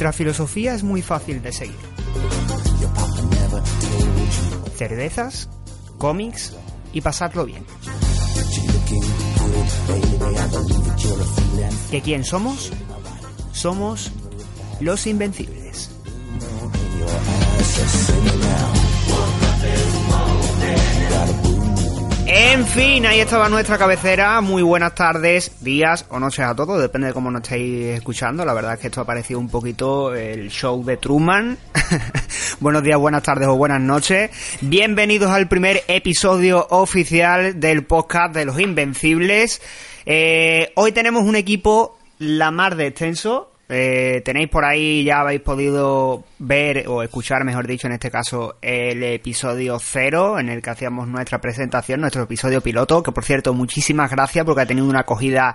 Nuestra filosofía es muy fácil de seguir. Cervezas, cómics y pasarlo bien. ¿Que quién somos? Somos los invencibles. En fin, ahí estaba nuestra cabecera. Muy buenas tardes, días o noches a todos, depende de cómo nos estéis escuchando. La verdad es que esto ha parecido un poquito el show de Truman. Buenos días, buenas tardes o buenas noches. Bienvenidos al primer episodio oficial del podcast de los Invencibles. Eh, hoy tenemos un equipo la mar de extenso. Eh, tenéis por ahí, ya habéis podido ver o escuchar, mejor dicho, en este caso, el episodio cero en el que hacíamos nuestra presentación, nuestro episodio piloto, que por cierto, muchísimas gracias porque ha tenido una acogida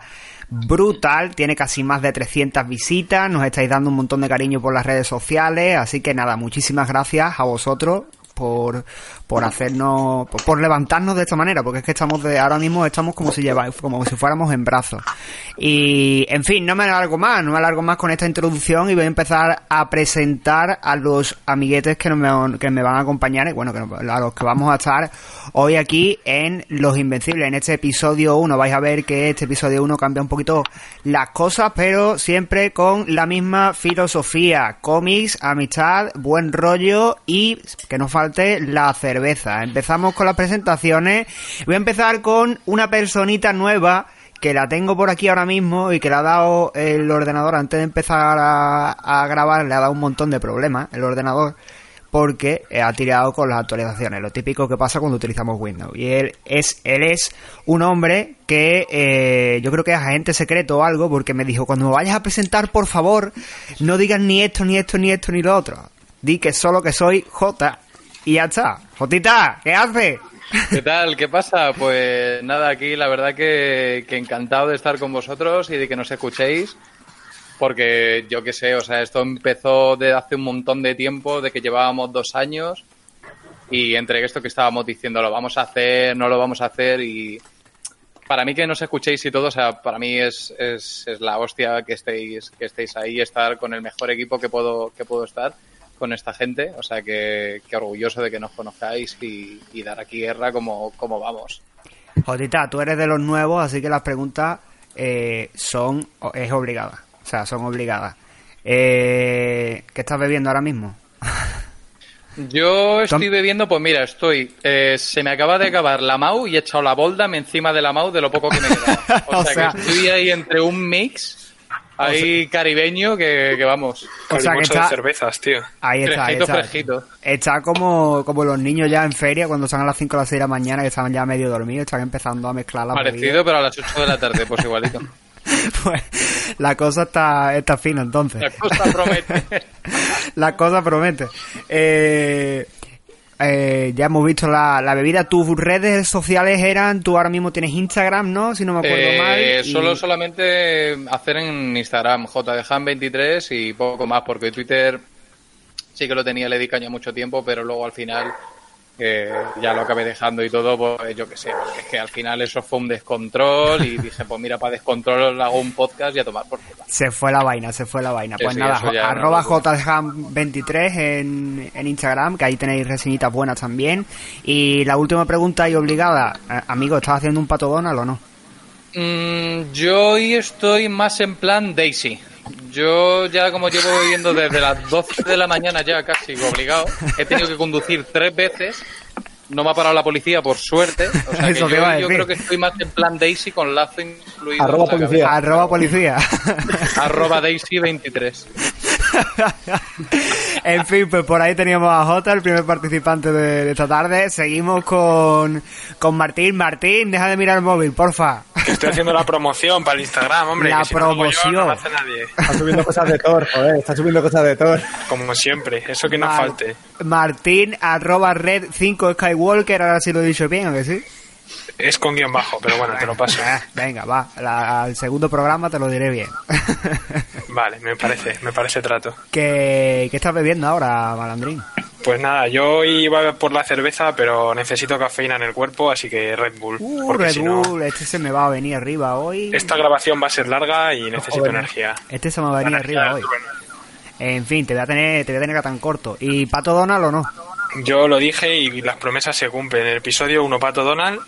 brutal, tiene casi más de 300 visitas, nos estáis dando un montón de cariño por las redes sociales, así que nada, muchísimas gracias a vosotros por, por hacernos, por, levantarnos de esta manera, porque es que estamos de, ahora mismo estamos como si lleváis, como si fuéramos en brazos. Y, en fin, no me alargo más, no me alargo más con esta introducción y voy a empezar a presentar a los amiguetes que, me, que me van a acompañar, y bueno, que, a los que vamos a estar hoy aquí en Los Invencibles. En este episodio 1 vais a ver que este episodio 1 cambia un poquito las cosas, pero siempre con la misma filosofía, cómics, amistad, buen rollo y que no la cerveza. Empezamos con las presentaciones. Voy a empezar con una personita nueva que la tengo por aquí ahora mismo y que le ha dado el ordenador antes de empezar a, a grabar, le ha dado un montón de problemas el ordenador porque ha tirado con las actualizaciones, lo típico que pasa cuando utilizamos Windows. Y él es, él es un hombre que eh, yo creo que es agente secreto o algo, porque me dijo, cuando me vayas a presentar, por favor, no digas ni esto, ni esto, ni esto, ni lo otro. Di que solo que soy J y ya está. Jotita, ¿qué hace? ¿Qué tal? ¿Qué pasa? Pues nada, aquí la verdad que, encantado de estar con vosotros y de que nos escuchéis. Porque yo qué sé, o sea, esto empezó de hace un montón de tiempo, de que llevábamos dos años. Y entre esto que estábamos diciendo, lo vamos a hacer, no lo vamos a hacer. Y para mí que nos escuchéis y todo, o sea, para mí es, es, es la hostia que estéis, que estéis ahí, estar con el mejor equipo que puedo, que puedo estar con esta gente, o sea que, que orgulloso de que nos conozcáis y, y, dar aquí guerra como, como vamos. Jodita, tú eres de los nuevos, así que las preguntas eh, son es obligada, o sea, son obligadas. Eh, ¿Qué estás bebiendo ahora mismo? Yo estoy bebiendo, pues mira, estoy. Eh, se me acaba de acabar la Mau y he echado la bolda encima de la Mau de lo poco que me queda. O, o sea, sea, que estoy ahí entre un mix Ahí caribeño que, que, vamos. O sea, que está, de cervezas, tío. Ahí está, fresquito, está. fresquito. Está como, como los niños ya en feria cuando son a las 5 o las 6 de la mañana que estaban ya medio dormidos, están empezando a mezclar la Parecido, pero a las 8 de la tarde, pues igualito. pues la cosa está, está fina entonces. La cosa promete. la cosa promete. Eh, eh, ya hemos visto la, la, bebida. Tus redes sociales eran, tú ahora mismo tienes Instagram, ¿no? Si no me acuerdo eh, mal. Y... Solo solamente hacer en Instagram, JDHam23 y poco más, porque Twitter sí que lo tenía, le di caña mucho tiempo, pero luego al final eh, ya lo acabé dejando y todo, pues yo qué sé, porque es que al final eso fue un descontrol y dije, pues mira, para descontrol hago un podcast y a tomar por culo. Se fue la vaina, se fue la vaina. Pues sí, nada, arroba no- jham23 en, en Instagram, que ahí tenéis reseñitas buenas también. Y la última pregunta y obligada, eh, amigo, ¿estás haciendo un pato Donald o no? Mm, yo hoy estoy más en plan Daisy. Yo ya como llevo viviendo desde las 12 de la mañana ya casi obligado, he tenido que conducir tres veces. No me ha parado la policía, por suerte. O sea que Eso te yo, creo que estoy más en plan Daisy con lazo incluido. Arroba policía. cabeza. Arroba policía. Arroba Daisy23. en fin, pues por ahí teníamos a Jota, el primer participante de, de esta tarde. Seguimos con, con Martín. Martín, deja de mirar el móvil, porfa. Que estoy haciendo la promoción para el Instagram, hombre. La que si no lo hago yo, promoción. no lo hace nadie. Está subiendo cosas de Thor, joder, está subiendo cosas de Thor. Como siempre, eso que no Mar- falte. Martín, arroba red 5 Skywalker, ahora sí lo he dicho bien, ¿o que sí? Es con guion bajo, pero bueno, te lo paso. Venga, va, la- al segundo programa te lo diré bien. Vale, me parece, me parece trato. ¿Qué, ¿Qué estás bebiendo ahora, malandrín? Pues nada, yo iba por la cerveza, pero necesito cafeína en el cuerpo, así que Red Bull. Uh, Red si no, Bull, este se me va a venir arriba hoy. esta grabación va a ser larga y necesito Joder. energía. Este se me va a venir arriba hoy. En fin, te voy a tener, te voy a tener tan corto. ¿Y Pato Donald o no? Yo lo dije y las promesas se cumplen. En el episodio 1 Pato Donald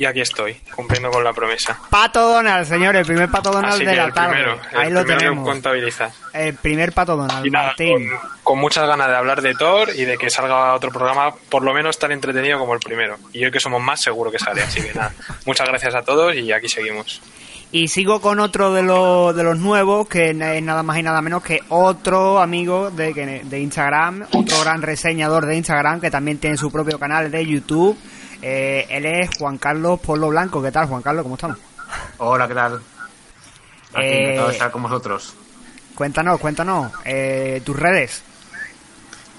y aquí estoy, cumpliendo con la promesa. Pato Donald, señores, el primer Pato Donald Así de la el tarde. primero, el Ahí lo primero que tenemos. contabiliza. El primer Pato Donald, Y nada, Martín. con, con muchas ganas de hablar de Thor y de que salga otro programa por lo menos tan entretenido como el primero. Y hoy que somos más, seguro que sale. Así que nada, muchas gracias a todos y aquí seguimos. Y sigo con otro de los, de los nuevos, que es nada más y nada menos que otro amigo de, de Instagram, otro gran reseñador de Instagram, que también tiene su propio canal de YouTube. Eh, él es Juan Carlos Polo Blanco. ¿Qué tal, Juan Carlos? ¿Cómo estamos? Hola, ¿qué tal? Aquí, Eh, encantado de estar con vosotros. Cuéntanos, cuéntanos. Eh, tus redes.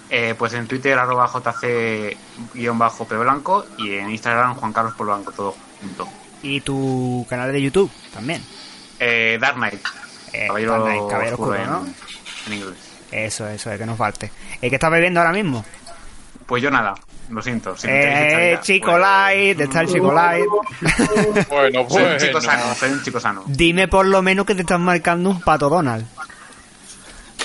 Eh, pues en Twitter, arroba jc-p blanco y en Instagram, Juan Carlos por Blanco, todo junto. Y tu canal de YouTube también. Eh, Dark Knight, Eh, Caballero, Dark Knight, Caballero Oscuro Oscuro, en, ¿no? en inglés. Eso, eso, es que nos falte. ¿El que estás bebiendo ahora mismo? Pues yo nada, lo siento. si Eh, Chico pues- Light, está el Chico Light. Bueno, Soy un bueno. chico sano, soy un chico sano. Dime por lo menos que te estás marcando un pato Donald.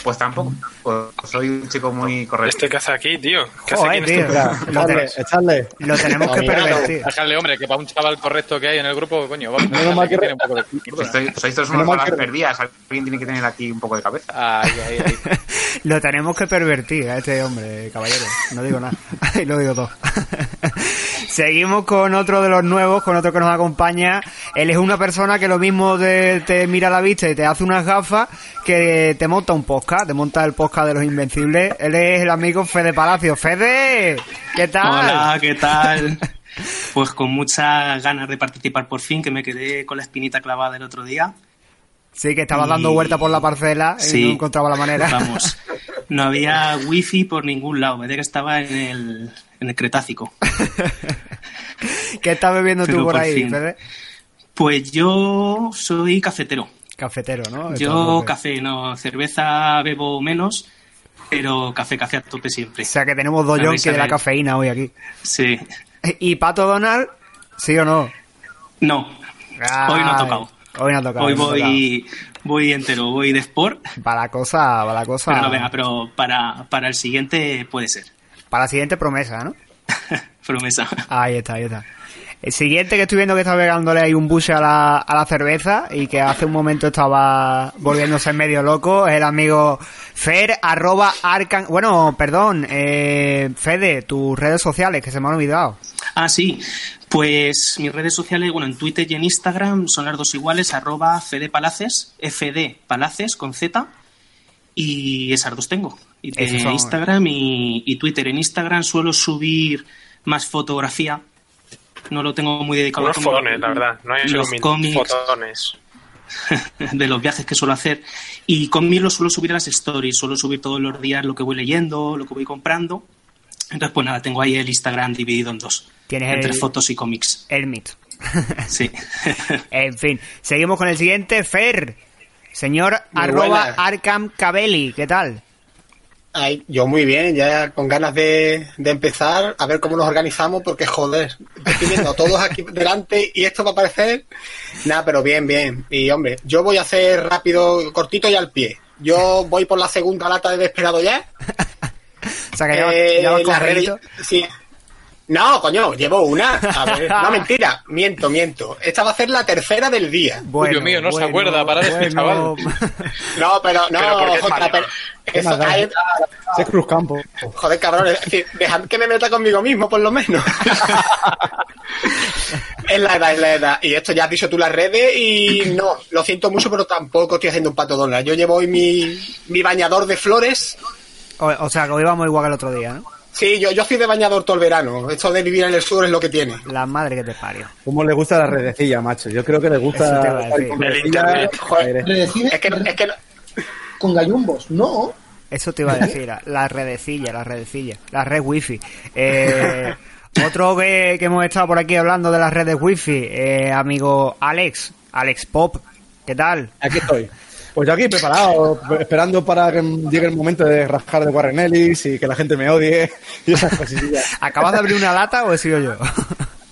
Pues tampoco, pues soy un chico muy correcto. ¿Este qué hace aquí, tío? ¿Qué hace aquí tío. este Lo echarle, tenemos. echarle. Lo tenemos que pervertir. Déjale, hombre, que para un chaval correcto que hay en el grupo, coño, vamos Menos mal que- tiene un poco de Si cultura. sois, todos unos que- perdidas, alguien tiene que tener aquí un poco de cabeza. Ay, ay, ay. Lo tenemos que pervertir a este hombre, caballero. No digo nada. Y lo digo todo. Seguimos con otro de los nuevos, con otro que nos acompaña. Él es una persona que lo mismo te, te mira a la vista y te hace unas gafas que te monta un podcast, te monta el podcast de los invencibles. Él es el amigo Fede Palacio. Fede, ¿qué tal? Hola, ¿qué tal? Pues con muchas ganas de participar por fin, que me quedé con la espinita clavada el otro día. Sí, que estabas Y- dando vuelta por la parcela y Sí. no encontraba la manera. Vamos, no había wifi por ningún lado, me que estaba en el, en el Cretácico. ¿Qué estás bebiendo tú por por ahí. Fede? Pues yo soy cafetero. Cafetero, ¿no? Yo Entonces, café, no, cerveza bebo menos, pero café, café a tope siempre. O sea que tenemos dos yonki de la cafeína hoy aquí. Sí. ¿Y Pato Donald? ¿Sí o no? No, hoy no ha tocado. Hoy no ha tocado. Hoy voy, voy entero, voy de sport. Para la cosa, para la cosa. pero no venga, pero para, para el siguiente puede ser. Para la siguiente promesa, ¿no? Promesa. Ahí está, ahí está. El siguiente que estoy viendo que está pegándole ahí un buche a la, a la cerveza y que hace un momento estaba volviéndose medio loco es el amigo Fer, arroba arcan... Bueno, perdón, eh, Fede, tus redes sociales que se me han olvidado. Ah, sí. Pues mis redes sociales, bueno, en Twitter y en Instagram son las dos iguales, arroba fdpalaces, fd palaces con z, y esas dos tengo. Y son- Instagram y, y Twitter. En Instagram suelo subir más fotografía, no lo tengo muy dedicado Unos fotones, la verdad. No hay los cómics fotones. de los viajes que suelo hacer. Y cómics lo suelo subir a las stories, suelo subir todos los días lo que voy leyendo, lo que voy comprando. Entonces, pues nada, tengo ahí el Instagram dividido en dos. Tienes entre el- fotos y cómics. Hermit. Sí. en fin, seguimos con el siguiente, Fer. Señor arroba. Arkham Cabelli, ¿qué tal? Ay, yo muy bien, ya con ganas de, de empezar a ver cómo nos organizamos, porque joder, estoy viendo a todos aquí delante y esto va a parecer. Nada, pero bien, bien. Y hombre, yo voy a hacer rápido, cortito y al pie. Yo voy por la segunda lata de desesperado ya. O sea, que llevas- Eh, redes- sí. No, coño, llevo una. A ver, no, mentira, miento, miento. Esta va a ser la tercera del día. Bueno, Dios mío, no se acuerda parar este bueno. No, pero no, Pero porque es Jota, pero ¿Qué eso, es Cruz Campo. Joder, cabrón, es decir, dejad que me meta conmigo mismo, por lo menos. es la edad, es la edad. Y esto ya has dicho tú las redes y no, lo siento mucho, pero tampoco estoy haciendo un pato Donald. Yo llevo hoy mi, mi bañador de flores. O, o sea, que hoy vamos igual que el otro día, ¿no? Sí, yo, yo soy de bañador todo el verano. Esto de vivir en el sur es lo que tiene. La madre que te parió. ¿Cómo le gusta la redecilla, macho? Yo creo que le gusta El redecilla, internet. Es que, no- es que no- con gallumbos, no. Eso te iba a decir, la redecilla, la redecilla, la red wifi. Eh, otro que, que hemos estado por aquí hablando de las redes wifi, eh, amigo Alex, Alex Pop, ¿qué tal? Aquí estoy. Pues yo aquí preparado, esperando para que llegue el momento de rascar de Warren Ellis y que la gente me odie y esas cosillas. ¿Acabas de abrir una lata o he sido yo?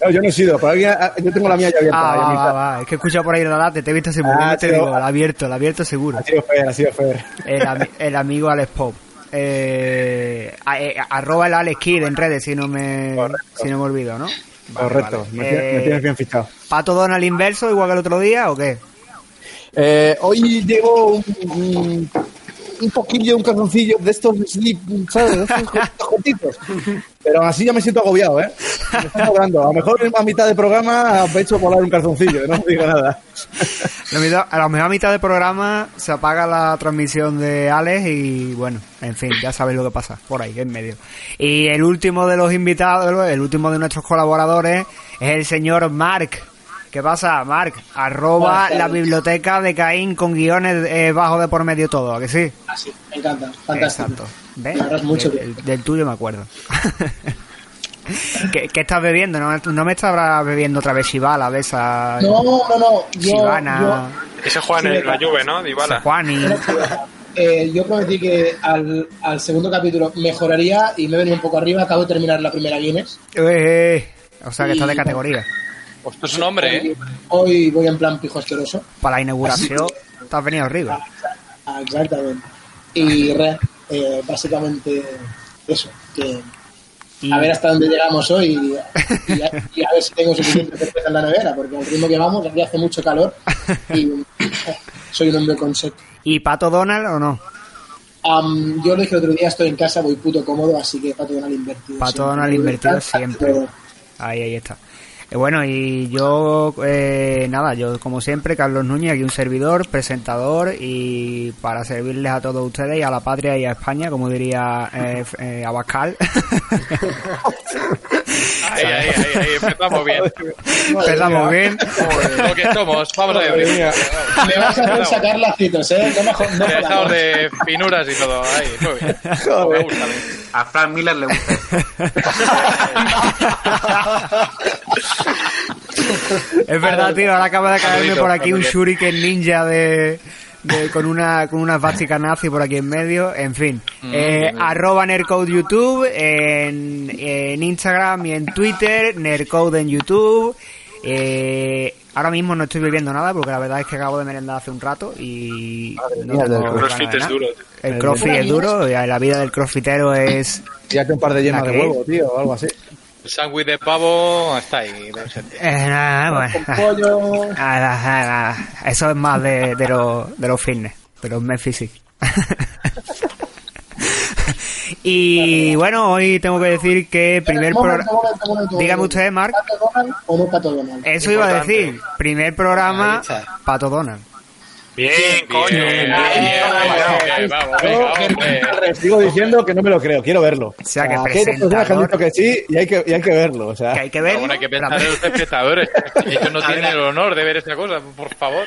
No, yo no he sido, pero ah, yo tengo la mía ya abierta. Ah, va, va, va. Es que he escuchado por ahí la lata, te he visto ese momento Ah, te digo, la abierto, la ha abierto seguro. Ha sido Fer, ha sido Fer. El, ami- el amigo Alex Pop. Eh, a- eh, arroba el Alex Kid en redes, si no me, Correcto. si no me olvido, ¿no? Vale, Correcto, vale. me, tienes- me Eh, tienes bien fichado. ¿Pato Donald inverso igual que el otro día o qué? Eh, hoy llevo un, un, un poquillo, un calzoncillo de estos slip, ¿sabes? De estos cortitos. Pero así ya me siento agobiado, ¿eh? Me sobrando. A lo mejor a mitad de programa me he hecho volar un calzoncillo, no digo nada. Lo A la mejor mitad del programa se apaga la transmisión de Alex y bueno, en fin, ya sabéis lo que pasa por ahí, en medio. Y el último de los invitados, el último de nuestros colaboradores es el señor Mark. ¿Qué pasa, Mark? Arroba la biblioteca de Caín con guiones eh, bajo de por medio todo, ¿a que sí? Así, me encanta, fantástico. Exacto. ¿Ves? Me mucho del, del tuyo me acuerdo. ¿Qué, qué estás bebiendo? ¿No, no me estarás bebiendo otra vez Shivala, esa No, no, no. Yo, Shibana, Ese juega Sí, en me la Juve, ¿no? Dybala. Juani? yo, eh, yo prometí que al, al segundo capítulo mejoraría y me he venido un poco arriba. Acabo de terminar la primera Guinness. Eh, eh, o sea que estás de Y- categoría. Esto es un hombre, ¿eh? Hoy voy en plan pijo asqueroso. Para la inauguración te has venido arriba. Ah, exactamente. Y re- eh, básicamente eso. Que a ver hasta dónde llegamos hoy y, y a, y a ver si tengo suficiente cerveza en la nevera, porque al ritmo que vamos, aquí hace mucho calor y soy un hombre con sed. ¿Y Pato Donald o no? Am, yo lo dije el otro día, estoy en casa, voy puto cómodo, así que Pato Donald invertido. Pato siempre. Donald invertido siempre. Ahí, ahí está. Eh, bueno, y yo, eh, nada, yo como siempre, Carlos Núñez, aquí un servidor, presentador y para servirles a todos ustedes y a la patria y a España, como diría eh, eh, Abascal. Ahí, ahí, ahí, ahí, empezamos bien. Empezamos bien. Lo que somos, vamos a ver. Me vas a hacer sacar lacitos, ¿eh? No me jo- no Estamos jodamos. de finuras y todo. Ahí, muy bien. Me gusta. A Frank Miller le gusta. Es verdad, tío, ahora acaba de caerme por aquí un shuriken ninja de, de- con una con una vástica nazi por aquí en medio, en fin. Eh, bien, bien. arroba Nerdcode YouTube, en, en Instagram y en Twitter, Nerdcode en YouTube. Eh, ahora mismo no estoy bebiendo nada porque la verdad es que acabo de merendar hace un rato y no mía, tengo el crossfit es duro. El crossfit es duro y la vida del crossfitero es... Ya que un par de yemas ¿La de huevo, tío, o algo así. El sándwich de pavo está ahí. eh, nada, bueno. Con pollo. Nada, nada, nada. Eso es más de, de los de los fitness, de los men physique. y bueno, hoy tengo que decir que primer programa... Dígame usted, Marc. ¿Pato Donald o no Pato Donald? Eso iba a decir, primer programa. Pato Donald. Bien, coño. Bien, bien, bien, bien, vamos, venga, hombre. Sigo diciendo que no me lo creo, quiero verlo. O sea, que hay personas que han dicho que sí y hay que, y hay que verlo. O sea, Que hay que Pero ver. bueno, hay que pensar en los espectadores. Ellos no tienen el honor de ver esta cosa, por favor.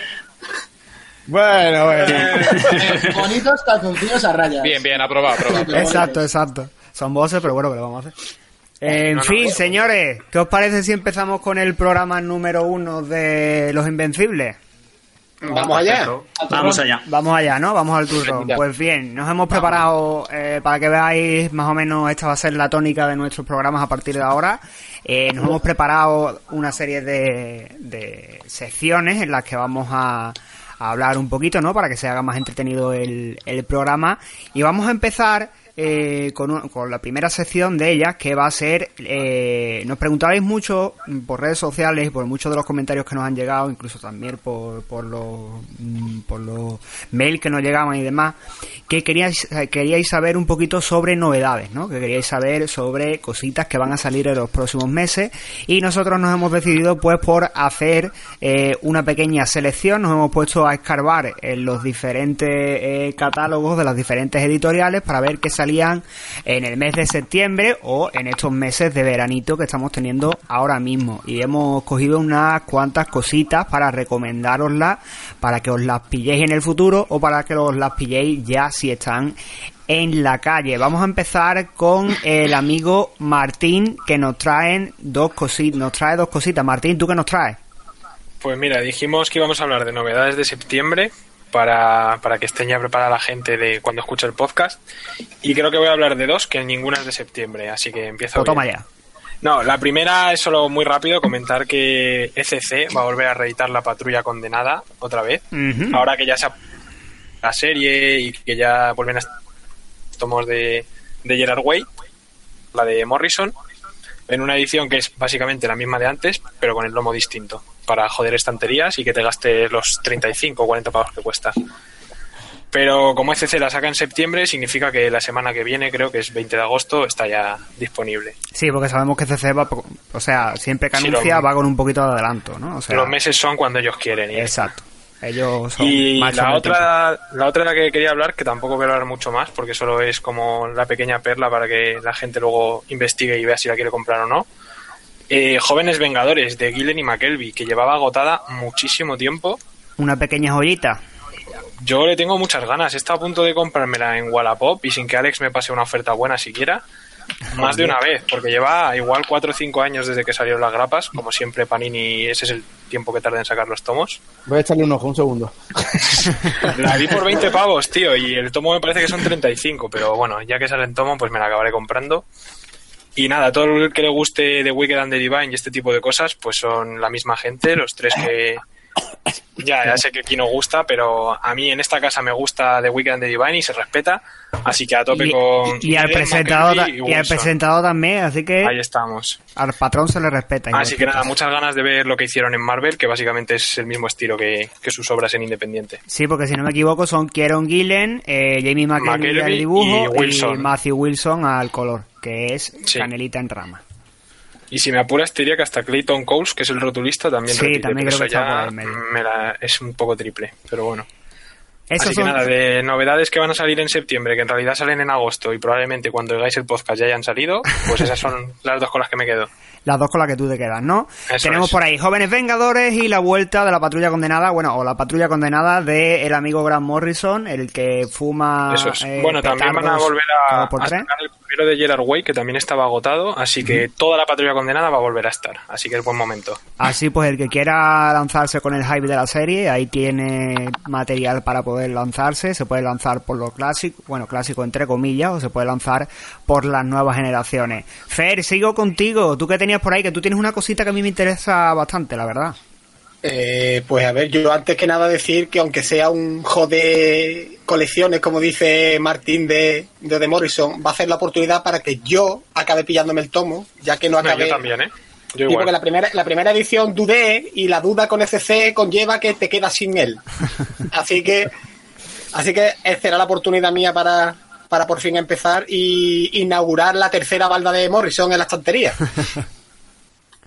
bueno, bueno. Eh, Bonitos calzoncillos a rayas. Bien, bien, aprobado, aprobado. Exacto, exacto. Son voces, pero bueno, que lo vamos a hacer. En No, no, fin, bueno. señores, ¿qué os parece si empezamos con el programa número uno de Los Invencibles? Vamos allá. Vamos allá. Vamos allá, ¿no? Vamos al turrón. Venga. Pues bien, nos hemos preparado eh, para que veáis más o menos esta va a ser la tónica de nuestros programas a partir de ahora. Eh, nos hemos preparado una serie de, de secciones en las que vamos a, a hablar un poquito, ¿no? Para que se haga más entretenido el, el programa. Y vamos a empezar eh, con, un- con la primera sección de ellas, que va a ser... eh, nos preguntabais mucho por redes sociales por muchos de los comentarios que nos han llegado, incluso también por, por los mm, por los mails que nos llegaban y demás, que queríais, eh, queríais saber un poquito sobre novedades, ¿no? Que queríais saber sobre cositas que van a salir en los próximos meses y nosotros nos hemos decidido pues por hacer una pequeña selección, nos hemos puesto a escarbar en los diferentes catálogos de las diferentes editoriales para ver qué en el mes de septiembre o en estos meses de veranito que estamos teniendo ahora mismo y hemos cogido unas cuantas cositas para recomendároslas para que os las pilléis en el futuro o para que os las pilléis ya si están en la calle. Vamos a empezar con el amigo Martín que nos traen dos cositas, nos trae dos cositas. Martín, ¿tú qué nos traes? Pues mira, dijimos que íbamos a hablar de novedades de septiembre para, para que estén ya preparada la gente de cuando escuche el podcast. Y creo que voy a hablar de dos, que ninguna es de septiembre, así que empiezo. Pues toma ya. No, la primera es solo muy rápido comentar que ECC va a volver a reeditar la patrulla condenada otra vez. Ahora que ya se ha la serie y que ya vuelven a estar tomos de, de Gerard Way, la de Morrison, en una edición que es básicamente la misma de antes, pero con el lomo distinto, para joder estanterías y que te gastes los 35 o 40 pavos que cuesta. Pero como ECC la saca en septiembre, significa que la semana que viene, creo que es 20 de agosto, está ya disponible. Sí, porque sabemos que CC va, o sea, siempre que Sí, anuncia va con un poquito de adelanto, ¿no? O sea, Los meses son cuando ellos quieren. y- Exacto. Ellos son Y la otra, la otra de la que quería hablar, que tampoco voy a hablar mucho más, porque solo es como la pequeña perla para que la gente luego investigue y vea si la quiere comprar o no. Eh, Jóvenes Vengadores de Gillen y McKelvey, que llevaba agotada muchísimo tiempo. Una pequeña joyita. Yo le tengo muchas ganas. Estado a punto de comprármela en Wallapop y sin que Alex me pase una oferta buena siquiera. Más de una vez, porque lleva igual 4 o 5 años desde que salieron las grapas. Como siempre, Panini, ese es el tiempo que tarda en sacar los tomos. Voy a echarle un ojo, un segundo. La vi por 20 pavos, tío, y el tomo me parece que son 35, pero bueno, ya que sale en tomo, pues me la acabaré comprando. Y nada, todo el que le guste de Wicked and the Divine y este tipo de cosas, pues son la misma gente, los tres que... Ya, ya sé que aquí no gusta, pero a mí en esta casa me gusta The Wicked and the Divine y se respeta, así que a tope Y, con... y- y al presentador, y al presentador también, así que Ahí estamos. al patrón se le respeta. Así que nada, muchas ganas de ver lo que hicieron en Marvel, que básicamente es el mismo estilo que, que sus obras en Independiente. Sí, porque si no me equivoco son Kieron Gillen, eh, Jamie McKelvey McKelvey al dibujo y Wilson. Matthew Wilson al color, que es Sí. canelita en rama. Y si me apuras, te diría que hasta Clayton Coles, que es el rotulista, también Sí, repite, también creo que ya me la- es un poco triple, pero bueno. Así son que nada, de novedades que van a salir en septiembre, que en realidad salen en agosto y probablemente cuando oigáis el podcast ya hayan salido, pues esas son las dos con las que me quedo. las dos con las que tú te quedas, ¿no? Eso Tenemos es. por ahí Jóvenes Vengadores y la vuelta de la patrulla condenada, bueno, o la patrulla condenada de el amigo Grant Morrison, el que fuma. Eso es. eh, bueno, también van a volver a, el primero de Gerard Way, que también estaba agotado, así que toda la patrulla condenada va a volver a estar. Así que es buen momento. Así pues, el que quiera lanzarse con el hype de la serie, ahí tiene material para poder lanzarse. Se puede lanzar por lo clásico, bueno, clásico entre comillas, o se puede lanzar por las nuevas generaciones. Fer, sigo contigo. Tú que tenías por ahí, que tú tienes una cosita que a mí me interesa bastante, la verdad. Eh, pues a ver, yo antes que nada decir que aunque sea un jode colecciones, como dice Martín de, de, de Morrison, va a ser la oportunidad para que yo acabe pillándome el tomo, ya que no No, acabé. yo también, ¿eh? Yo igual. porque la primera, la primera edición dudé y la duda con ECC conlleva que te quedas sin él. Así que, así que será la oportunidad mía para, para por fin empezar y inaugurar la tercera balda de Morrison en la estantería.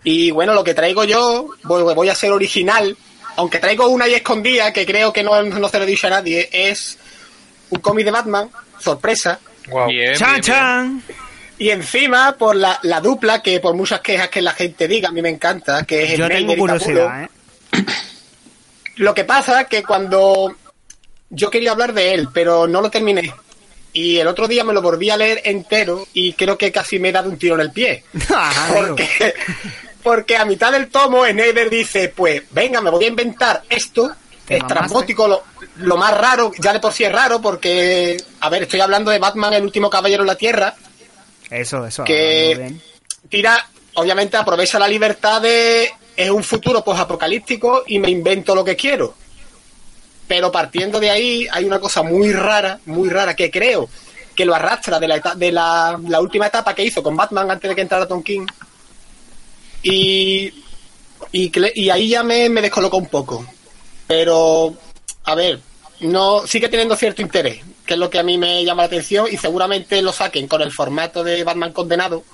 Y bueno, lo que traigo yo, voy, voy a ser original, aunque traigo una ahí escondida que creo que no, no se lo he dicho a nadie, es un cómic de Batman, sorpresa. Bien, ¡Chan, bien, bien. chan! y encima por la, la dupla que por muchas quejas que la gente diga, a mí me encanta, que es Yo Snyder tengo curiosidad, ¿eh? Lo que pasa es que cuando yo quería hablar de él, pero no lo terminé. Y el otro día me lo volví a leer entero y creo que casi me he dado un tiro en el pie. Amigo. Porque, porque a mitad del tomo Snyder dice, pues venga, me voy a inventar esto, estrambótico, lo, lo más raro, ya de por sí es raro, porque, a ver, estoy hablando de Batman, el último caballero en la Tierra, Eso, eso. que- tira, obviamente aprovecha la libertad de es un futuro posapocalíptico y me invento lo que quiero. Pero partiendo de ahí hay una cosa muy rara, muy rara que creo que lo arrastra de la eta- de la, la última etapa que hizo con Batman antes de que entrara Tom King. Y y ahí ya me, me descolocó un poco. Pero a ver, no sigue teniendo cierto interés, que es lo que a mí me llama la atención y seguramente lo saquen con el formato de Batman condenado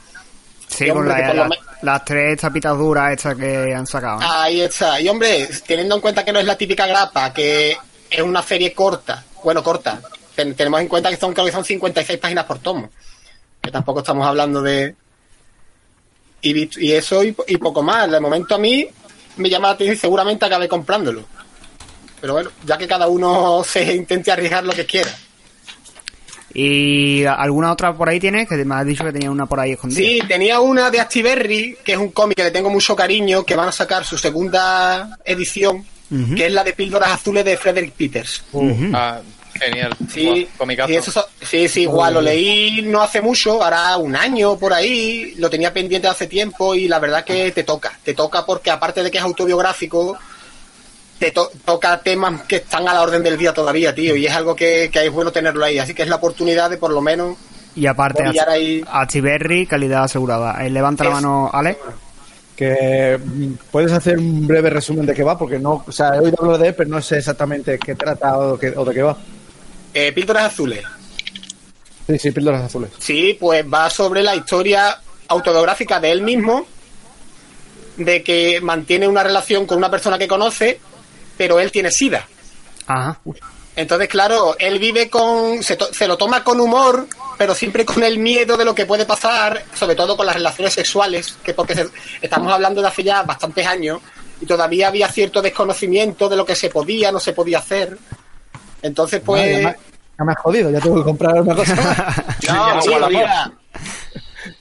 Sí, con la- la- me- las tres tapitas duras estas que han sacado. ¿no? Ahí está. Y hombre, teniendo en cuenta que no es la típica grapa, que es una serie corta, bueno, corta, ten- tenemos en cuenta que son, creo que son 56 páginas por tomo, que tampoco estamos hablando de... Y, y eso y, y poco más. De momento a mí me llama la atención y seguramente acabe comprándolo. Pero bueno, ya que cada uno se intente arriesgar lo que quiera. ¿Y alguna otra por ahí tienes? Que me has dicho que tenía una por ahí escondida. Sí, tenía una de Actiberry, que es un cómic que le tengo mucho cariño, que van a sacar su segunda edición, que es la de Píldoras Azules de Frederick Peters. Ujú. Ah, Genial. Sí, comicazo. sí, eso so- sí, sí, igual lo leí no hace mucho, ahora un año por ahí, lo tenía pendiente hace tiempo y la verdad que te toca, te toca porque aparte de que es autobiográfico, te to- toca temas que están a la orden del día todavía, tío, y es algo que, que es bueno tenerlo ahí, así que es la oportunidad de por lo menos Y aparte, ahí. Achiberri, calidad asegurada. Eh, levanta la mano, Ale. Que mm, puedes hacer un breve resumen de qué va, porque no, o sea, he oído hablar de él, pero no sé exactamente qué trata o, qué- o de qué va. eh, Píldoras Azules. Sí, sí, píldoras azules. Sí, pues va sobre la historia autobiográfica de él mismo, de que mantiene una relación con una persona que conoce, pero él tiene sida. Ajá. Entonces, claro, él vive con. Se, to- se lo toma con humor, pero siempre con el miedo de lo que puede pasar, sobre todo con las relaciones sexuales, que porque se- estamos hablando de hace ya bastantes años y todavía había cierto desconocimiento de lo que se podía, no se podía hacer. Entonces, pues. ya, me, ya me has jodido, ya tengo que comprar una cosa. No, sí, mira,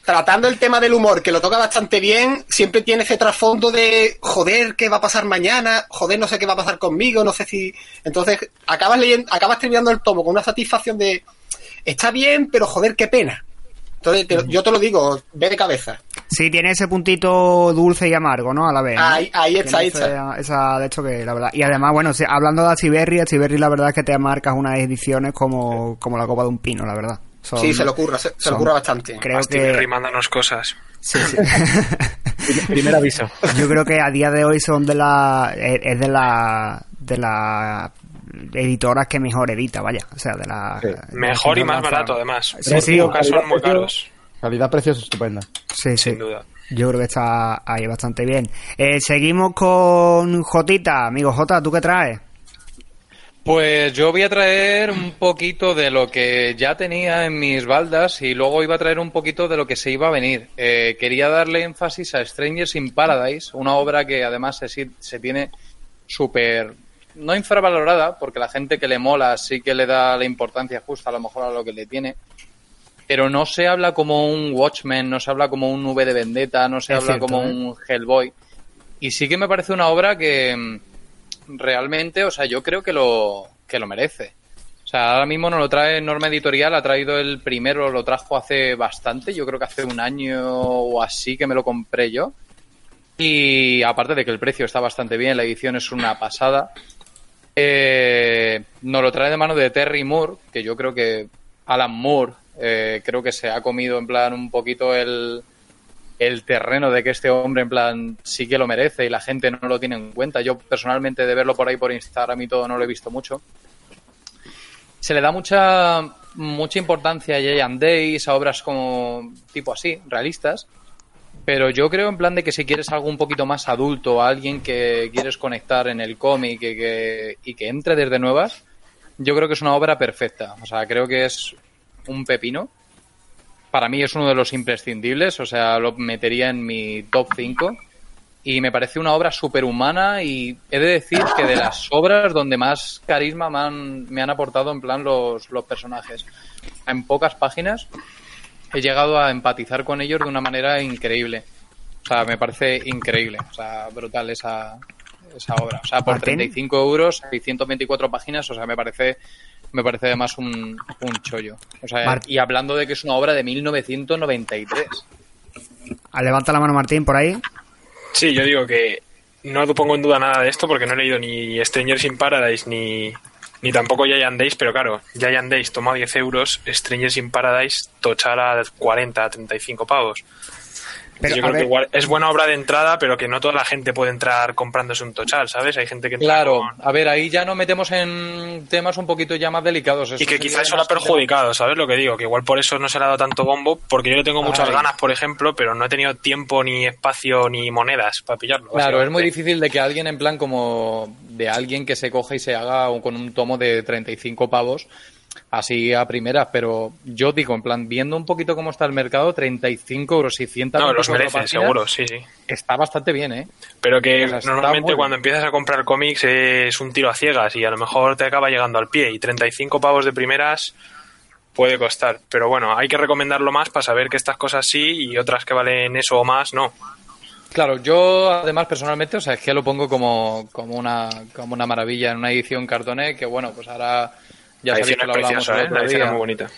Tratando el tema del humor, que lo toca bastante bien, siempre tiene ese trasfondo de joder, ¿qué va a pasar mañana? Joder, no sé qué va a pasar conmigo, no sé si. Entonces, acabas leyendo, acabas terminando el tomo con una satisfacción de está bien, pero joder, qué pena. Entonces, te yo te lo digo, ve de cabeza. Sí, tiene ese puntito dulce y amargo, ¿no? A la vez. ¿no? Ahí- ahí está, ahí está. esa, de hecho, que la verdad. Y además, bueno, hablando de Achiberri, Achiberri, la verdad es que te marcas unas ediciones como, como la copa de un pino, la verdad. Son- sí, se lo ocurra, se, se son- lo ocurra bastante. Creo que. Berry, mándanos cosas. Sí, sí. Primer aviso. Yo creo que a día de hoy son de la. Es es de la. De la editoras que mejor edita, vaya. O sea, de la. de Mejor y más barato, además. Sí, sí. Pocas son muy caros. Calidad-precio es estupenda. Sí, sí. Sin duda. Yo creo que está ahí bastante bien. Eh, seguimos con Jotita. Amigo Jota, ¿tú qué traes? Pues yo voy a traer un poquito de lo que ya tenía en mis baldas y luego iba a traer un poquito de lo que se iba a venir. Eh, quería darle énfasis a Strangers in Paradise, una obra que además se, se tiene súper, no infravalorada, porque la gente que le mola sí que le da la importancia justa a lo mejor a lo que le tiene, pero no se habla como un Watchmen, no se habla como un V de Vendetta, no se Es habla cierto, como ¿eh? un Hellboy. Y sí que me parece una obra que realmente, o sea, yo creo que lo, que lo merece. O sea, ahora mismo no lo trae Norma Editorial, ha traído el primero, lo trajo hace bastante, yo creo que hace un año o así que me lo compré yo. Y aparte de que el precio está bastante bien, la edición es una pasada. Eh, nos lo trae de mano de Terry Moore, que yo creo que Alan Moore eh, creo que se ha comido en plan un poquito el, el terreno de que este hombre en plan sí que lo merece y la gente no lo tiene en cuenta. Yo personalmente de verlo por ahí por Instagram y todo no lo he visto mucho. Se le da mucha mucha importancia a Giant Days, a obras como tipo así, realistas. Pero yo creo en plan de que si quieres algo un poquito más adulto, alguien que quieres conectar en el cómic y que, y que entre desde nuevas, yo creo que es una obra perfecta. O sea, creo que es un pepino. Para mí es uno de los imprescindibles, o sea, lo metería en mi top 5. Y me parece una obra superhumana y he de decir que de las obras donde más carisma me han, me han aportado en plan los, los personajes. En pocas páginas he llegado a empatizar con ellos de una manera increíble. O sea, me parece increíble, o sea, brutal esa, esa obra. O sea, por Martín. 35 euros y 124 páginas, o sea, me parece me parece además un, un chollo. O sea, Mart- y hablando de que es una obra de 1993. Ah, Levanta la mano Martín por ahí. Sí, yo digo que no pongo en duda nada de esto porque no he leído ni Strangers in Paradise ni, ni tampoco Giant Days, pero claro, Giant Days toma 10 euros, Strangers in Paradise tochar a 40, 35 pavos. Pero, yo creo ver- que igual es buena obra de entrada, pero que no toda la gente puede entrar comprándose un tochal, ¿sabes? Hay gente que entra Claro, con- a ver, ahí ya nos metemos en temas un poquito ya más delicados. Eso Y que sería quizá eso lo ha perjudicado, ¿sabes lo que digo? Que igual por eso no se le ha dado tanto bombo, porque yo le tengo muchas Ay. ganas, por ejemplo, pero no he tenido tiempo, ni espacio, ni monedas para pillarlo. Claro, es muy difícil de que alguien en plan como de alguien que se coja y se haga con un tomo de 35 pavos así a primeras, pero yo digo en plan viendo un poquito cómo está el mercado, 35 euros y 100 No, los merece, seguro, sí, sí. Está bastante bien, ¿eh? Pero que normalmente muy cuando empiezas a comprar cómics es un tiro a ciegas y a lo mejor te acaba llegando al pie y 35 pavos de primeras puede costar. Pero bueno, hay que recomendarlo más para saber que estas cosas sí y otras que valen eso o más no. Claro, yo además personalmente, o sea, es que lo pongo como, como, una, como una maravilla en una edición cartoné que bueno, pues ahora Ya sabéis que lo preciosa, el ¿eh? La día. muy bonita.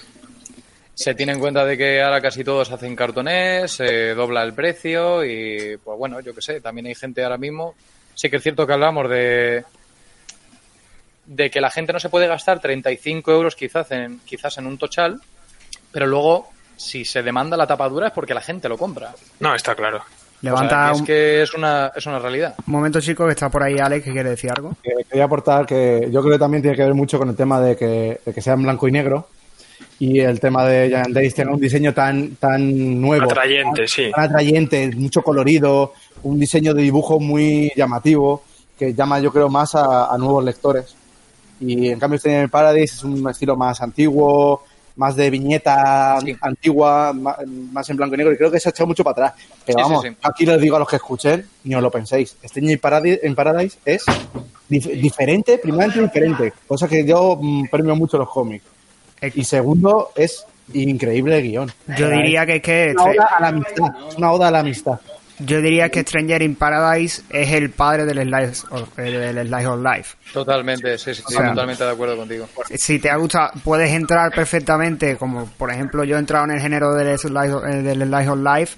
Se tiene en cuenta de que ahora casi todos hacen cartonés, se dobla el precio y, pues bueno, yo qué sé, también hay gente ahora mismo. Sí que es cierto que hablamos de de que la gente no se puede gastar 35 euros quizás en, quizás en un tochal, pero luego, si se demanda la tapadura es porque la gente lo compra. No, está claro. Levanta O sea, es un que es una, es una realidad. momento, chico, que está por ahí Alex, que quiere decir algo. que quería aportar que yo creo que también tiene que ver mucho con el tema de que, de que sea en blanco y negro y el tema de Giant Days tenga un diseño tan tan nuevo, Atrayente, tan, sí. tan atrayente, mucho colorido, un diseño de dibujo muy llamativo que llama yo creo más a, a nuevos lectores. Y en cambio este Paradise es un estilo más antiguo, más de viñeta Sí. antigua, más, más en blanco y negro y creo que se ha echado mucho para atrás. Pero Sí, sí, vamos, sí. aquí les digo a los que escuchen, ni os lo penséis. Este en Paradise, en Paradise es dif- diferente, primeramente diferente, cosa que yo mm, premio mucho los cómics. Y segundo, es increíble el guion. Yo diría que es que Una oda a la amistad. Una oda a la amistad. Yo diría que Stranger in Paradise es el padre del Slice of, eh, del Slice of Life. Totalmente, sí, sí, sí, sea, totalmente de acuerdo contigo. si te ha gustado, puedes entrar perfectamente, como por ejemplo yo he entrado en el género del Slice of, eh, del Slice of Life,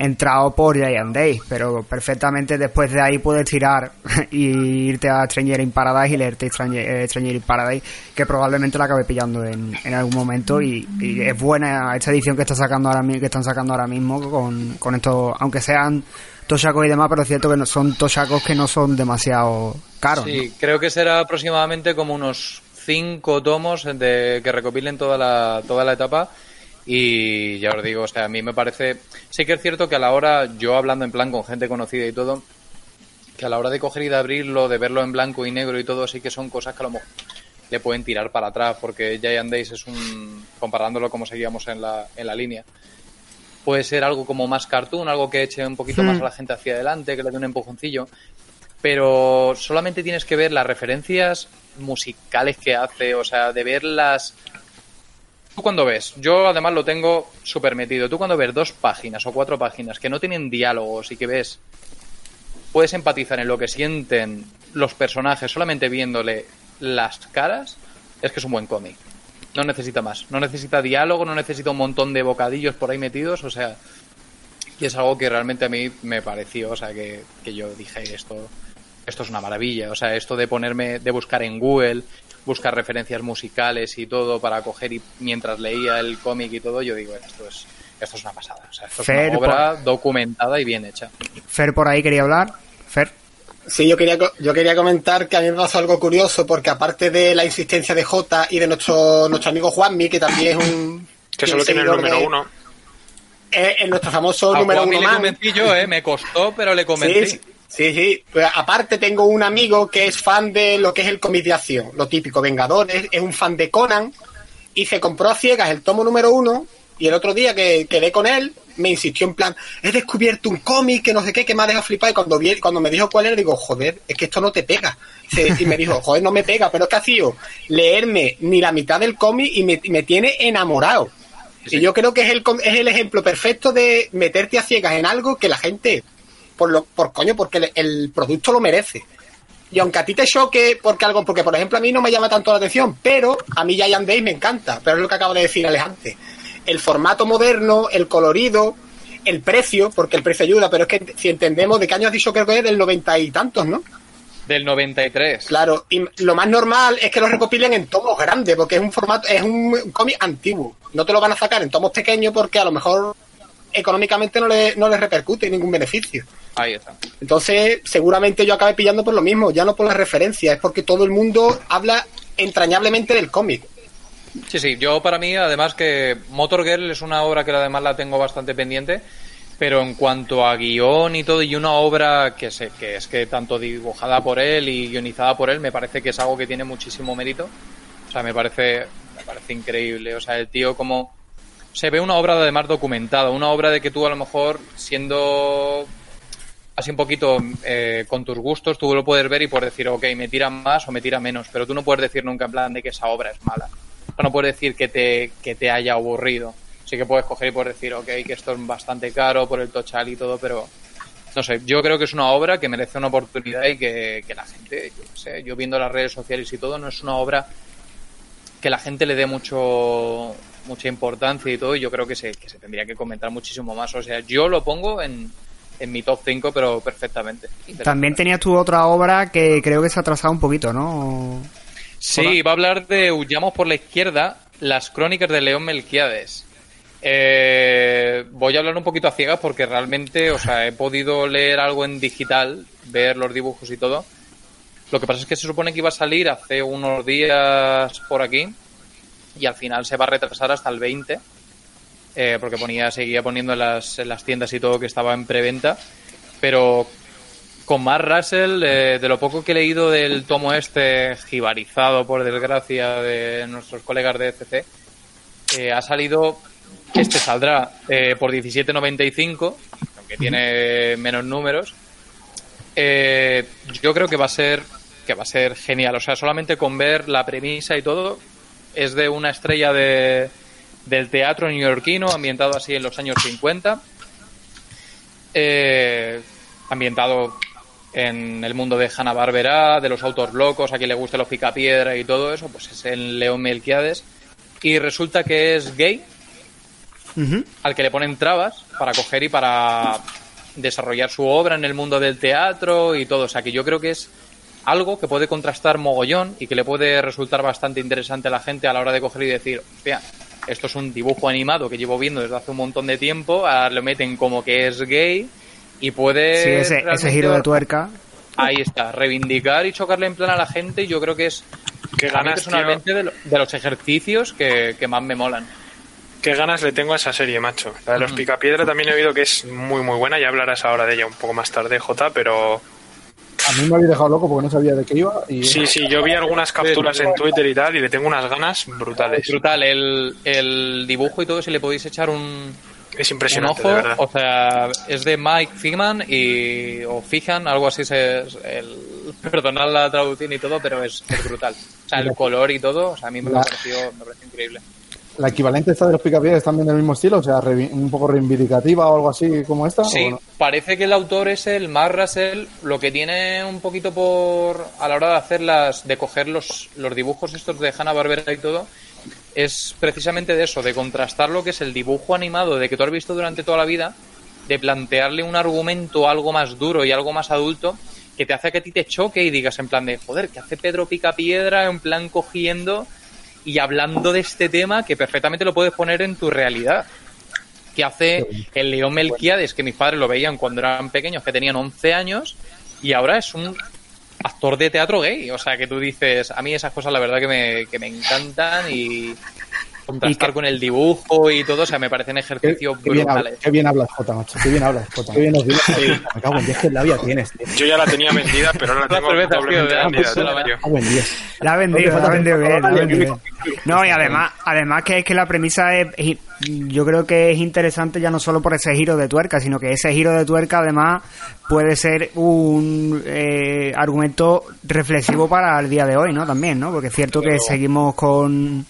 entrado por Giant Days, pero perfectamente después de ahí puedes tirar y irte a Stranger in Paradise y leerte Stranger, eh, Stranger in Paradise, que probablemente la acabe pillando en, en algún momento y, y es buena esta edición que está sacando ahora que están sacando ahora mismo con, con esto, aunque sean toshakos y demás, pero es cierto que no, son toshakos que no son demasiado caros. ¿no? Sí, creo que será aproximadamente como unos cinco tomos de, que recopilen toda la, toda la etapa. Y ya os digo, o sea, a mí me parece. Sí que es cierto que a la hora, yo hablando en plan con gente conocida y todo, que a la hora de coger y de abrirlo, de verlo en blanco y negro y todo, sí que son cosas que a lo mejor le pueden tirar para atrás, porque Giant Days es un. comparándolo como seguíamos en la, en la línea. Puede ser algo como más cartoon, algo que eche un poquito más a la gente hacia adelante, que le dé un empujoncillo pero solamente tienes que ver las referencias musicales que hace, o sea, de ver las... Tú cuando ves, yo además lo tengo súper metido, tú cuando ves dos páginas o cuatro páginas que no tienen diálogos y que ves, puedes empatizar en lo que sienten los personajes solamente viéndole las caras, es que es un buen cómic. No necesita más, no necesita diálogo, no necesita un montón de bocadillos por ahí metidos, o sea, y es algo que realmente a mí me pareció, o sea, que, que yo dije esto, esto es una maravilla, o sea, esto de ponerme, de buscar en Google, buscar referencias musicales y todo para coger y mientras leía el cómic y todo, yo digo, esto es, esto es una pasada, o sea, esto es una obra documentada y bien hecha. Fer por ahí quería hablar. Fer. Sí, yo quería, yo quería comentar que a mí me pasó algo curioso, porque aparte de la insistencia de Jota y de nuestro, nuestro amigo Juanmi, que también es un... Que solo tiene el número de- uno. Es, es nuestro famoso A número Juanmi uno le man. convencí yo, eh, me costó, pero le convencí. Sí, sí, sí. Pues aparte tengo un amigo que es fan de lo que es el cómic de acción, lo típico, Vengadores, es un fan de Conan y se compró a ciegas el tomo número uno y el otro día que quedé con él me insistió en plan, he descubierto un cómic que no sé qué, que me ha dejado flipar y cuando, vi, cuando me dijo cuál era digo, joder, es que esto no te pega. Y me dijo, joder, no me pega, pero es que ha sido leerme ni la mitad del cómic y me, me tiene enamorado. Y yo creo que es el, es el ejemplo perfecto de meterte a ciegas en algo que la gente, por lo, por coño, porque el, el producto lo merece. Y aunque a ti te choque porque algo, porque por ejemplo a mí no me llama tanto la atención, pero a mí Giant Days me encanta, pero es lo que acabo de decir Alejandro. El formato moderno, el colorido, el precio, porque el precio ayuda, pero es que si entendemos de qué año has dicho creo que es del noventa y tantos, ¿no? Del 93. Claro, y lo más normal es que lo recopilen en tomos grandes, porque es un formato, es un cómic antiguo. No te lo van a sacar en tomos pequeños porque a lo mejor económicamente no le, no les repercute ningún beneficio. Ahí está. Entonces, seguramente yo acabé pillando por lo mismo, ya no por la referencia, es porque todo el mundo habla entrañablemente del cómic. Sí, sí, yo para mí, además que Motor Girl es una obra que además la tengo bastante pendiente, pero en cuanto a guion y todo, y una obra que, sé, que es que tanto dibujada por él y guionizada por él, me parece que es algo que tiene muchísimo mérito. O sea, me parece, me parece increíble. O sea, el tío como... Se ve una obra además documentada, una obra de que tú a lo mejor siendo así un poquito eh, con tus gustos, tú lo puedes ver y puedes decir, ok, me tira más o me tira menos, pero tú no puedes decir nunca en plan de que esa obra es mala. O no puedes decir que te, que te haya aburrido. Sí que puedes coger y puedes decir, ok, que esto es bastante caro por el tochal y todo, pero no sé, yo creo que es una obra que merece una oportunidad y que, que la gente, yo qué sé, yo viendo las redes sociales y todo, no es una obra que la gente le dé mucho mucha importancia y todo, y yo creo que se, que se tendría que comentar muchísimo más. O sea, yo lo pongo en, en mi top 5, pero perfectamente. También tenías tú otra obra que creo que se ha atrasado un poquito, ¿no? Sí, va a hablar de Huyamos por la izquierda, las crónicas de León Melquiades. Eh, voy a hablar un poquito a ciegas porque realmente, o sea, he podido leer algo en digital, ver los dibujos y todo. Lo que pasa es que se supone que iba a salir hace unos días por aquí y al final se va a retrasar hasta el 20 eh, porque ponía seguía poniendo en las, en las tiendas y todo que estaba en preventa pero con Mark Russell eh, de lo poco que he leído del tomo este jibarizado por desgracia de nuestros colegas de FC eh, ha salido este saldrá eh, por 17.95 aunque tiene menos números eh, yo creo que va a ser que va a ser genial. O sea solamente con ver la premisa y todo es de una estrella de, del teatro neoyorquino, ambientado así en los años 50, eh, ambientado en el mundo de Hanna-Barbera, de los autos locos, a quien le guste los picapiedra y todo eso, pues es en León Melquiades. Y resulta que es gay, al que le ponen trabas para coger y para desarrollar su obra en el mundo del teatro y todo. O sea que yo creo que es algo que puede contrastar mogollón y que le puede resultar bastante interesante a la gente a la hora de coger y decir, hostia, esto es un dibujo animado que llevo viendo desde hace un montón de tiempo, ahora lo meten como que es gay y puede... Sí, ese, giro de tuerca. Ahí está, reivindicar y chocarle en plan a la gente, yo creo que es mí ganas, personalmente de, lo- de los ejercicios que, que más me molan. Qué ganas le tengo a esa serie, macho. La de los Picapiedra también he oído que es muy, muy buena. Ya hablarás ahora de ella un poco más tarde, J, pero A mí me había dejado loco porque no sabía de qué iba. Y sí, sí, yo vi algunas capturas en Twitter y tal y le tengo unas ganas brutales. Brutal, el, el dibujo y todo, si le podéis echar un, Es un impresionante, ojo, de verdad. o sea, es de Mike Figman y, o Fijan, algo así es el, perdonad la traducción y todo, pero es, es brutal. O sea, el color y todo, o sea, a mí me, La- pareció, me pareció increíble. La equivalente esta de los picapiedras también del mismo estilo, o sea, un poco reivindicativa o algo así como esta. Sí, parece que el autor es el Mark Russell, lo que tiene un poquito por a la hora de hacer las, de coger los, los dibujos estos de Hanna Barbera y todo, es precisamente de eso, de contrastar lo que es el dibujo animado de que tú has visto durante toda la vida, de plantearle un argumento algo más duro y algo más adulto que te hace que a ti te choque y digas en plan de joder, que hace Pedro Picapiedra en plan cogiendo y hablando de este tema que perfectamente lo puedes poner en tu realidad. Que hace el León Melquiades, que mis padres lo veían cuando eran pequeños, que tenían 11 años, y ahora es un actor de teatro gay. O sea, que tú dices, a mí esas cosas la verdad que me, que me encantan y contrastar Y que- con el dibujo y todo, o sea, me parecen ejercicios qué bien hablas, brutales. qué bien hablas, Jota, macho. Qué bien hablas, Jota. Qué bien nos dices. Me cago en 10 que labia tienes, tío. Yo ya la tenía vendida, pero ahora la tengo cerveza, doblemente vendida. de la tío. mañana. Me cago en 10. La ha vendido, la ha vendido bien, la ha vendido bien. No, y además, además que es que la premisa es, es- yo creo que es interesante ya no solo por ese giro de tuerca, sino que ese giro de tuerca además puede ser un eh, argumento reflexivo para el día de hoy, ¿no? También, ¿no? Porque es cierto que seguimos con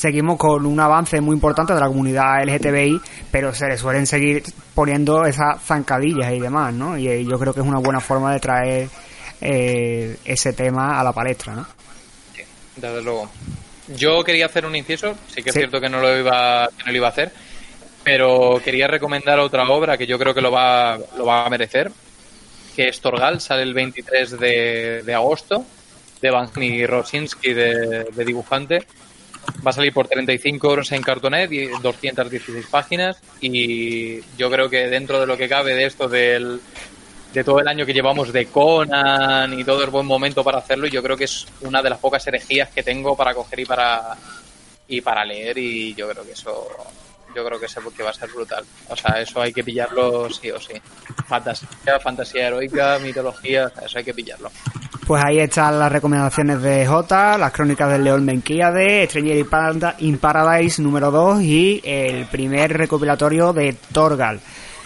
seguimos con un avance muy importante de la comunidad LGTBI, pero se le suelen seguir poniendo esas zancadillas y demás, ¿no? Y eh, yo creo que es una buena forma de traer eh, ese tema a la palestra, ¿no? Desde luego. Yo quería hacer un inciso, sí que es Sí. cierto que no lo iba, que no lo iba a hacer, pero quería recomendar otra obra que yo creo que lo va, lo va a merecer, que es Torgal, sale el 23 de, de agosto, de Evgeny Rosinski, de, de dibujante. Va a salir por 35 euros en Cartonet y 216 páginas. Y yo creo que dentro de lo que cabe de esto del, de todo el año que llevamos de Conan y todo es buen momento para hacerlo yo creo que es una de las pocas herejías que tengo para coger y para y para leer. Y yo creo que eso yo creo que eso que va a ser brutal. O sea eso hay que pillarlo sí o sí. Fantasía fantasía heroica mitología eso hay que pillarlo Pues ahí están las recomendaciones de J, las crónicas del León Menquíade, Stranger in Paradise número 2 y el primer recopilatorio de Torgal.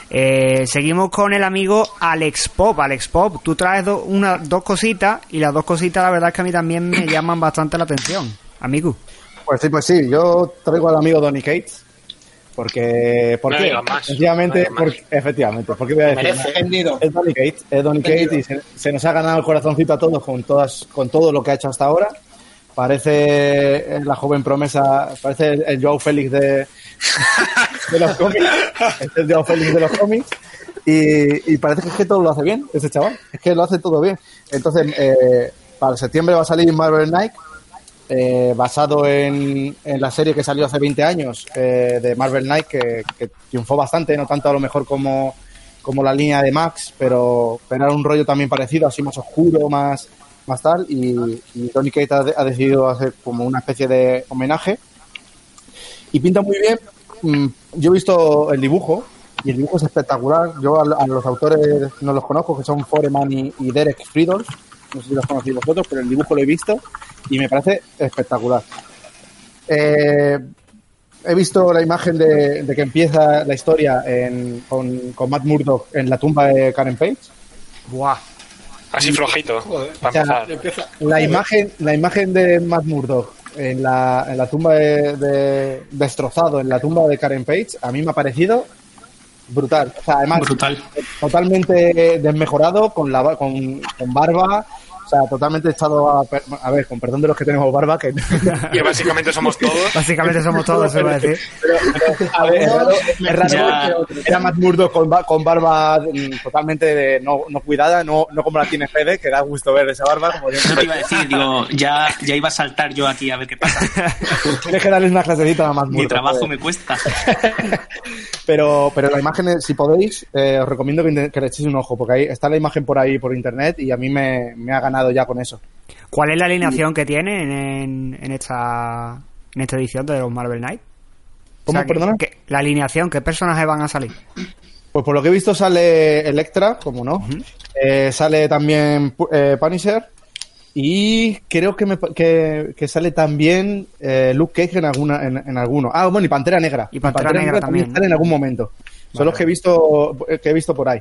Eh, seguimos con el amigo Alex Pop. Alex Pop, tú traes do- una, dos cositas y las dos cositas la verdad es que a mí también me llaman bastante la atención. Amigo. Pues sí, pues sí. Yo traigo al amigo Donny Cates. Porque, ¿por No qué? más. No más. porque, efectivamente, porque voy a decir, es Donny Cates, es Donny Cates y se, se nos ha ganado el corazoncito a todos con todas, con todo lo que ha hecho hasta ahora. Parece la joven promesa, parece el, el Joao Félix de, de los cómics. Es el Joao Félix de los cómics. Y, y parece que, es que todo lo hace bien, ese chaval. Es que lo hace todo bien. Entonces, eh, para septiembre va a salir Marvel Knight, eh, basado en, en la serie que salió hace 20 años eh, de Marvel Knight, que, triunfó bastante, no tanto a lo mejor como, como la línea de Max, pero, pero era un rollo también parecido, así más oscuro, más, más tal. Y, Tony Kate ha, de- ha decidido hacer como una especie de homenaje. Y pinta muy bien. Mm, Yo he visto el dibujo y el dibujo es espectacular. Yo a, a los autores no los conozco, que son Foreman y, y Derek Friedolf. No sé si los conocéis vosotros, pero el dibujo lo he visto y me parece espectacular. Eh, he visto la imagen de, de que empieza la historia en- con, con Matt Murdock en la tumba de Karen Page. Buah. Así flojito, O para sea, empezar. la imagen, la imagen de Matt Murdock en la, en la tumba de, de- destrozado, en la tumba de Karen Page, a mí me ha parecido brutal. O sea, además, Brutal. totalmente desmejorado, con, la, con, con barba, sea, totalmente echado a, per- a ver, con perdón de los que tenemos barba, que Que básicamente somos todos. Básicamente somos todos, se va a decir. Pero, pero, a ver, es raro, es raro Ya. que era Matt Murdock con, con barba mm, totalmente de- no, no cuidada, no, no como la tiene Fede, que da gusto ver esa barba. Como yo. No te iba a decir, digo, ya, ya iba a saltar yo aquí a ver qué pasa. Tienes que darles una clasecita a Matt Mi trabajo joder. me cuesta. Pero, pero la imagen, si podéis, eh, os recomiendo que, que le echéis un ojo, porque ahí está la imagen por ahí por internet y a mí me, me ha ganado ya con eso. ¿Cuál es la alineación que tiene en, en esta en esta edición de los Marvel Knight? ¿Cómo, perdona? que- la alineación, ¿qué personajes van a salir? Pues por lo que he visto sale Electra, como no. Eh, sale también eh, Punisher. Y creo que, me, que, que sale también eh, Luke Cage en, alguna, en, en alguno. Ah, bueno, y Pantera Negra. Y Pantera Negra también, sale en algún momento. Son los que he visto, que he visto por ahí.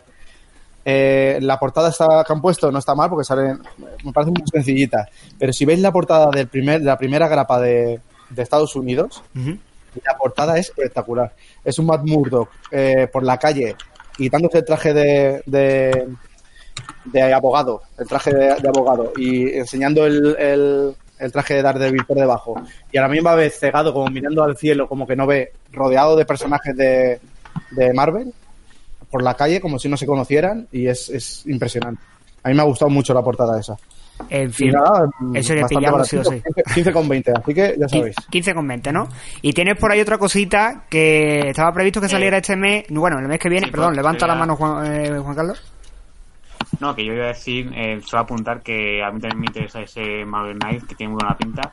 Eh, la portada está, que han puesto no está mal porque sale, me parece muy sencillita. Pero si veis la portada del primer, de la primera grapa de, de Estados Unidos, la portada es espectacular. Es un Matt Murdock eh, por la calle, quitándose el traje de, de, de abogado, el traje de, de abogado, y enseñando el, el, el traje de Daredevil por debajo. Y a la misma vez cegado, como mirando al cielo, como que no ve, rodeado de personajes de, de Marvel, por la calle, como si no se conocieran, y es, es impresionante. A mí me ha gustado mucho la portada esa. En fin, nada, eso bastante pillarlo sí o sí. 15 con 20, así que ya sabéis. 15 con 20, ¿no? Y tienes por ahí otra cosita que estaba previsto que saliera este mes, bueno, el mes que viene, sí, perdón, pues, levanta la mano Juan, eh, Juan Carlos. No, que yo iba a decir, eh, solo apuntar que a mí también me interesa ese Marvel Knight, que tiene muy buena pinta,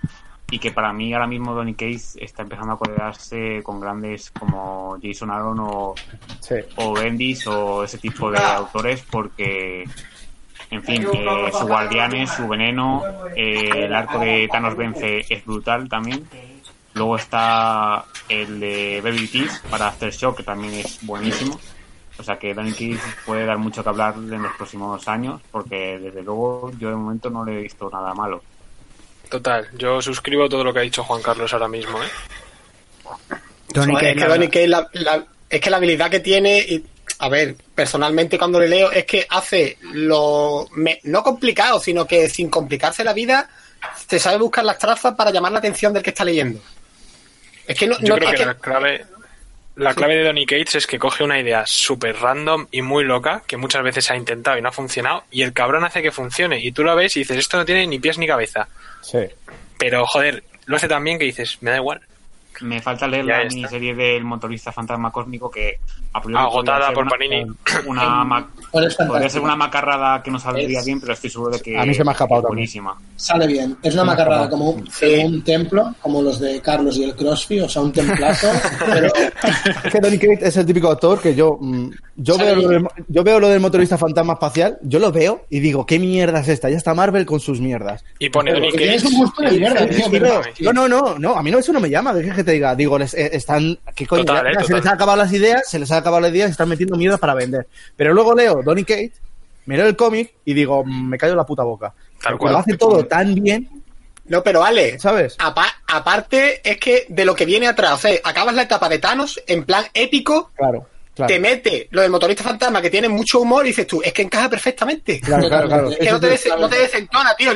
y que para mí ahora mismo Donny Case está empezando a codearse con grandes como Jason Aaron o, Sí. o Bendis o ese tipo de autores, porque, en fin, eh, sus guardianes, su veneno, eh, el arco de Thanos Vence es brutal también. Luego está el de Baby Teeth para Aftershock, que también es buenísimo. O sea que Donny Case puede dar mucho que hablar en los próximos años, porque desde luego yo de momento no le he visto nada malo. Total, yo suscribo todo lo que ha dicho Juan Carlos ahora mismo, ¿eh? Joder, es que Donny la- la- es que la habilidad que tiene, y, a ver, personalmente cuando le leo, es que hace lo me- no complicado, sino que sin complicarse la vida, se sabe buscar las trazas para llamar la atención del que está leyendo. Es que no, Yo no- creo es que que- la clave, la clave de Donny Cates es que coge una idea súper random y muy loca, que muchas veces ha intentado y no ha funcionado, y el cabrón hace que funcione. Y tú lo ves y dices, esto no tiene ni pies ni cabeza. Sí. Pero, joder, lo hace tan bien que dices, me da igual. Me falta leer Ya la está. miniserie del motorista fantasma cósmico que Agotada por una- Panini. Una, es podría ser una macarrada que no saldría Es- bien, pero estoy seguro de que A mí se me ha escapado es también. buenísima. Sale bien. Es una macarrada como un, Sí. como un templo, como los de Carlos y el Crossfit, o sea, un templazo. pero Es que Donny Cates es el típico actor que yo mm, yo veo, lo del, yo veo lo del motorista fantasma espacial, yo lo veo y digo, ¿qué mierda es esta? Ya está Marvel con sus mierdas. Y pone Donny tienes Cates. un gusto de mierda, tío. Pero- no, no, no, no, a mí no eso no me llama, que, que te diga, digo, les, eh, están, ¿qué coño? Total, Ya- eh, se les han acabado las ideas, se les han acabado las ideas y están metiendo mierda para vender. Pero luego leo Donny Cates, me leo el cómic y digo, mm, me callo la puta boca. Tal cual. lo hace todo tan bien, No, pero Ale, ¿sabes? apa- aparte es que de lo que viene atrás, o sea, acabas la etapa de Thanos en plan épico, Claro, claro. te mete lo del motorista fantasma que tiene mucho humor y dices tú, es que encaja perfectamente. Claro, claro, claro. Es que no te, des- no te desentona, tío.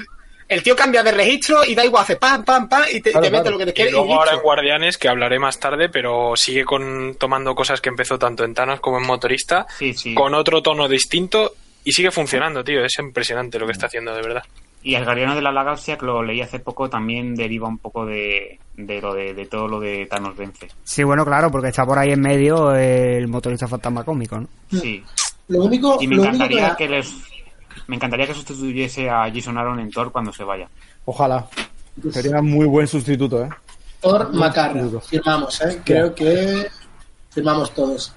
El, tío cambia de registro y da igual, hace pam, pam, pam y te, Claro, te mete claro. lo que te Y quiere. luego listo. ahora en Guardianes, que hablaré más tarde, pero sigue con tomando cosas que empezó tanto en Thanos como en Motorista, Sí, sí. con otro tono distinto y sigue funcionando, tío. Es impresionante lo que está haciendo, de verdad. Y el Guardiano de la Galaxia, que lo leí hace poco, también deriva un poco de, de lo de, de todo lo de Thanos vence. Sí, bueno, claro, porque está por ahí en medio el motorista fantasma cómico, ¿no? Sí. Lo único, Y me lo único que, encantaría que les me encantaría que sustituyese a Jason Aaron en Thor cuando se vaya. Ojalá. Sería muy buen sustituto, ¿eh? Thor Macarra, firmamos, ¿eh? Creo que firmamos todos.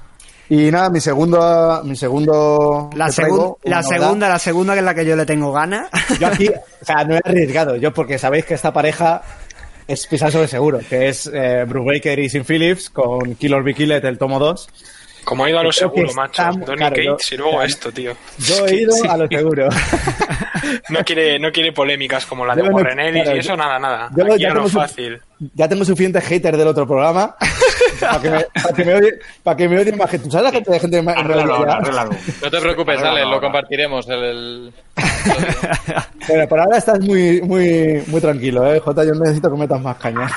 Y nada, mi segundo, mi segundo La, segun- traigo, la segunda, la segunda que es la que yo le tengo ganas. Yo aquí, o sea, no he arriesgado, yo porque sabéis que esta pareja es pisar sobre seguro, que es eh, Bruce Baker y Sin Phillips con Killer Be Killed, el tomo 2. Como ha ido a lo seguro, macho. Donny claro, Cates y luego claro. esto, tío. Yo he ido a lo seguro. No quiere, no quiere polémicas como la de no- Warren Ellis claro, y eso, nada, nada. yo Aquí ya a lo tengo su- fácil. Ya tengo suficiente hater del otro programa para que me, para que me odie, para que me odie más gente. ¿Tú sabes la gente de gente más. No te preocupes, Ale, lo compartiremos. El, el- Bueno, por ahora estás muy, muy, muy tranquilo, eh, Jota. Yo necesito que metas más caña.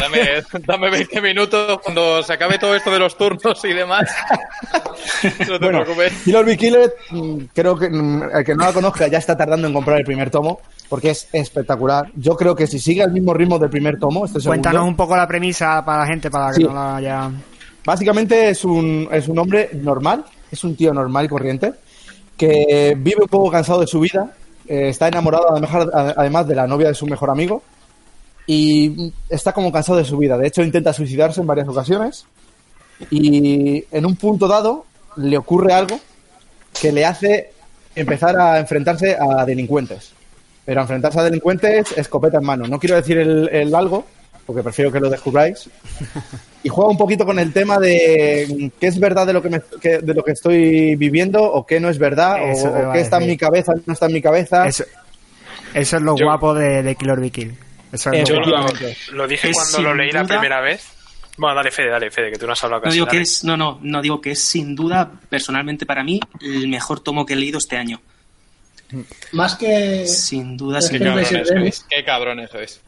dame, dame 20 minutos cuando se acabe todo esto de los turnos y demás. No te Bueno, preocupes. Killer Be Killed, mm, creo que mm, el que no la conozca ya está tardando en comprar el primer tomo, porque es espectacular. Yo creo que si sigue al mismo ritmo del primer tomo, este segundo, Cuéntanos un poco la premisa para la gente, para que Sí. no la haya... básicamente es un, es un hombre normal, es un tío normal y corriente, que vive un poco cansado de su vida, eh, está enamorado además, además de la novia de su mejor amigo, y está como cansado de su vida. De hecho, intenta suicidarse en varias ocasiones, y en un punto dado le ocurre algo que le hace empezar a enfrentarse a delincuentes. Pero enfrentarse a delincuentes, escopeta en mano. No quiero decir el, el algo, porque prefiero que lo descubráis. Y juega un poquito con el tema de mm, qué es verdad de lo que, me- que- de lo que estoy viviendo o qué no es verdad, o- Eso qué está en mi cabeza, no está en mi cabeza. Eso, eso es lo Yo- guapo de, de Killer Be Kill. Eso es Yo lo Yo lo, Efectivamente. lo dije Es cuando lo leí la primera vez. Bueno, dale, Fede, dale, Fede, que tú no has hablado No casi. digo que es, no, no, no digo que es sin duda, personalmente para mí, el mejor tomo que he leído este año. Más que. Sin duda, que cabrones. Qué cabrones sois.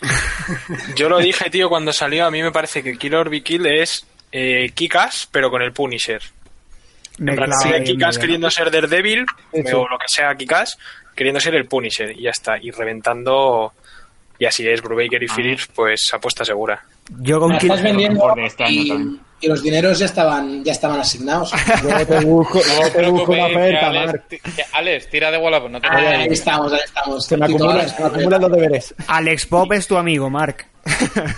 Yo lo dije, tío, cuando salió. A mí me parece que Killer Be Kill es eh, Kikas, pero con el Punisher. Me En plan, sigue Kikas queriendo ser Daredevil, Eso. o lo que sea Kikas, queriendo ser el Punisher, y ya está. Y reventando. Y así es, Brubaker y Phillips, pues apuesta segura. Yo con La Kill- estás vendiendo mejor de este año y, también. Y los dineros ya estaban, ya estaban asignados. Luego te busco, luego te busco una oferta, Alex, Marc. Alex, tira de Wallapop, no te Ahí preocupes. estamos, ahí estamos. Se me acumulan, los deberes. Alex Pop es tu amigo, Mark.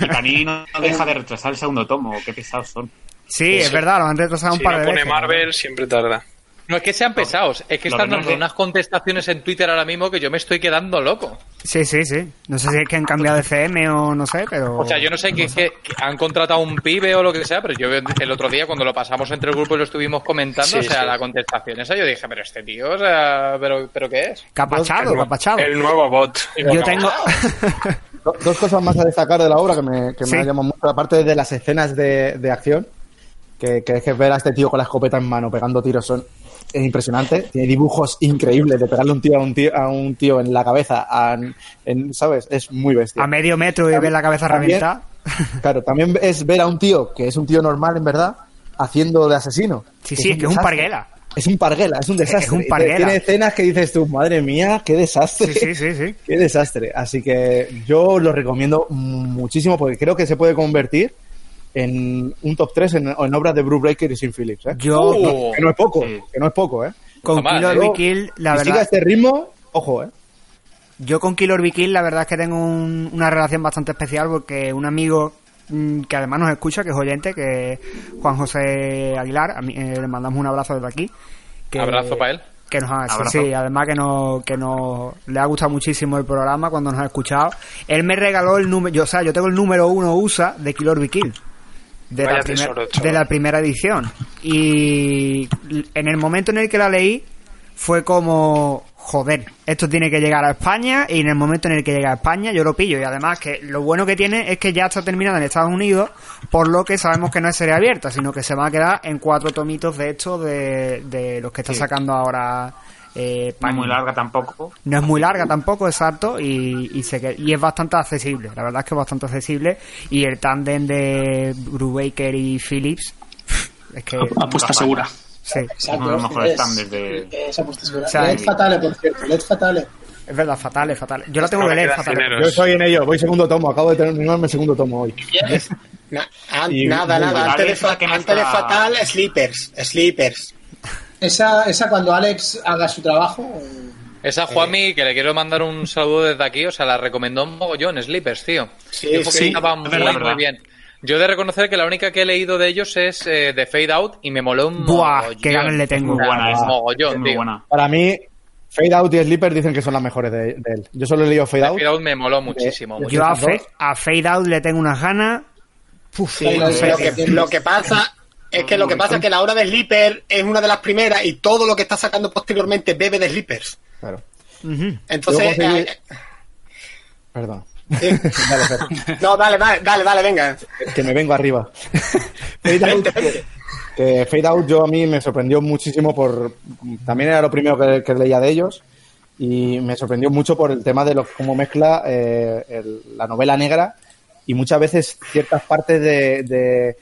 Y Panini no deja de retrasar el segundo tomo, qué pesados son. Sí, es verdad, lo han retrasado un Si par no de pone veces. Marvel, siempre tarda. No es que sean pesados, es que están dando unas contestaciones en Twitter ahora mismo que yo me estoy quedando loco. Sí, sí, sí. No sé si es que han cambiado de CM o no sé, pero... O sea, yo no sé que, que- que han contratado un pibe o lo que sea, pero yo el otro día cuando lo pasamos entre el grupo y lo estuvimos comentando, Sí, o sea, sí. la contestación esa, yo dije, pero este tío, o sea, pero, pero ¿qué es? Capachado, capachado. El nuevo bot. Yo tengo... Do- Dos cosas más a destacar de la obra que me, que Sí. me ha llamado mucho, aparte de las escenas de, de acción, que, que es que ver a este tío con la escopeta en mano pegando tiros son, es impresionante. Tiene dibujos increíbles de pegarle un tiro a un tío, a un tío en la cabeza, a- en- ¿sabes? Es muy bestia. a medio metro y ver la cabeza reventada. Claro, también es ver a un tío que es un tío normal en verdad, haciendo de asesino. Sí, sí, es que es un parguela. Es un parguela, es un desastre. Es un Y te- parguela. Tiene escenas que dices tú, madre mía, qué desastre. Sí, sí, sí, sí. Qué desastre. Así que yo lo recomiendo muchísimo porque creo que se puede convertir en un top 3 en, en obras de Bruce Breaker y Sin Phillips. ¿eh? Yo, Uh, Que no es poco, Sí. que no es poco, ¿eh? con mal, Killer ¿eh? Be Kill, la si sigue verdad... este ritmo, ojo, ¿eh? Yo con Killer Be Kill la verdad es que tengo un- una relación bastante especial porque un amigo mm, que además nos escucha, que es oyente, que es Juan José Aguilar, a mí, eh, le mandamos un abrazo desde aquí. Que, Abrazo para él. Que nos ha, sí, además que nos, que nos le ha gustado muchísimo el programa cuando nos ha escuchado. Él me regaló el número, yo, o sea, yo tengo el número uno USA de Killer Be Kill. De la, primer- de la primera edición. Y en el momento en el que la leí, fue como, joder, esto tiene que llegar a España y en el momento en el que llega a España yo lo pillo. Y además que lo bueno que tiene es que ya está terminada en Estados Unidos, por lo que sabemos que no es serie abierta, sino que se va a quedar en cuatro tomitos de estos de, de los que está sacando ahora Eh, No es muy larga tampoco. no es muy larga tampoco, exacto, y, y, se que- y es bastante accesible. La verdad es que es bastante accesible. Y el tándem de Brubaker y Phillips, es que. Apuesta segura. Sí, Es uno de los mejores es- standards de... Esa apuesta segura. O sea, Led y- Fatale, por cierto. Led Fatale. es verdad, fatal, es fatal. Yo la tengo que leer, quedan fatal. dineros. Yo estoy en ello, voy segundo tomo, acabo de terminarme segundo tomo hoy. Na- an- Y nada, nada. Antes de, fa- antes de Fatal, Sleepers. Sleepers. Esa, esa cuando Alex haga su trabajo. eh, Esa Juanmi, que le quiero mandar un saludo desde aquí, o sea, la recomendó un mogollón, Sleepers, tío. Sí, Dijo que sí, estaba muy, verdad, muy verdad. bien. Yo he de reconocer que la única que he leído de ellos es eh, The Fade Out y me moló un Buah, mogollón. qué ganas le tengo. Muy buena mogollón, Es muy tío. buena. Para mí, Fade Out y Sleeper dicen que son las mejores de, de él. Yo solo he leído Fade The Out. Fade Out me moló muchísimo. Eh, muchísimo. Yo a, ¿Estas Fe- a Fade Out le tengo Sí, lo, sí, que, sí. lo que pasa es que lo que pasa es que la obra de Sleeper es una de las primeras y todo lo que está sacando posteriormente bebe de Sleepers. Claro. Entonces, eh, Perdón. eh, Dale, no, dale, dale, dale, dale, venga. que me vengo arriba. Fade Out, que, que Fade Out yo a mí me sorprendió muchísimo por... También era lo primero que, que leía de ellos y me sorprendió mucho por el tema de lo, cómo mezcla eh, el- la novela negra y muchas veces ciertas partes de... de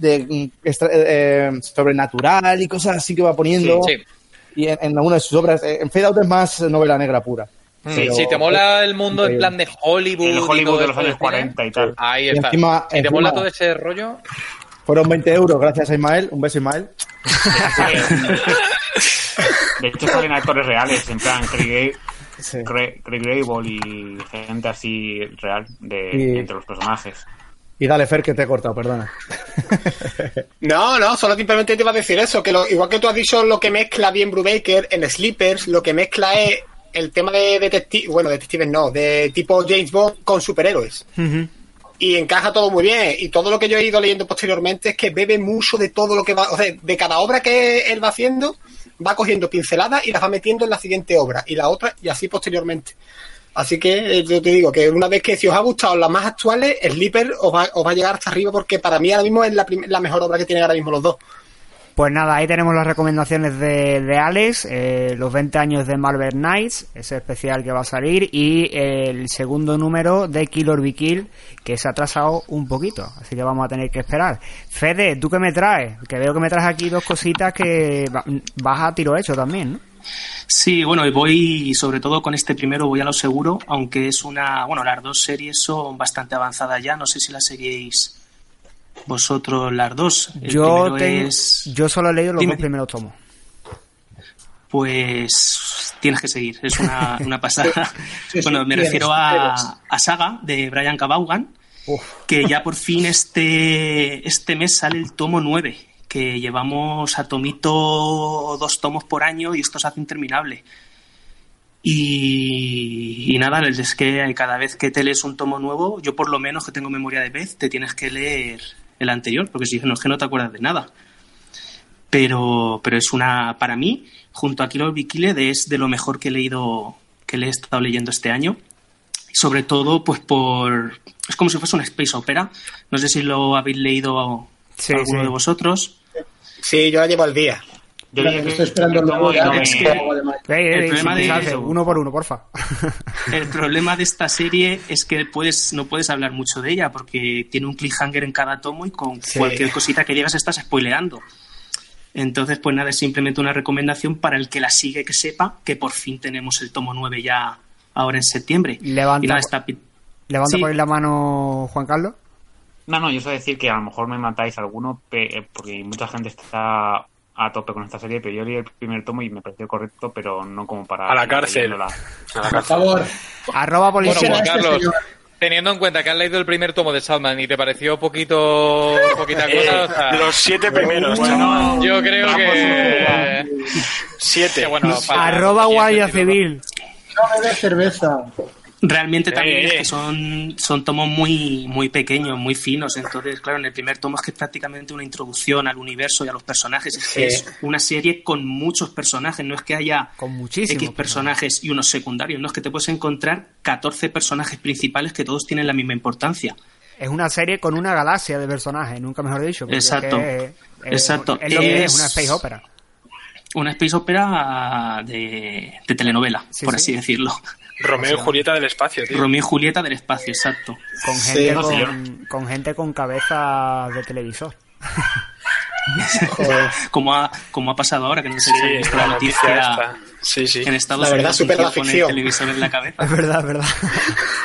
de, mm, eh, sobrenatural y cosas así que va poniendo Sí. y en, en alguna de sus obras eh, en Fade Out es más novela negra pura Sí, Pero- si te mola el mundo en plan de Hollywood, El y Hollywood todo de los años del cine, 40 y tal. Ahí Y encima- si te encima- mola todo ese rollo, fueron 20 euros gracias a Ismael un beso Ismael De hecho, salen actores reales, en plan Craig, Sí. Craig, Craig Gable y gente así real de, Y- entre los personajes. Y dale, Fer, que te he cortado, perdona. No, no, solo simplemente te iba a decir eso, que lo, igual que tú has dicho lo que mezcla bien Brubaker en Sleepers, lo que mezcla es el tema de detectives, bueno, detectives no, de tipo James Bond con superhéroes. Y encaja todo muy bien. Y todo lo que yo he ido leyendo posteriormente es que bebe mucho de todo lo que va, o sea, de cada obra que él va haciendo, va cogiendo pinceladas y las va metiendo en la siguiente obra, y la otra, y así posteriormente. Así que eh, yo te digo que una vez que si os ha gustado las más actuales, Sleeper os va, os va a llegar hasta arriba porque para mí ahora mismo es la, mejor obra que tienen ahora mismo los dos. Pues nada, ahí tenemos las recomendaciones de, de Alex, eh, los 20 años de Marvel Knights, ese especial que va a salir, y el segundo número de Kill or Be Kill, que se ha atrasado un poquito, así que vamos a tener que esperar. Fede, ¿tú qué me traes? Que veo que me traes aquí dos cositas que va- vas a tiro hecho también, ¿no? Sí, bueno, y voy sobre todo con este primero, voy a lo seguro, aunque es una. Bueno, las dos series son bastante avanzadas ya, no sé si las seguís vosotros las dos. El Yo, primero te- es. yo solo he leído los Dime. dos primeros tomos. Pues tienes que seguir, es una, una pasada. Sí, sí, bueno, me tienes, refiero a, a Saga de Brian Cabaugan, que ya por fin este, este mes sale el tomo 9, que llevamos a tomito dos tomos por año y esto se hace interminable. Y, y nada, es que cada vez que te lees un tomo nuevo, yo por lo menos que tengo memoria de pez, te tienes que leer el anterior, porque si no es que no te acuerdas de nada pero, pero es una, para mí, junto a Kilo Bikile, es de lo mejor que he leído, que le he estado leyendo este año. Sobre todo, pues por, es como si fuese una space opera. No sé si lo habéis leído Sí, alguno sí. de vosotros. Sí, yo la llevo al día. Yo que estoy esperando de no me- que El problema de uno por uno, porfa. El problema de esta serie es que puedes, no puedes hablar mucho de ella porque tiene un cliffhanger en cada tomo y con Sí. cualquier cosita que digas estás spoileando. Entonces, pues nada, es simplemente una recomendación para el que la sigue que sepa que por fin tenemos el tomo 9 ya ahora en septiembre. Levanta- Y nada, está pi- Levanta Sí. por ahí la mano, Juan Carlos. No, no, yo sé decir que a lo mejor me matáis alguno, eh, porque mucha gente está a tope con esta serie, pero yo leí el primer tomo y me pareció correcto, pero no como para... A la cárcel. A la Por favor. Arroba Bueno, policía. Juan este Carlos, teniendo en cuenta que has leído el primer tomo de Salman y te pareció poquito poquita cosa, o sea, Eh, los siete primeros, Bueno, chaval. yo creo Vamos, que... Siete. que bueno, para- Arroba Guardia Civil. No bebes cerveza. Realmente también Eh, es eh. que son, son tomos muy, muy pequeños, muy finos. Entonces, claro, en el primer tomo es que es prácticamente una introducción al universo y a los personajes. Es que es una serie con muchos personajes, no es que haya Con muchísimos X personajes y unos secundarios, no es que te puedes encontrar 14 personajes principales que todos tienen la misma importancia. Es una serie con una galaxia de personajes, nunca mejor dicho. Exacto. es que Exacto. Es lo que es, Es- una space opera. Una space opera de, de telenovela, Sí, por sí. así decirlo. Romeo y Julieta del espacio, tío. Romeo y Julieta del espacio, exacto. Con Sí, gente, sé, con, con gente con cabeza de televisor. Joder. Como ha, como ha pasado ahora, que no sé Sí, si habéis visto la noticia noticia esta. Sí, sí. que en Estados La verdad, un la ficción. el televisor en la cabeza. Es verdad, es verdad.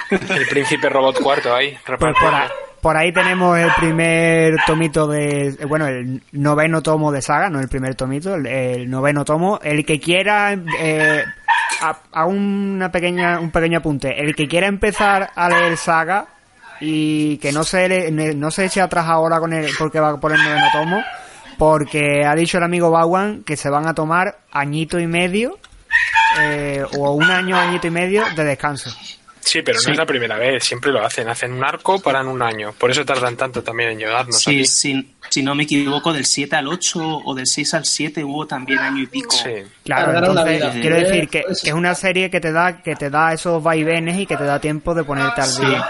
El príncipe robot cuarto ahí. Pues por, a- por ahí tenemos el primer tomito de. Bueno, el noveno tomo de saga, no el primer tomito, el, el noveno tomo. El que quiera. eh, a, una pequeña, un pequeño apunte. El que quiera empezar a leer saga y que no se, le- no se eche atrás ahora con el, porque va por el tomo. Porque ha dicho el amigo Bawan que se van a tomar añito y medio. eh, o un año, añito y medio de descanso. Sí, pero no es la primera vez. Siempre lo hacen. Hacen un arco, paran un año. Por eso tardan tanto también en llegarnos Sí, aquí. si, si no me equivoco, del 7 al 8 o del 6 al 7 hubo también año y pico. Sí. Claro, entonces vida. quiero decir que, que es una serie que te da que te da esos vaivenes y que te da tiempo de ponerte al Sí. día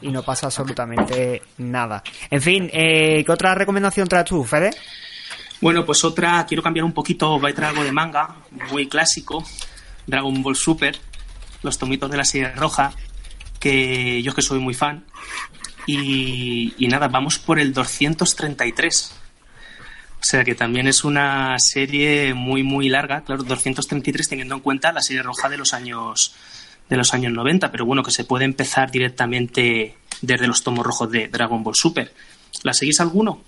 y no pasa absolutamente nada. En fin, eh, ¿qué otra recomendación traes tú, Fede? Bueno, pues otra, quiero cambiar un poquito, va a traer algo de manga, muy clásico, Dragon Ball Super, los tomitos de la serie roja, que yo es que soy muy fan. Y, y nada, vamos por el 233. O sea que también es una serie muy, muy larga, claro, 233 teniendo en cuenta la serie roja de los años de los años 90, pero bueno, que se puede empezar directamente desde los tomos rojos de Dragon Ball Super. ¿La seguís alguno?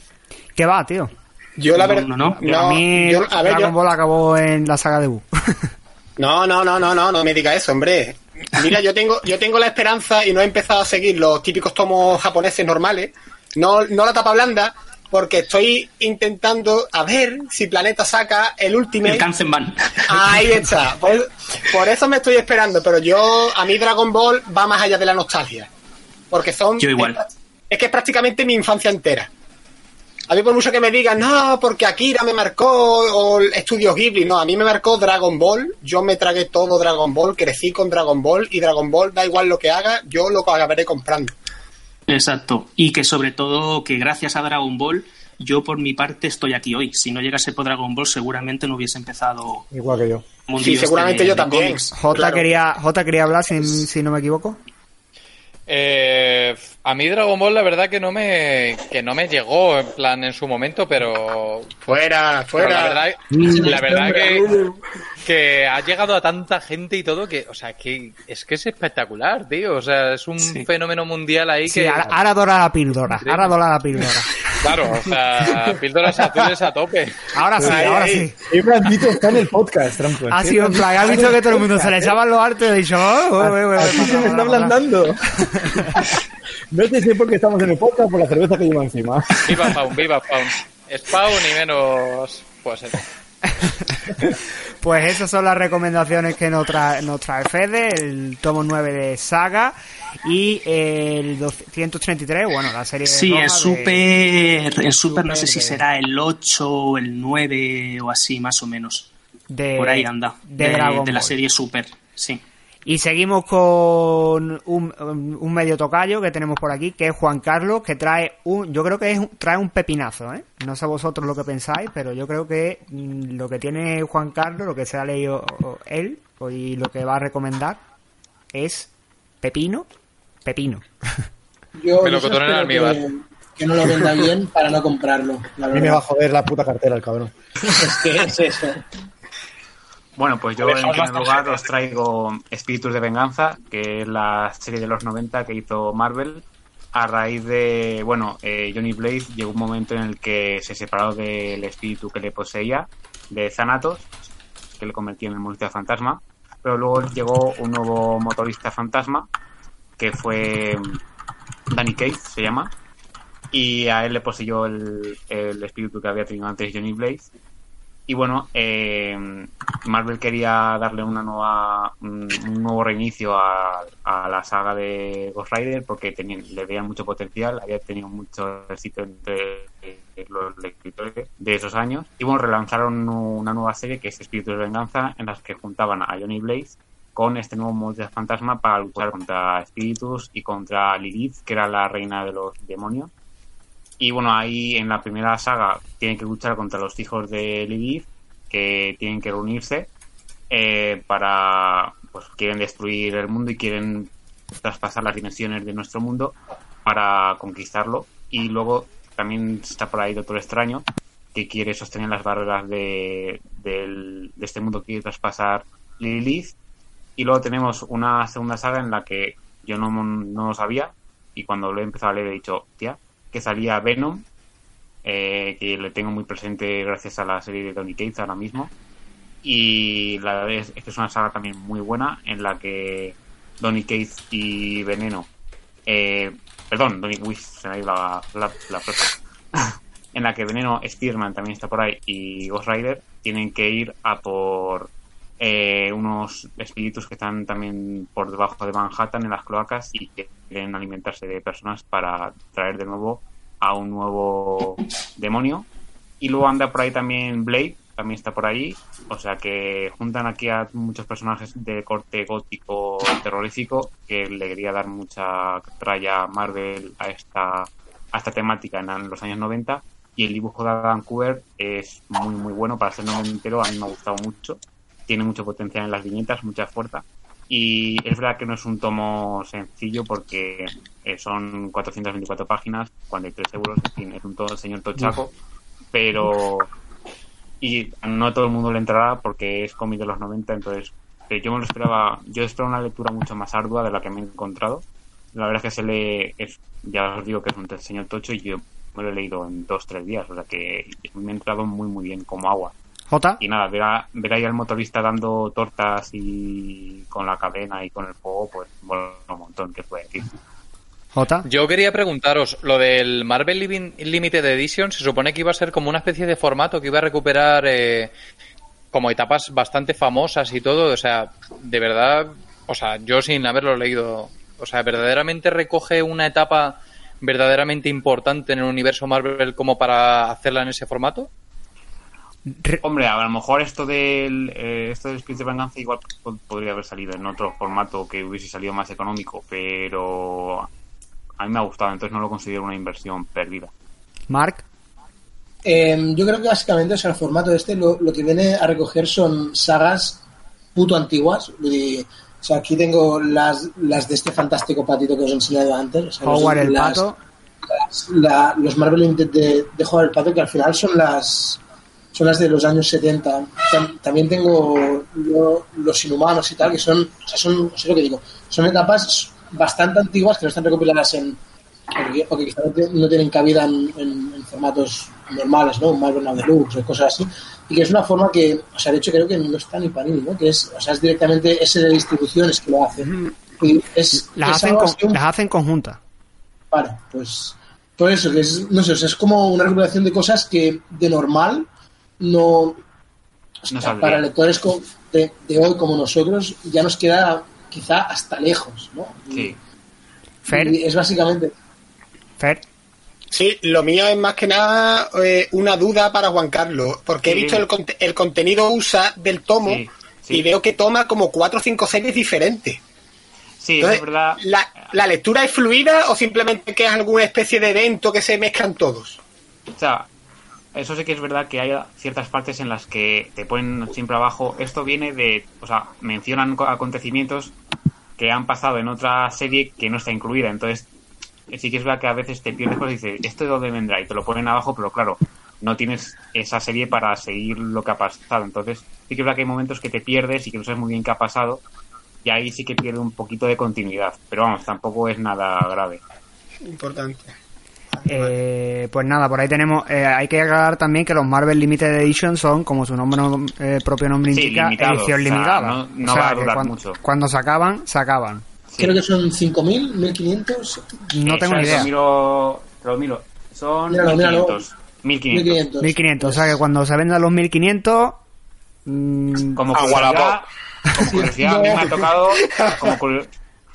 ¿Qué va, tío? Yo la No, verdad. no, no. a mí yo- a ver, Dragon yo- Ball acabó en la saga de Buu. No, no, no, no, no, no me diga eso, hombre. Mira, yo tengo, yo tengo la esperanza y no he empezado a seguir los típicos tomos japoneses normales, no, no la tapa blanda, porque estoy intentando a ver si Planeta saca el Ultimate. El Kanzenban. Ahí está. Por, por eso me estoy esperando, pero yo, a mí Dragon Ball va más allá de la nostalgia. Porque son... Yo igual. Es, es que es prácticamente mi infancia entera. A mí por mucho que me digan, no, porque Akira me marcó, o el Estudio Ghibli, no, a mí me marcó Dragon Ball, yo me tragué todo Dragon Ball, crecí con Dragon Ball, y Dragon Ball, da igual lo que haga, yo lo acabaré comprando. Exacto. Y que sobre todo que gracias a Dragon Ball, yo por mi parte estoy aquí hoy. Si no llegase por Dragon Ball, seguramente no hubiese empezado Igual que yo. Sí, seguramente este de- yo de también. J Claro. quería J quería hablar si, si no me equivoco. Eh, a mí Dragon Ball la verdad que no me que no me llegó en plan en su momento, pero, Fuera, pero fuera. la verdad, la verdad que, que ha llegado a tanta gente y todo que, o sea, que es que es espectacular, tío. O sea, es un Sí. fenómeno mundial ahí Sí, que ahora, adora la píldora. Ahora adora la píldora. claro, o sea, píldoras azules a tope. Ahora sí, Ahí, ahora ahí. sí. Qué blandito está en el podcast, trampo. Ha sido en plan, ha visto que todo el mundo se le echaban los hartos y dicho, oh, oh, oh, oh, Así se me está ablandando. No sé si es porque estamos en el podcast por la cerveza que lleva encima. Viva Faun, viva Faun. Spawn y menos, pues eso. Pues esas son las recomendaciones que nos trae, nos trae Fede, el tomo 9 de Saga y el 233, bueno, la serie Sí, en de- Super, en Super no sé si de- será el 8 o el 9 o así, más o menos. de, Por ahí anda. de, De, Dragon de la Ball. serie Super, sí. Y seguimos con un, un medio tocayo que tenemos por aquí, que es Juan Carlos, que trae un, yo creo que es, un- trae un pepinazo, ¿eh? No sé vosotros lo que pensáis, pero yo creo que mm, lo que tiene Juan Carlos, lo que se ha leído él, y lo que va a recomendar es pepino, pepino. Yo, Me lo yo cotonan en espero almíbar. que, que no lo venda bien para no comprarlo. La A mí me va a joder la puta cartera el cabrón. Es que es eso. Bueno, pues yo Dejamos en primer lugar os traigo Espíritus de Venganza, que es la serie de los 90 que hizo Marvel. A raíz de, bueno, eh, Johnny Blaze llegó un momento en el que se separó del espíritu que le poseía, de Thanatos, que le convertía en el motorista fantasma. Pero luego llegó un nuevo motorista fantasma, que fue mm, Danny Cage, se llama. Y a él le poseyó el, el espíritu que había tenido antes Johnny Blaze. Y bueno, eh, Marvel quería darle una nueva, un, nuevo reinicio a, a la saga de Ghost Rider porque tenían, le veían mucho potencial, había tenido mucho éxito entre los escritores de esos años. Y bueno, relanzaron una nueva serie que es Espíritus de Venganza, en las que juntaban a Johnny Blaze con este nuevo monstruo fantasma para luchar contra espíritus y contra Lilith, que era la reina de los demonios. Y bueno, ahí en la primera saga tienen que luchar contra los hijos de Lilith que tienen que reunirse eh, para, pues quieren destruir el mundo y quieren traspasar las dimensiones de nuestro mundo para conquistarlo. Y luego también está por ahí Doctor Extraño, que quiere sostener las barreras de, del- de este mundo que quiere traspasar Lilith. Y luego tenemos una segunda saga en la que yo no, no lo sabía y cuando lo he empezado a leer he dicho, tía, que salía Venom, eh, que le tengo muy presente gracias a la serie de Donny Cates ahora mismo. Y la verdad es, que es una saga también muy buena en la que Donny Cates y Veneno, eh, perdón, Donny Wish, se me ha ido la, la, en la que Veneno, Spearman también está por ahí y Ghost Rider tienen que ir a por eh, unos espíritus que están también por debajo de Manhattan en las cloacas y que quieren alimentarse de personas para traer de nuevo a un nuevo demonio. Y luego anda por ahí también Blade, también está por ahí. O sea que juntan aquí a muchos personajes de corte gótico terrorífico que le quería dar mucha tralla Marvel a esta, a esta temática en los años 90. Y el dibujo de Adam es muy, muy bueno para ser noventero. A mí me ha gustado mucho. Tiene mucho potencial en las viñetas, mucha fuerza. Y es verdad que no es un tomo sencillo porque eh, son 424 páginas, 43 euros, en fin, es un todo señor tochaco, pero y no a todo el mundo le entrará porque es cómic de los 90, entonces eh, yo me lo esperaba, yo esperaba una lectura mucho más ardua de la que me he encontrado. La verdad es que se lee, es, ya os digo que es un señor tocho y yo me lo he leído en dos, tres días, o sea que me ha entrado muy muy bien como agua. Jota. Y nada, ver, a- ver ahí al motorista dando tortas y con la cadena y con el fuego, pues bueno, un montón que puede decir. Jota. Yo quería preguntaros, lo del Marvel Living- Limited Edition se supone que iba a ser como una especie de formato que iba a recuperar eh, como etapas bastante famosas y todo, o sea, de verdad, o sea, yo sin haberlo leído, o sea, verdaderamente recoge una etapa verdaderamente importante en el universo Marvel como para hacerla en ese formato. Hombre, a lo mejor esto del eh, esto del Espíritu de Venganza igual po- podría haber salido en otro formato que hubiese salido más económico, pero a mí me ha gustado, entonces no lo considero una inversión perdida. Mark. Eh, yo creo que básicamente, o sea, el formato este lo, lo que viene a recoger son sagas puto antiguas. Y, o sea, aquí tengo las, las de este fantástico patito que os he enseñado antes. o sea, los- Howard el las- pato. las- la- los Marvel Limited de, de Howard el pato, que al final son las son las de los años 70. Tam- También tengo lo- los inhumanos y tal, que son, o sea, son, no sé lo que digo, son etapas bastante antiguas que no están recopiladas en, o que- quizá no tienen cabida en, en- en formatos normales, ¿no? Un Marvel Now Deluxe o cosas así. Y que es una forma que, o sea, de hecho creo que no está ni Panini, ¿no? Que es, o sea, es directamente ese de distribuciones que lo hace. Y es, Las hacen, con- un- las hacen conjuntas. Vale, pues por eso, que es, no sé, o sea, es como una recuperación de cosas que de normal no, para lectores de, de hoy como nosotros ya nos queda quizá hasta lejos, ¿no? Y- Sí. Fer. y es básicamente Fer. Sí, lo mío es más que nada eh, una duda para Juan Carlos, porque he visto el, conte- el contenido USA del tomo Sí, sí. y veo que toma como cuatro o cinco series diferentes. Sí, Entonces, es verdad. la, ¿La lectura es fluida o simplemente que es alguna especie de evento que se mezclan todos? O sea, eso sí que es verdad que hay ciertas partes en las que te ponen siempre abajo. Esto viene de. O sea, mencionan co- acontecimientos que han pasado en otra serie que no está incluida. Entonces, sí que es verdad que a veces te pierdes cosas y dices, ¿esto de dónde vendrá? Y te lo ponen abajo, pero claro, no tienes esa serie para seguir lo que ha pasado. Entonces, sí que es verdad que hay momentos que te pierdes y que no sabes muy bien qué ha pasado. Y ahí sí que pierde un poquito de continuidad. Pero vamos, tampoco es nada grave. Importante. Eh, pues nada, por ahí tenemos. eh, hay que aclarar también que los Marvel Limited Edition son, como su nombre eh, propio nombre Sí, indica, limitados, edición o sea, limitada. no- no O sea, va a durar cuan- mucho. Cuando se acaban, se acaban. Sí. creo que son 5.000, 1.500, No tengo ni idea. Lo miro, lo miro. Son Míralo, míralo. 1500. 1500. 1.500. 1500. O sea que cuando se vendan los 1500. mm, Como A curiosidad, Wallapop. como curiosidad, a mí me ha tocado. Como curio-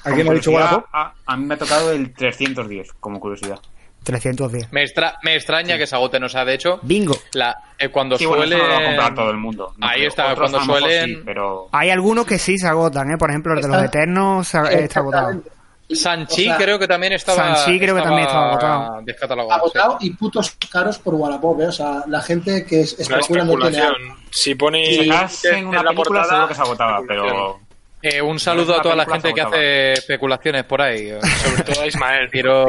¿A quién como me ha dicho? A, a mí me ha tocado el 310, como curiosidad. 310. Me, extra- me extraña que se agoten, o sea, de hecho, Bingo. la, eh, cuando Sí, bueno, suelen... eso no lo va a comprar todo el mundo. No Ahí creo. está, Otros cuando suelen- sí, pero Hay algunos que sí se agotan, ¿eh? Por ejemplo, el de los Está- Eternos se- eh, está agotado. Sanchi O sea, creo que también estaba. Sanchi creo que también estaba agotado. Descatalogado. agotado y putos caros por Wallapop, ¿eh? O sea, la gente que es Una especula no tiene. Si pone Si en una la película portada, seguro que se agotaba, pero Eh, un saludo a toda la gente que hace especulaciones por ahí. sobre todo a Ismael. Quiero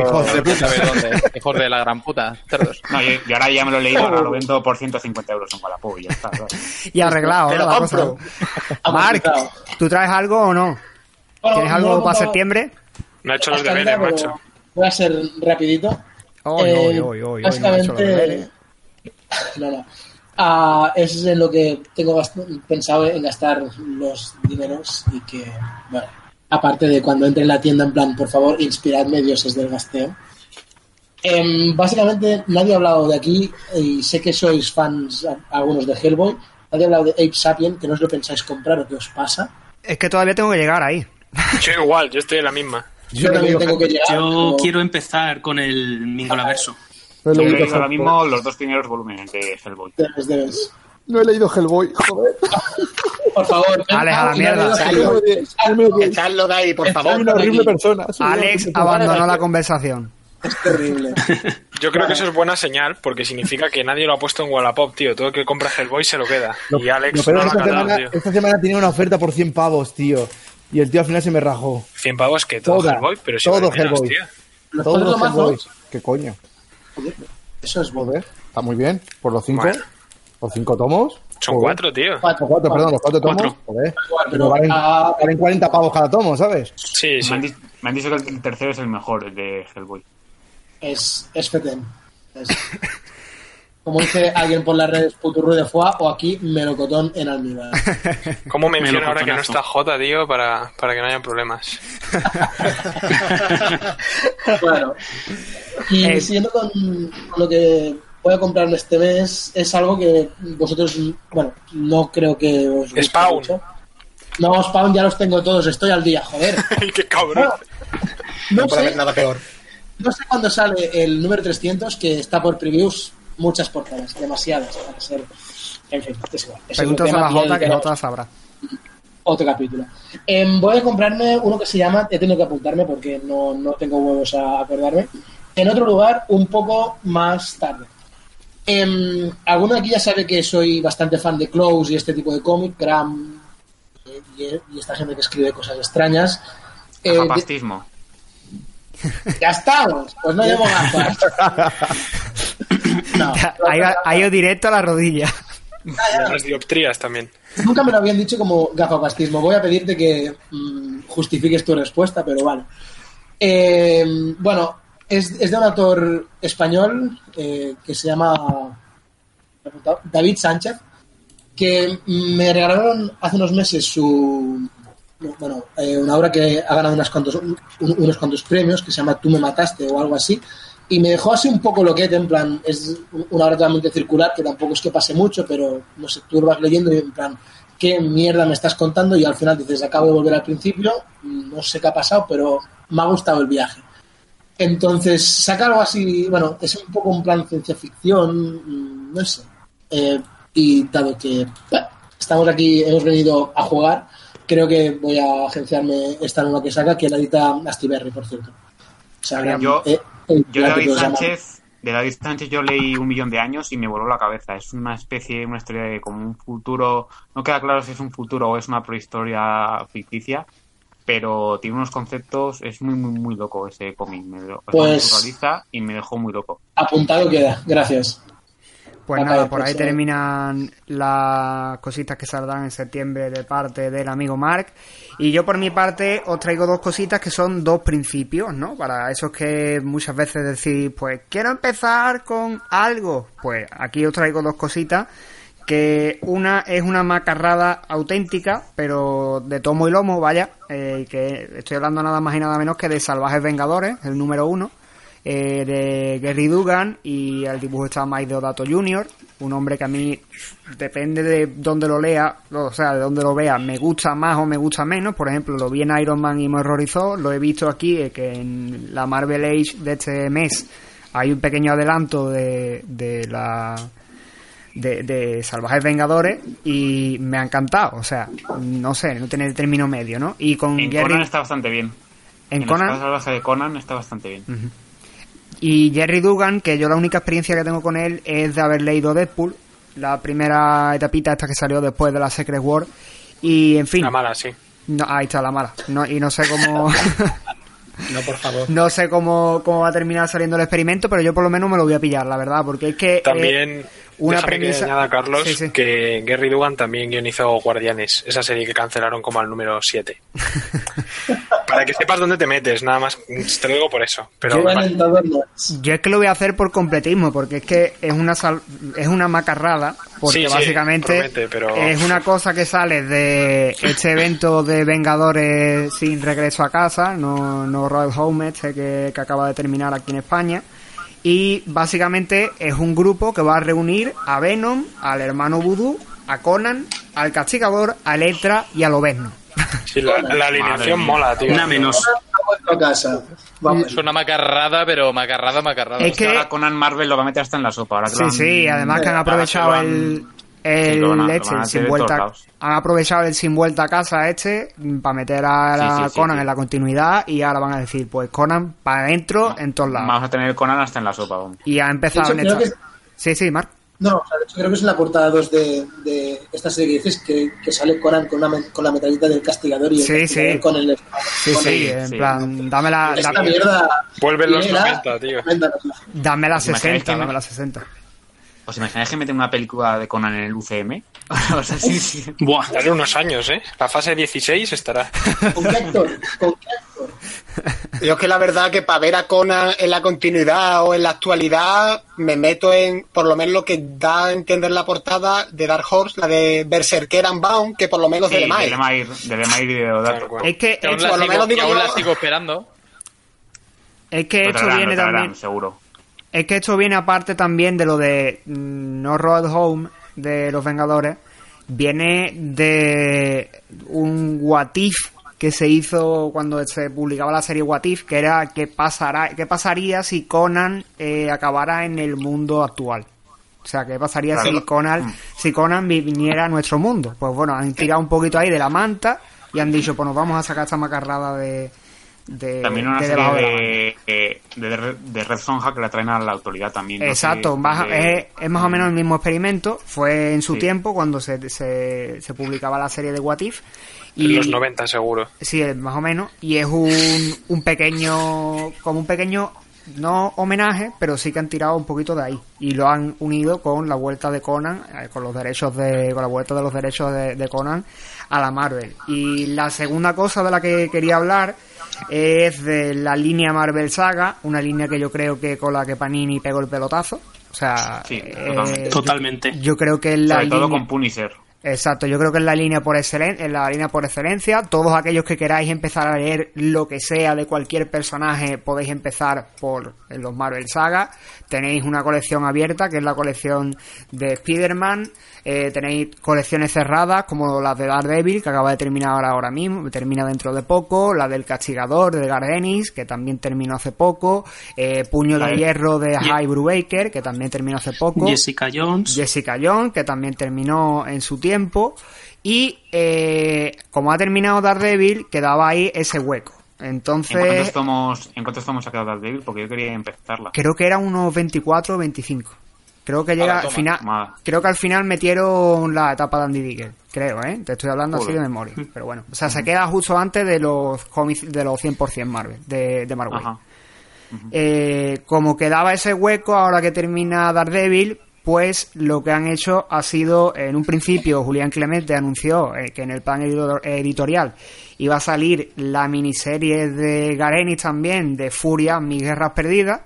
saber dónde. Hijos de la gran puta. Cerdos. no, yo, yo ahora ya me lo he leído, ahora lo vendo por 150 euros en Wallapop y ya está. ¿sabes? Y arreglado, Te ¿no? lo La compro. cosa. Marc, ¿tú traes algo o no? Bueno, ¿Tienes algo he para septiembre? No ha hecho los deberes, macho. Voy a ser rapidito. Oy, Eh, oy, oy, oy, oy, no he hecho los básicamente, no, no. Ah, es en lo que tengo bast- pensado en gastar los dineros y que, bueno, aparte de cuando entre en la tienda, en plan, por favor, inspiradme, dioses del gasteo. Em, básicamente, nadie ha hablado de aquí y sé que sois fans, a- algunos de Hellboy. Nadie ha hablado de Ape Sapien, que no os lo pensáis comprar o qué os pasa. Es que todavía tengo que llegar ahí. Yo igual, yo estoy en la misma. Yo también tengo que llegar. Yo pero- quiero empezar con el Mingolaverso. No he leído leído ahora mismo los dos primeros volúmenes de Hellboy. Debes, debes. No he leído Hellboy, joder. Por favor, Alex, a la mierda. Echadlo de ahí, por favor. Soy una horrible persona. Alex horrible persona. abandonó la conversación. Es terrible. Yo creo que eso es buena señal porque significa que nadie lo ha puesto en Wallapop, tío. Todo el que compra Hellboy se lo queda. Lo- y Alex no lo ha esta, catado, semana, tío. esta semana tenía una oferta por 100 pavos, tío. Y el tío al final se me rajó. 100 pavos que todo Toda, Hellboy, pero si todo menos, Hellboy. tío. Los Hellboy. ¿Qué coño? Eso es. Joder, está muy bien. Por los cinco. Bueno. Por cinco tomos. Son Joder. cuatro, tío. Cuatro, cuatro, perdón, los cuatro tomos. Cuatro. Joder. Pero valen, valen 40 pavos cada tomo, ¿sabes? Sí, sí. Me, han di- me han dicho que el tercero es el mejor, el de Hellboy. es, es FETEM. Es- como dice alguien por las redes, puturru de foie o aquí melocotón en almíbar. ¿Cómo menciona ahora que no está J, tío, para, para que no haya problemas? bueno, y Eh, siguiendo con, lo que voy a comprarme este mes, es algo que vosotros, bueno, no creo que os guste Spawn. mucho. No, Spawn ya los tengo todos, estoy al día, joder. ¡Qué cabrón! No No puede sé, haber nada peor. no sé cuándo sale el número 300, que está por previews, muchas portadas, demasiadas para ser... En fin, es igual. Preguntas a la Jota que Jota sabrá. Otro capítulo. Em, voy a comprarme uno que se llama, he tenido que apuntarme porque no, no tengo huevos a acordarme, en otro lugar un poco más tarde. Em, alguno de aquí ya sabe que soy bastante fan de Close y este tipo de cómic, Graham eh, y, y esta gente que escribe cosas extrañas. Eh, ya estamos, pues no llevo gafas. No, Ha ido- ha ido directo a la rodilla. Las dioptrías también. Nunca me lo habían dicho como gafapastismo. Voy a pedirte que mm, justifiques tu respuesta, pero vale. Eh, bueno, es, es de un autor español eh, que se llama David Sánchez, que me regalaron hace unos meses su bueno eh, una obra que ha ganado unos cuantos, un- unos cuantos premios que se llama Tú me mataste o algo así y me dejó así un poco loquete en plan es una obra totalmente circular que tampoco es que pase mucho pero no sé tú lo vas leyendo y en plan qué mierda me estás contando y al final dices acabo de volver al principio no sé qué ha pasado pero me ha gustado el viaje entonces, saca algo así, bueno, es un poco un plan ciencia ficción, no sé. Eh, y dado que estamos aquí, hemos venido a jugar, creo que voy a agenciarme esta nueva que saca, que la edita Astiberri, por cierto. O sea, Yo- eh, eh, Yo David. Sánchez, de David Sánchez yo leí un millón de años y me voló la cabeza. Es una especie, una historia de como un futuro, no queda claro si es un futuro o es una prehistoria ficticia, pero tiene unos conceptos, es muy muy muy loco ese cómic, me lo- Pues- y me dejó muy loco. Apuntado queda, gracias. Pues nada, de por ahí terminan las cositas que saldrán en septiembre de parte del amigo Mark. Y yo por mi parte os traigo dos cositas que son dos principios, ¿no? Para esos que muchas veces decís, pues quiero empezar con algo. Pues aquí os traigo dos cositas. Que una es una macarrada auténtica, pero de tomo y lomo, vaya. eh, que estoy hablando nada más y nada menos que de Salvajes Vengadores, el número uno eh, de Gary Dugan y el dibujo está Mike Deodato Jr., un hombre que a mí depende de dónde lo lea, o sea, de dónde lo vea, me gusta más o me gusta menos. Por ejemplo, lo vi en Iron Man y me horrorizó, lo he visto aquí, eh, que en la Marvel Age de este mes hay un pequeño adelanto de, de la de, de Salvajes Vengadores y me ha encantado, o sea, no sé, no tiene término medio, ¿no? Y con En Gary Conan está bastante bien. En En Conan. la salvaje de Conan está bastante bien. Y Jerry Dugan, que yo la única experiencia que tengo con él es de haber leído Deadpool, la primera etapita esta que salió después de la Secret War. Y en fin, La mala, sí. no, ahí está la mala. No, y no sé cómo. No, por favor. no sé cómo, cómo va a terminar saliendo el experimento, pero yo por lo menos me lo voy a pillar, la verdad, porque es que. eh, También, una premisa- que añada, Carlos, Sí, sí. que Gary Dugan también guionizó Guardianes, esa serie que cancelaron como al número 7. Para que sepas dónde te metes, nada más. Te lo digo por eso. Pero Yo vale. es. Yo es que lo voy a hacer por completismo, porque es que es una sal- es una macarrada, porque Sí, sí, básicamente promete, pero- es una cosa que sale de este evento de Vengadores sin regreso a casa, no, no Royal Home este que, que acaba de terminar aquí en España. Y básicamente es un grupo que va a reunir a Venom, al hermano Voodoo, a Conan, al Castigador, a Electra y a Lobezno. Sí, la, la alineación mola, tío. Una menos. A vuestra casa. Vamos. Es una macarrada, pero macarrada, macarrada. Es Es que ahora Conan Marvel lo va a meter hasta en la sopa. Ahora que Sí, han- sí, además que han aprovechado el, Sí, el van este, el sin vuelta, han aprovechado el sin vuelta a casa este para meter a la Sí, sí, sí, Conan sí. en la continuidad y ahora van a decir, pues Conan para adentro en todos lados. Vamos a tener Conan hasta en la sopa. vamos. Y ha empezado en esta... Sí, sí, Marc. No, o sea, de hecho creo que es en la portada 2 de, de esta serie que dices que, que sale Conan con, una, con la metralleta del castigador y el Sí, castigador sí. con el... Sí, con sí, el- en sí. plan, dame la, Esta da- mierda... Vuelven los léela, 90, tío. dame la ¿Os imagináis 60, que me- dame la 60. ¿Os imagináis que meten una película de Conan en el UCM? o sea, sí, sí. Buah. Darle unos años, ¿eh? La fase 16 estará. ¿Con qué actor? ¿Con qué actor? Yo es que la verdad que para ver a Conan en la continuidad o en la actualidad me meto en, por lo menos lo que da a entender la portada de Dark Horse, la de Berserker Unbound, que por lo menos Sí, de de Lemay. Lemire, de Lemire y de Odato. cual. Es que, Que aún la por lo sigo, menos digo que aún yo- la sigo esperando. es que esto viene también... seguro. Es que esto viene aparte también de lo de mm, No Road Home de los Vengadores. Viene de un What If que se hizo cuando se publicaba la serie What If, que era qué pasará, qué pasaría si Conan eh, acabara en el mundo actual. O sea, qué pasaría Claro. si Conan, si Conan vi- viniera a nuestro mundo. Pues bueno, han tirado un poquito ahí de la manta y han dicho, pues nos vamos a sacar esta macarrada de, de, También una de serie de de, de, Red- de Red Sonja que la traen a la autoridad también. no sé, Exacto, baja- es, es más o menos el mismo experimento. Fue en su Sí. tiempo cuando se, se, se publicaba la serie de What If. En los 90, seguro. Sí, más o menos. Y es un, un pequeño, como un pequeño, no homenaje, pero sí que han tirado un poquito de ahí. Y lo han unido con la vuelta de Conan, eh, con los derechos de, con la vuelta de los derechos de, de Conan a la Marvel. Y la segunda cosa de la que quería hablar es de la línea Marvel Saga, una línea que yo creo que con la que Panini pegó el pelotazo. O sea, Sí, eh, totalmente. Yo creo que es la Sobre todo línea- con Punisher. Exacto, yo creo que es la línea por excelencia, en la línea por excelencia. Todos aquellos que queráis empezar a leer lo que sea de cualquier personaje, podéis empezar por los Marvel Saga. Tenéis una colección abierta, que es la colección de Spider-Man. Eh, tenéis colecciones cerradas, como la de Daredevil, que acaba de terminar ahora, ahora mismo, termina dentro de poco. La del Castigador, de Gardenis, que también terminó hace poco. Eh, Puño de. Hierro, de High Brubaker, que también terminó hace poco. Jessica Jones. Jessica Jones, que también terminó en su tiempo. Y eh, como ha terminado Daredevil, quedaba ahí ese hueco. ¿En cuántos Entonces, tomos, en cuántos tomos ha quedado Daredevil? Porque yo quería empezarla. creo que era unos 24 o 25. Creo que llega al final. Creo que al final metieron la etapa de Andy Digger. Creo, ¿eh? Te estoy hablando así Joder. de memoria. Pero bueno, o sea, se queda justo antes de los cómics de los 100% Marvel, de, de Marvel. Eh, como quedaba ese hueco ahora que termina Daredevil, pues lo que han hecho ha sido, en un principio, Julián Clemente anunció eh, que en el plan edito- editorial iba a salir la miniserie de Garenis también, de Furia, Mis Guerras Perdidas,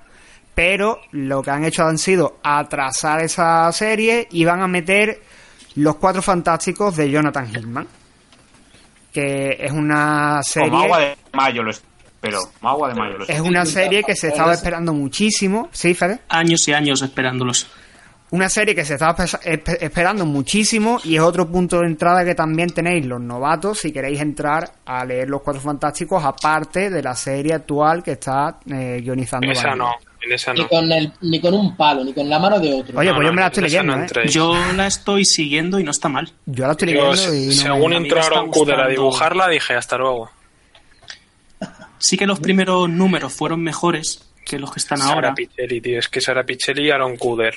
pero lo que han hecho han sido atrasar esa serie y van a meter Los Cuatro Fantásticos de Jonathan Hickman, que es una serie... Como agua de mayo lo espero. Como agua de mayo lo Es una serie que se estaba esperando muchísimo, ¿sí, Fede? Años y años esperándolos. Una serie que se estaba espe- espe- esperando muchísimo y es otro punto de entrada que también tenéis los novatos si queréis entrar a leer Los Cuatro Fantásticos aparte de la serie actual que está eh, guionizando. Esa Vanilla. no, en esa Ni con, el, ni con un palo, ni con la mano de otro. Oye, No, pues yo me la estoy leyendo, no ¿eh? Yo la estoy siguiendo y no está mal. Yo la estoy leyendo y no me- según Kuder a dibujarla, dije hasta luego. Sí que los primeros números fueron mejores que los que están Sara ahora. Pichelli, tío. Es que Sara Pichelli y Aaron Kuder.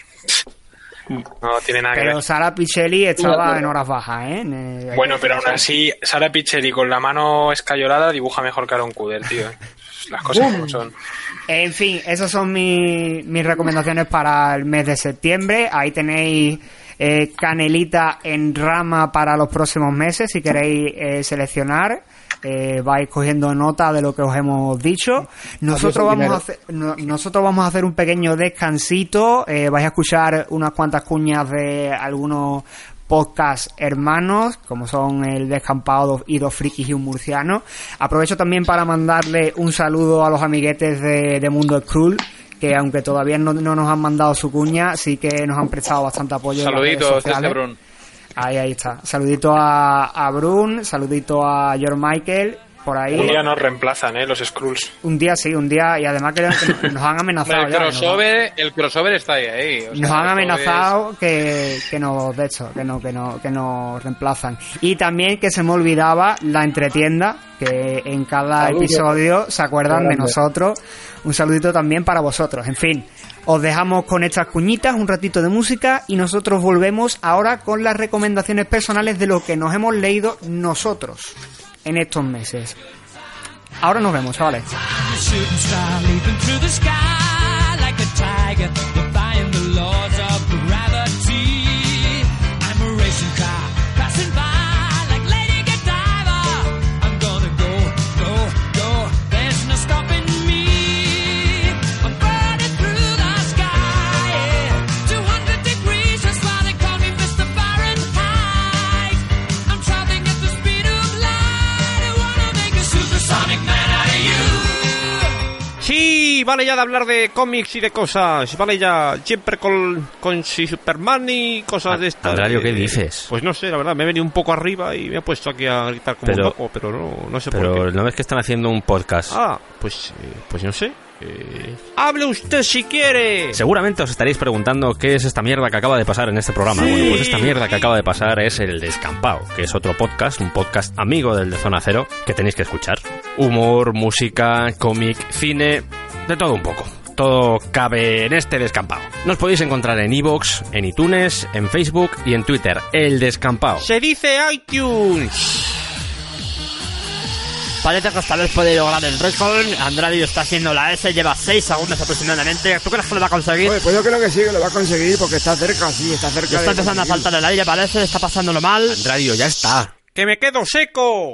No tiene nada que Pero ver. Sara Pichelli estaba en horas bajas, ¿eh? Eh, Bueno, pero aún así, Sara Pichelli con la mano escayolada dibuja mejor que Aaron Kuder, tío. Las cosas como son. En fin, esas son mi- mis recomendaciones para el mes de septiembre. Ahí tenéis eh, canelita en rama para los próximos meses si queréis eh, seleccionar. Eh, vais cogiendo nota de lo que os hemos dicho. Nosotros Adiós, el vamos, a hacer, no- nosotros vamos a hacer un pequeño descansito. Eh, vais a escuchar unas cuantas cuñas de algunos podcast hermanos, como son el Descampado y dos frikis y un murciano. Aprovecho también para mandarle un saludo a los amiguetes de, de Mundo Skrull, que aunque todavía no, no nos han mandado su cuña, sí que nos han prestado bastante apoyo. Saluditos desde Brun. Ahí, ahí está. Saludito a, a Brun, saludito a George Michael, por ahí. Un día nos reemplazan, ¿eh? Los Skrulls. Un día sí, un día, y además que, nos han amenazado. El ya, que nos- crossover, el crossover está ahí. ahí. O sea, nos han amenazado que, que nos de hecho que no que no que nos reemplazan y también que se me olvidaba la entretienda que en cada episodio se acuerdan de nosotros un saludito también para vosotros en fin os dejamos con estas cuñitas un ratito de música y nosotros volvemos ahora con las recomendaciones personales de lo que nos hemos leído nosotros en estos meses. Ahora nos vemos chavales Sí, vale ya de hablar de cómics y de cosas. Vale ya, siempre con, con si Superman y cosas de estas. ¿qué Eh, dices? Pues no sé, la verdad, me he venido un poco arriba y me he puesto aquí a gritar como Pero- un loco, pero no, no sé por Pero qué. no ves que están haciendo un podcast. Ah, pues, eh, pues no sé. Eh, ¡Hable usted si quiere! Seguramente os estaréis preguntando qué es esta mierda que acaba de pasar en este programa. Sí. Bueno, pues esta mierda que acaba de pasar es el Descampado, que es otro podcast, un podcast amigo del de Zona Cero, que tenéis que escuchar. Humor, música, cómic, cine, de todo un poco. Todo cabe en este Descampado. Nos podéis encontrar en iVoox, en iTunes, en Facebook y en Twitter. El Descampado. Se dice iTunes. Parece que esta vez puede lograr el récord. Andrade está haciendo la S, lleva 6 segundos aproximadamente. ¿Tú crees que lo va a conseguir? Oye, pues yo creo que sí, que lo va a conseguir porque está cerca, sí, está cerca. Le está empezando a faltar el aire, parece, está pasándolo mal. Radio, ya está. ¡Que me quedo seco!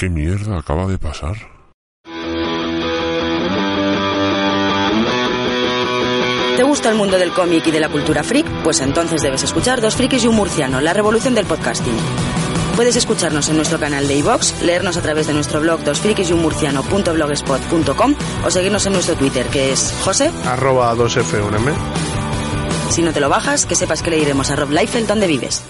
¿Qué mierda acaba de pasar? ¿Te gusta el mundo del cómic y de la cultura freak? Pues entonces debes escuchar Dos Frikis y un Murciano, la revolución del podcasting. Puedes escucharnos en nuestro canal de iVox, leernos a través de nuestro blog dosfrikisyunmurciano.blogspot.com o seguirnos en nuestro Twitter, que es José. Arroba 2F1M. Si no te lo bajas, que sepas que le iremos a Rob Liefeld donde vives.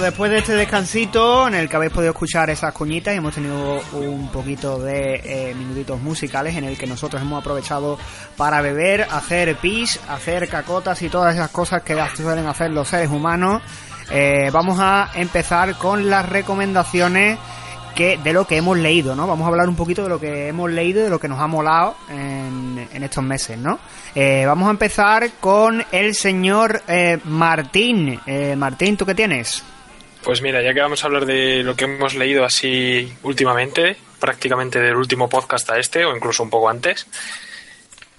Después de este descansito en el que habéis podido escuchar esas cuñitas y hemos tenido un poquito de eh, minutitos musicales en el que nosotros hemos aprovechado para beber, hacer pis, hacer cacotas y todas esas cosas que suelen hacer los seres humanos, eh, vamos a empezar con las recomendaciones que de lo que hemos leído, ¿no? Vamos a hablar un poquito de lo que hemos leído y de lo que nos ha molado en, estos meses, ¿no? Eh, vamos a empezar con el señor eh, Martín. Martín, ¿tú qué tienes? Pues mira, ya que vamos a hablar de lo que hemos leído así últimamente, prácticamente del último podcast a este, o incluso un poco antes,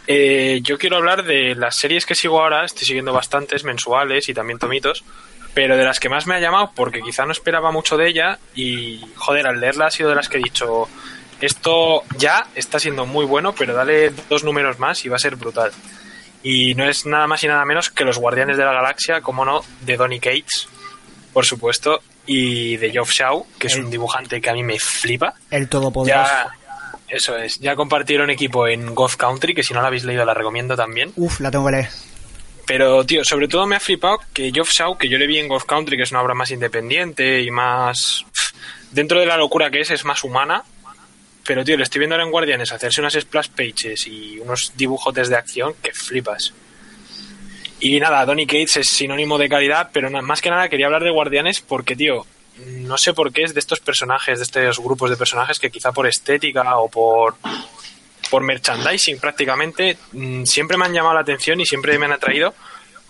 eh, yo quiero hablar de las series que sigo ahora, estoy siguiendo bastantes mensuales y también tomitos, pero de las que más me ha llamado, porque quizá no esperaba mucho de ella, y joder, al leerla ha sido de las que he dicho, esto ya está siendo muy bueno, pero dale dos números más y va a ser brutal. Y no es nada más y nada menos que los Guardianes de la Galaxia, como no, de Donny Cates, por supuesto, y de Geoff Shaw, que es un dibujante que a mí me flipa. El todopoderoso. Ya, eso es, ya compartieron equipo en Golf Country, que si no la habéis leído la recomiendo también. Uf, la tengo que leer. Pero, tío, sobre todo me ha flipado que Geoff Shaw, que yo le vi en Golf Country, que es una obra más independiente y más... Dentro de la locura que es, es más humana. Pero, tío, le estoy viendo ahora en Guardianes hacerse unas splash pages y unos dibujotes de acción que flipas. Y nada, Donny Cates es sinónimo de calidad, pero más que nada quería hablar de Guardianes porque, tío, no sé por qué es de estos personajes, de estos grupos de personajes que quizá por estética o por, por merchandising prácticamente, mm, siempre me han llamado la atención y siempre me han atraído,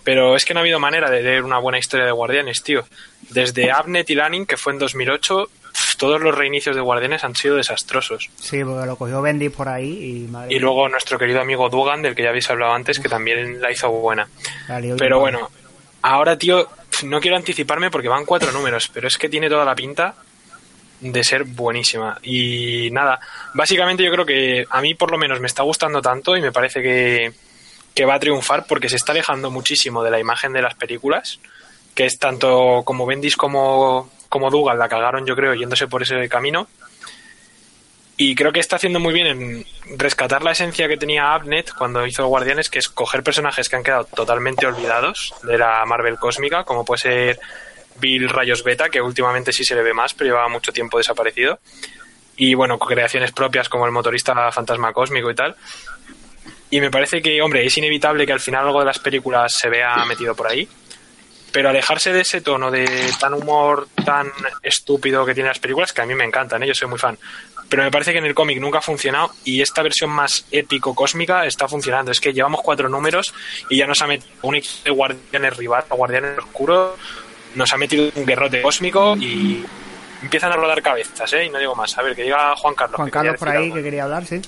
pero es que no ha habido manera de leer una buena historia de Guardianes, tío. Desde Abnet y Lanning, que fue en 2008, pf, todos los reinicios de Guardianes han sido desastrosos. Sí, porque lo cogió Bendis por ahí y madre Y luego nuestro querido amigo Dugan, del que ya habéis hablado antes, que también la hizo buena. la Pero bueno, ahora, tío, no quiero anticiparme porque van cuatro números, pero es que tiene toda la pinta de ser buenísima. Y nada, básicamente yo creo que a mí por lo menos me está gustando tanto y me parece que, que va a triunfar porque se está alejando muchísimo de la imagen de las películas, que es tanto como Bendis como, como Dugan la cagaron yo creo yéndose por ese camino. Y creo que está haciendo muy bien en rescatar la esencia que tenía Abnet cuando hizo Guardianes, que es coger personajes que han quedado totalmente olvidados de la Marvel cósmica, como puede ser Bill Rayos Beta, que últimamente sí se le ve más, pero llevaba mucho tiempo desaparecido. Y bueno, creaciones propias como el motorista fantasma cósmico y tal. Y me parece que, hombre, es inevitable que al final algo de las películas se vea metido por ahí. Pero alejarse de ese tono de tan humor tan estúpido que tienen las películas, que a mí me encantan, ¿eh? yo soy muy fan. Pero me parece que en el cómic nunca ha funcionado y esta versión más épico-cósmica está funcionando. Es que llevamos cuatro números y ya nos ha metido un equipo de guardianes rival, guardianes oscuros, nos ha metido un guerrote cósmico y empiezan a rodar cabezas, ¿eh? Y no digo más. A ver, que diga Juan Carlos. Juan Carlos por ahí algo. que quería hablar, sí.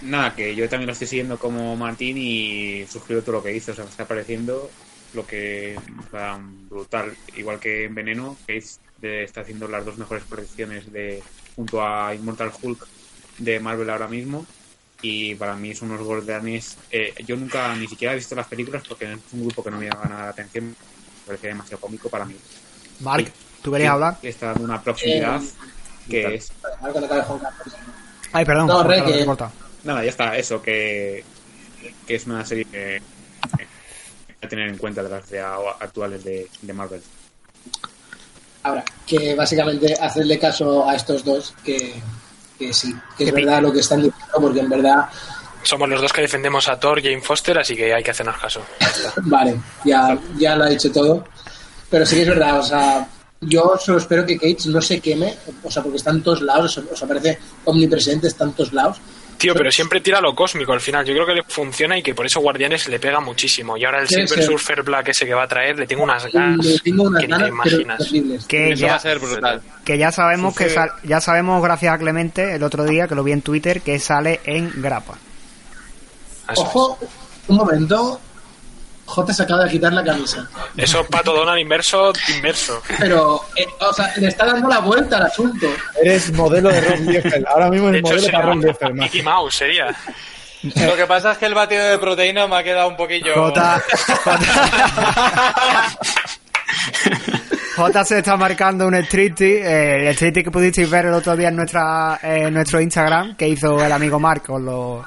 Nada, que yo también lo estoy siguiendo como Martín y suscribo todo lo que dice. O sea, me está pareciendo lo que o sea, brutal. Igual que en Veneno, que es- de- está haciendo las dos mejores colecciones de junto a Immortal Hulk de Marvel ahora mismo. Y para mí son unos guardianes. eh, yo nunca ni siquiera he visto las películas porque es un grupo que no me llama nada la atención. Me parece demasiado cómico para mí. Mark, ¿tú querías Sí, hablar? que Está dando una proximidad Eh, que es. Ay, perdón. No. Nada, ya está, eso, que, que es una serie que, que a tener en cuenta de las de actuales de, de Marvel. Ahora, que básicamente hacerle caso a estos dos, que, que sí, que es verdad lo que están diciendo, porque en verdad, Somos los dos que defendemos a Thor, Jane Foster, así que hay que hacernos caso. Vale, ya, ya lo ha dicho todo. Pero sí que es verdad, o sea, yo solo espero que Cage no se queme, o sea, porque está en todos lados, o sea, parece omnipresente, está en todos lados. Tío, pero siempre tira lo cósmico al final. Yo creo que le funciona y que por eso Guardianes le pega muchísimo. Y ahora el Silver ser. Surfer Black ese que va a traer, le tengo unas ganas Le tengo unas que te ganas, imaginas. Que Eso ya, va a ser brutal. que ya sabemos que sal- ya sabemos gracias a Clemente el otro día que lo vi en Twitter que sale en grapa. Ojo, un momento, J se acaba de quitar la camisa. es. Eso Pato Donald inverso, inverso. Pero, eh, o sea, le está dando la vuelta al asunto. Eres modelo de Ron Liefeld. Ahora mismo eres modelo para Ron Liefeld. Mickey Mouse sería. Lo que pasa es que el batido de proteína me ha quedado un poquillo. J, J, J se está marcando un striptease, eh, el striptease que pudisteis ver el otro día en nuestra en nuestro Instagram que hizo el amigo Mark con los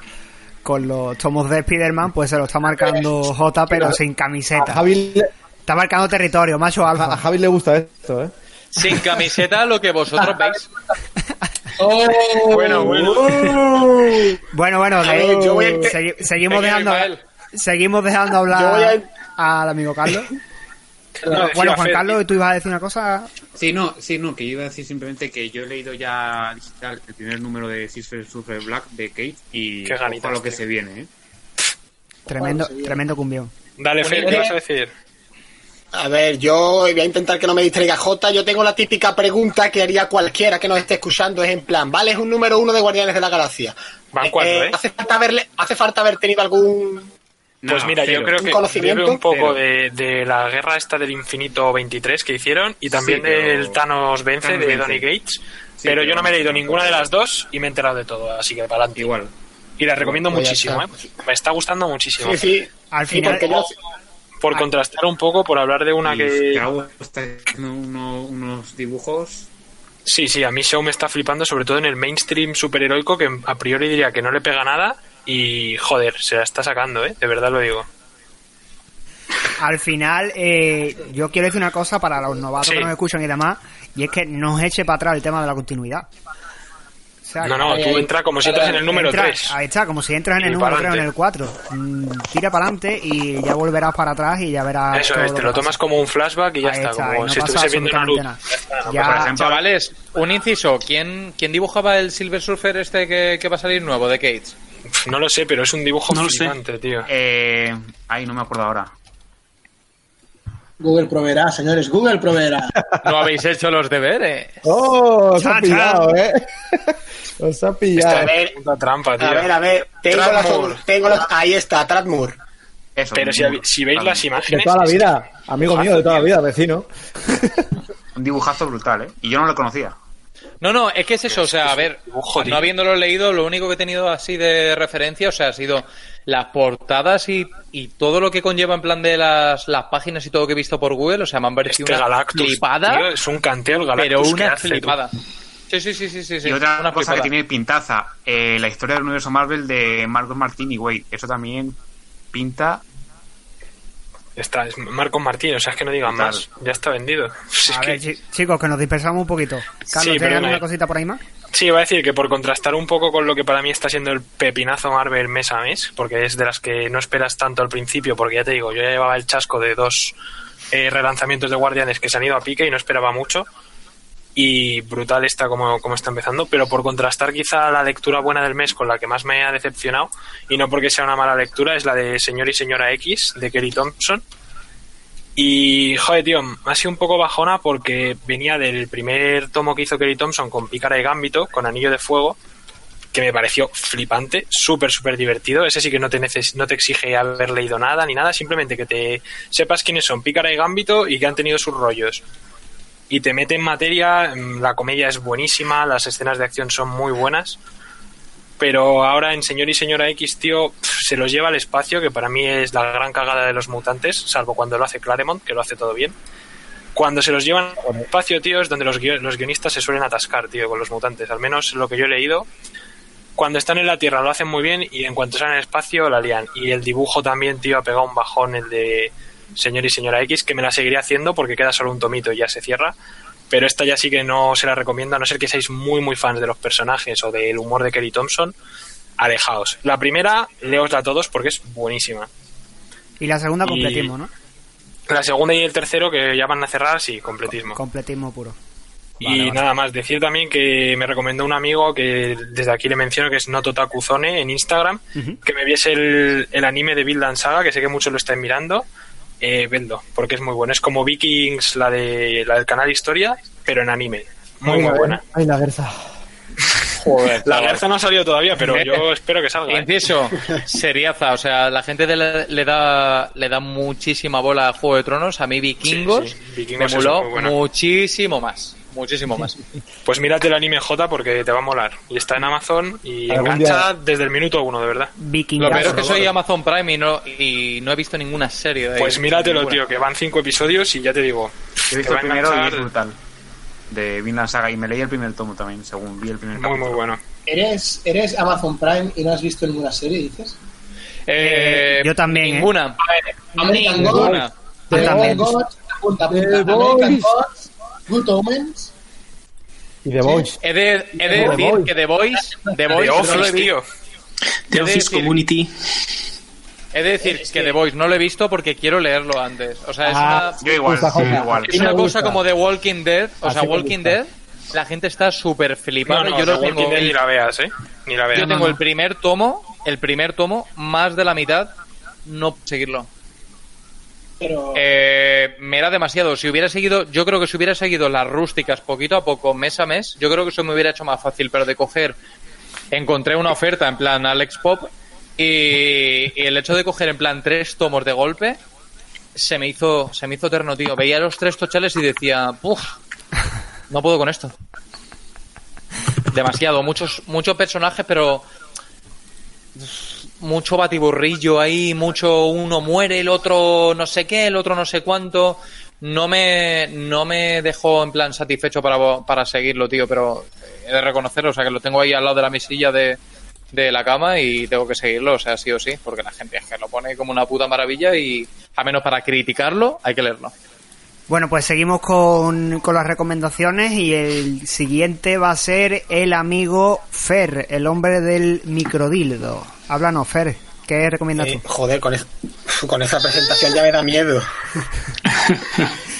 con los tomos de Spider-Man, pues se lo está marcando J pero sin A camiseta. Javi, le- Está marcando territorio, macho a alfa. Javi le gusta esto, ¿eh? Sin camiseta, lo que vosotros veis. Oh, Bueno, bueno. Bueno, bueno, A ver, que- yo voy a- segui- seguimos dejando seguimos dejando Yo voy hablar a- al amigo Carlos. No, decía Bueno, Juan Fer, Carlos, ¿tú ibas a decir una cosa? Sí, no, sí, no, que yo iba a decir simplemente que yo he leído ya digital el primer número de Silver Surfer Black de Kate y Qué ojo ganitas, a lo que tío. se viene, ¿eh? Tremendo, tremendo cumbión. Dale, Fer, ¿qué vas a decir? A ver, yo voy a intentar que no me distraiga J. Yo tengo la típica pregunta que haría cualquiera que nos esté escuchando. Es en plan, ¿vale? Es un número uno de Guardianes de la Galaxia. Van cuatro, eh, ¿eh? ¿hace, falta haberle, ¿Hace falta haber tenido algún Pues mira, yo creo que ¿Un conocimiento? un poco de, de la guerra esta del infinito 23 que hicieron y también Sí, pero- del Thanos Vence Thanos de. Donny Gates. Sí, pero yo no me he leído ninguna de las dos y me he enterado de todo, así que para adelante. Igual. Y la recomiendo Pues muchísimo, ¿eh? me está gustando muchísimo. Sí, sí. Al final, porque yo- Por contrastar un poco, por hablar de una Y que... Está haciendo uno- unos dibujos. Sí, sí, a mí Show me está flipando, sobre todo en el mainstream superheroico, que a priori diría que no le pega nada y, joder, se la está sacando, ¿eh? De verdad lo digo. al final eh, yo quiero decir una cosa para los novatos Sí. que nos escuchan y demás, y es que no os eche para atrás el tema de la continuidad. O sea, No, no, ahí, tú ahí. entra como si entras en el número entra- 3. Ahí está, como si entras en el Y número pa'lante. 3 o en el 4. tira para adelante y ya volverás para atrás y ya verás. Eso todo es, te lo pasa. tomas como un flashback y ya Ahí está, está, como no si estuviese viendo una luz. Ya Ya- Por ejemplo, Chavales, un inciso. ¿Quién, ¿Quién dibujaba el Silver Surfer este que, que va a salir nuevo de Gates? No lo sé, pero es un dibujo No lo sé. flipante, tío. Eh, ay, no me acuerdo ahora. Google proveerá, señores, Google proveerá. No habéis hecho los deberes. ¡Oh! Os ha pillado, ¿eh? Os ha A pillado. ver, Puta trampa, tío. a ver, a ver. Tengo Tradmore. tengo las- Ahí está, Tradmore. Eso. Pero si, si veis las De imágenes... toda la vida. Amigo mío, de toda la vida, vecino. Un dibujazo brutal, ¿eh? Y yo no lo conocía. No, no, es que es eso, o sea, a ver, no habiéndolo leído, lo único que he tenido así de referencia, o sea, ha sido las portadas y, y todo lo que conlleva en plan de las, las páginas y todo que he visto por Google, o sea, me han parecido Este una Galactus, flipada, tío, es un canteo el Galactus pero una hace, flipada. Sí, sí, sí, sí, sí, sí, y otra una cosa flipada. que tiene pintaza, eh, la historia del universo Marvel de Marcos Martín y Wade. Eso también pinta. Está, es Marcos Martín, o sea, es que no digan más. Ya está vendido. A ver, chicos, que nos dispersamos un poquito. Carlos, Sí, ¿tienes perdona, alguna eh. cosita por ahí más? Sí, iba a decir que por contrastar un poco con lo que para mí está siendo el pepinazo Marvel mes a mes, porque es de las que no esperas tanto al principio, porque ya te digo, yo ya llevaba el chasco de dos eh, relanzamientos de Guardianes que se han ido a pique y no esperaba mucho. Y brutal está como, está empezando, pero por contrastar quizá la lectura buena del mes con la que más me ha decepcionado, y no porque sea una mala lectura, es la de Señor y Señora X, de Kerry Thompson. Y, joder, tío, ha sido un poco bajona porque venía del primer tomo que hizo Kerry Thompson con Pícara y Gambito, con Anillo de Fuego, que me pareció flipante, súper, súper divertido. Ese sí que no te, no te exige haber leído nada ni nada, simplemente que te sepas quiénes son Pícara y Gambito y que han tenido sus rollos. Y te mete en materia, mm, la comedia es buenísima, las escenas de acción son muy buenas. Pero ahora en Señor y Señora X, tío, se los lleva al espacio, que para mí es la gran cagada de los mutantes, salvo cuando lo hace Claremont, que lo hace todo bien. Cuando se los llevan al espacio, tío, es donde los, los guionistas se suelen atascar, tío, con los mutantes. Al menos lo que yo he leído. Cuando están en la Tierra lo hacen muy bien y en cuanto salen al espacio la lían. Y el dibujo también, tío, ha pegado un bajón el de Señor y Señora X, que me la seguiré haciendo porque queda solo un tomito y ya se cierra. Pero esta ya sí que no se la recomiendo, a no ser que seáis muy, muy fans de los personajes o del humor de Kerry Thompson. Alejaos. La primera, leosla a todos porque es buenísima. Y la segunda, Y- completismo, ¿no? La segunda y el tercero, que ya van a cerrar, sí, completismo. Completismo puro. Y nada más, decir también que me recomendó un amigo que desde aquí le menciono que es Nototakuzone en Instagram, que me viese el, el anime de Vinland Saga, que sé que muchos lo están mirando. Eh, vedlo, porque es muy bueno. Es como Vikings, la, de, la del canal Historia, pero en anime. Muy, muy buena. Ay, la Gerza. Joder, La. Garza no ha salido todavía, pero yo espero que salga. ¿eh? Inciso, seriaza, o sea, la gente de la- le da le da muchísima bola a Juego de Tronos, a mí Vikingos, Sí, sí, Vikingos me moló muchísimo más, muchísimo más. Pues mírate el anime J porque te va a molar. Y está en Amazon y engancha desde el minuto uno, de verdad. Viking. Lo peor es que soy Amazon Prime y no, y no he visto ninguna serie. de. Pues míratelo, tío, que van cinco episodios y ya te digo. Yo he te visto va el a primero y enganchar. es brutal. De Vinland Saga. Y me leí el primer tomo también, según vi el primer Muy, muy bueno. ¿Eres, ¿Eres Amazon Prime y no has visto ninguna serie, dices? Eh, yo también, ¿eh? Ninguna. American Ninguna. Gods, The también. American. Gods, Good Omens. Y The Voice. He de, he de The decir Voice. que The Voice, The Voice The no lo he Office, visto. tío. The Office decir- Community. He de decir que The Voice no lo he visto porque quiero leerlo antes. O sea, es Ah, una, Yo igual, sí, igual. es una cosa como The Walking Dead. O Así sea, Walking. Dead, la gente está súper flipada. No, no, yo lo The tengo, Dead el- ni la veas, ¿eh? Ni la veas. yo tengo el primer tomo, el primer tomo, más de la mitad, no puedo seguirlo. Pero Eh, me era demasiado. Si hubiera seguido, yo creo que si hubiera seguido las rústicas poquito a poco, mes a mes, yo creo que eso me hubiera hecho más fácil. Pero de coger, encontré una oferta en plan Alex Pop Y, el hecho de coger en plan tres tomos de golpe se me hizo se me hizo eterno, tío. Veía los tres tochales y decía, "Puf, no puedo con esto." Demasiado, muchos muchos personajes, pero mucho batiburrillo ahí, mucho uno muere, el otro no sé qué, el otro no sé cuánto. No me, no me dejó en plan satisfecho para, para seguirlo, tío, pero he de reconocerlo, o sea que lo tengo ahí al lado de la mesilla de, de la cama y tengo que seguirlo, o sea, sí o sí, porque la gente es que lo pone como una puta maravilla y a menos para criticarlo hay que leerlo. Bueno, pues seguimos con, con las recomendaciones y el siguiente va a ser el amigo Fer, el hombre del microdildo. Háblanos, Fer, ¿qué recomiendas Eh, tú? joder, con, es- con esa presentación ya me da miedo.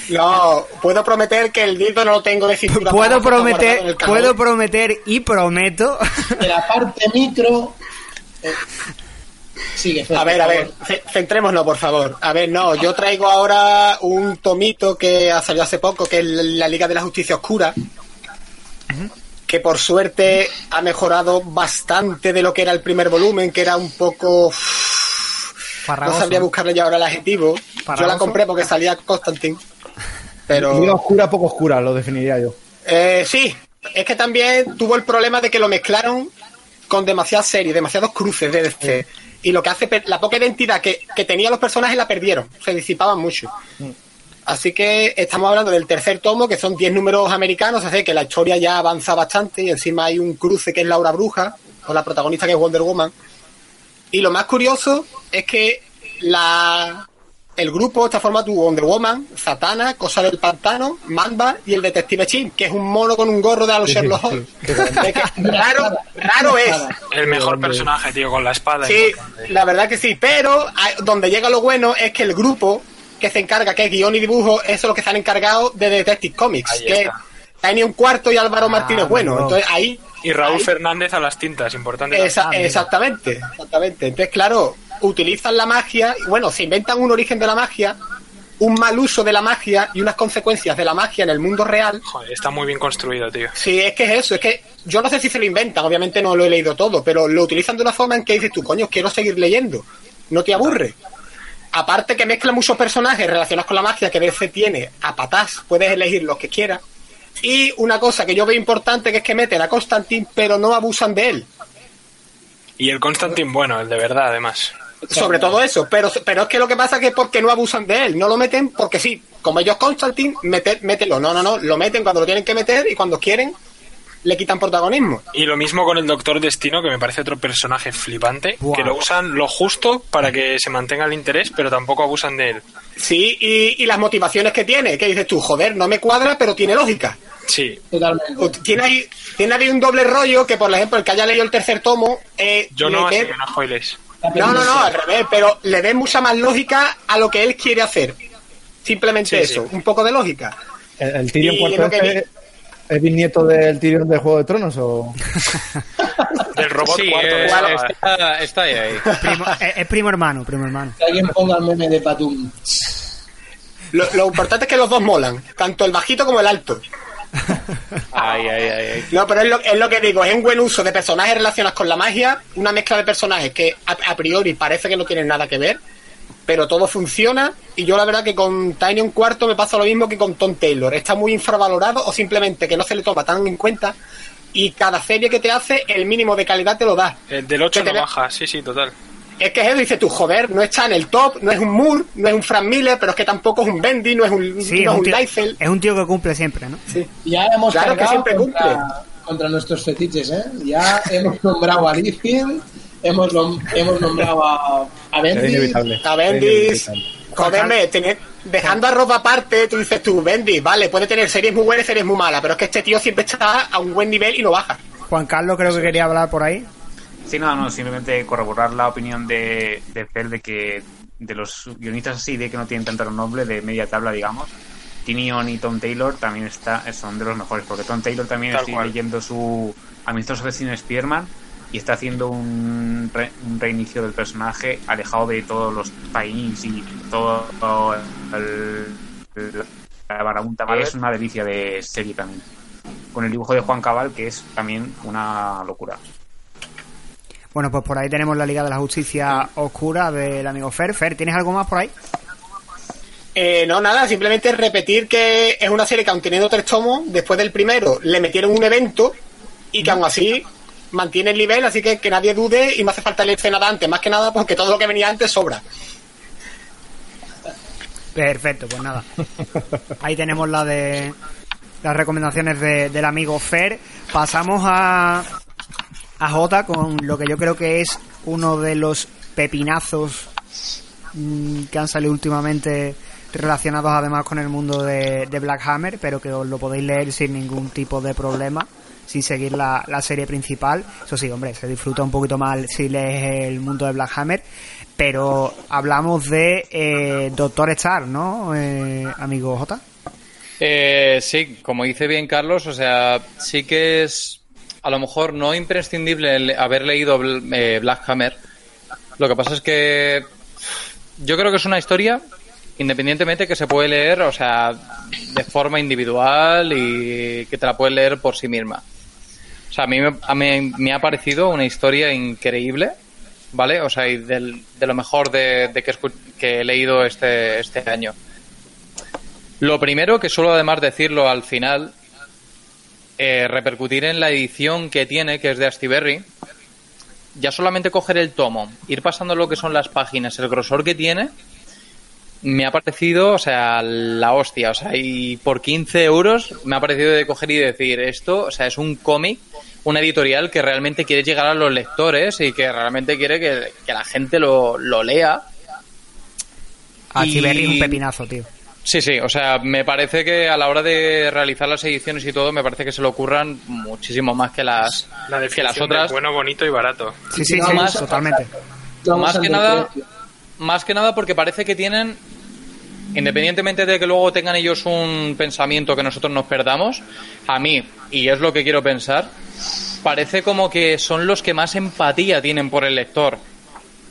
No, puedo prometer que el dildo no lo tengo de cintura. Puedo prometer, puedo prometer y prometo. De la parte micro. eh, sigue, A ver, a ver, ce- centrémonos, por favor. A ver, no, yo traigo ahora un tomito que ha salido hace poco, que es la Liga de la Justicia Oscura, que por suerte ha mejorado bastante de lo que era el primer volumen, que era un poco... No sabría buscarle ya ahora el adjetivo. Yo la compré porque salía Constantine. Pero... Oscura, poco oscura, lo definiría yo. Eh, sí, es que también tuvo el problema de que lo mezclaron con demasiadas series, demasiados cruces de DC. Y lo que hace, la poca identidad que, que tenían los personajes la perdieron, se disipaban mucho. Así que estamos hablando del tercer tomo, que son 10 números americanos, así que la historia ya avanza bastante y encima hay un cruce que es Laura Bruja, con la protagonista que es Wonder Woman. Y lo más curioso es que la, el grupo está formado por Wonder Woman, Satana, Cosa del Pantano, Mamba y el Detective Chin, que es un mono con un gorro de a los Sherlock sí, Holmes. Raro, raro es. El mejor personaje, tío, con la espada. Sí, la verdad que sí, pero donde llega lo bueno es que el grupo que se encarga, que es guion y dibujo, eso es lo que están encargados de Detective Comics, Ahí que está. Tiny un cuarto y Álvaro Ah, Martínez bueno. Entonces ahí Y Raúl ahí- Fernández a las tintas, importante. Esa- exactamente, exactamente. Entonces, claro, utilizan la magia, y bueno, se inventan un origen de la magia, un mal uso de la magia y unas consecuencias de la magia en el mundo real. Joder, está muy bien construido, tío. Sí, es que es eso, es que yo no sé si se lo inventan, obviamente no lo he leído todo, pero lo utilizan de una forma en que dices tú, coño, quiero seguir leyendo, no te aburre. Aparte que mezcla muchos personajes relacionados con la magia que DC tiene a patás, puedes elegir los que quieras. Y una cosa que yo veo importante que es que meten a Constantine, pero no abusan de él. Y el Constantine, bueno, el de verdad, además. Sobre todo eso, pero, pero es que lo que pasa es que porque no abusan de él, no lo meten porque sí, como ellos Constantine, mete- mételo, no, no, no, lo meten cuando lo tienen que meter y cuando quieren le quitan protagonismo. Y lo mismo con el Doctor Destino, que me parece otro personaje flipante, que lo usan lo justo para que se mantenga el interés, pero tampoco abusan de él. Sí, y, y las motivaciones que tiene, que dices tú, joder, no me cuadra, pero tiene lógica. Sí. Totalmente. Tiene ahí, tiene ahí un doble rollo que, por ejemplo, el que haya leído el tercer tomo, eh, Yo no, así que no spoiles. no, no, no, al revés, pero le ve mucha más lógica a lo que él quiere hacer. Simplemente Sí, eso, sí. un poco de lógica. ¿El, el Tyrion cuarto es bisnieto del Tyrion de Juego de Tronos o...? Del robot Sí, cuarto. eh, está, está ahí, ahí. Primo- es, es primo hermano, primo hermano. Que alguien ponga el meme de Patum. Lo, lo importante es que los dos molan, tanto el bajito como el alto. Ay, ay, ay, ay. No, pero es lo, es lo que digo, es un buen uso de personajes relacionados con la magia, una mezcla de personajes que a, a priori parece que no tienen nada que ver, pero todo funciona y yo la verdad que con Tiny un cuarto me pasa lo mismo que con Tom Taylor, está muy infravalorado o simplemente que no se le toma tan en cuenta y cada serie que te hace el mínimo de calidad te lo da. El del 8 Que te no ve- baja, sí, sí, total. Es que es eso, dices tú, joder, no está en el top, no es un Moore, no es un Frank Miller, pero es que tampoco es un Bendy, no es un, Sí, es no es un, tío, Liefeld. es un tío que cumple siempre, ¿no? Ya hemos Claro que siempre contra, contra nuestros fetiches, ¿eh? Ya hemos nombrado a Liefeld, hemos, nom- hemos nombrado a, a Bendy. A Bendis. Joderme, tener- dejando a Rob aparte, tú dices tú, Bendis, vale, puede tener series muy buenas y series muy malas, pero es que este tío siempre está a un buen nivel y no baja. Juan Carlos creo que quería hablar por ahí. Sí, no, no, simplemente corroborar la opinión de, de Fer de que de los guionistas así de que no tienen tanto nombre de media tabla, digamos, Tinion y Tom Taylor también está, son de los mejores, porque Tom Taylor también Tal estoy cual. leyendo su amistoso vecino Spearman y está haciendo un, re- un reinicio del personaje alejado de todos los países y todo el, el- la es una delicia de serie también con el dibujo de Juan Cabal que es también una locura Bueno, pues por ahí tenemos la Liga de la Justicia Oscura del amigo Fer. Fer, ¿tienes algo más por ahí? Eh, no, nada, simplemente repetir que es una serie que aun teniendo tres tomos, después del primero le metieron un evento y que aún así mantiene el nivel, así que que nadie dude y no hace falta leerse nada antes, más que nada porque todo lo que venía antes sobra. Perfecto, pues nada. Ahí tenemos la de las recomendaciones de- del amigo Fer. Pasamos a, a Jota con lo que yo creo que es uno de los pepinazos mm, que han salido últimamente relacionados además con el mundo de, de Black Hammer, pero que os lo podéis leer sin ningún tipo de problema, sin seguir la, serie principal. Eso sí, hombre, se disfruta un poquito más si lees el mundo de Black Hammer, pero hablamos de eh, Doctor Star, ¿no, eh, amigo J? Eh, sí, como dice bien Carlos, o sea, sí que es a lo mejor no imprescindible haber leído eh, Black Hammer. Lo que pasa es que yo creo que es una historia, independientemente que se puede leer, o sea, de forma individual y que te la puedes leer por sí misma. O sea, a mí me, a me ha parecido una historia increíble, ¿vale? O sea, y de lo mejor de, que, que he leído este, este año. Lo primero, que suelo además decirlo al final, eh, repercutir en la edición que tiene, que es de Astiberri. Ya solamente coger el tomo, ir pasando lo que son las páginas, el grosor que tiene, me ha parecido, o sea, la hostia. O sea, y por 15 euros me ha parecido de coger y decir esto, o sea, es un cómic, una editorial que realmente quiere llegar a los lectores y que realmente quiere que, que la gente lo, lo lea. Achiberri es un Y- pepinazo, tío. Sí, sí, o sea, me parece que a la hora de realizar las ediciones y todo, me parece que se lo ocurran muchísimo más que las, La que las otras. bueno, bonito y barato. Sí, sí, sí, Más- totalmente. Más que nada, más que nada porque parece que tienen, independientemente de que luego tengan ellos un pensamiento que nosotros nos perdamos, a mí, y es lo que quiero pensar, parece como que son los que más empatía tienen por el lector.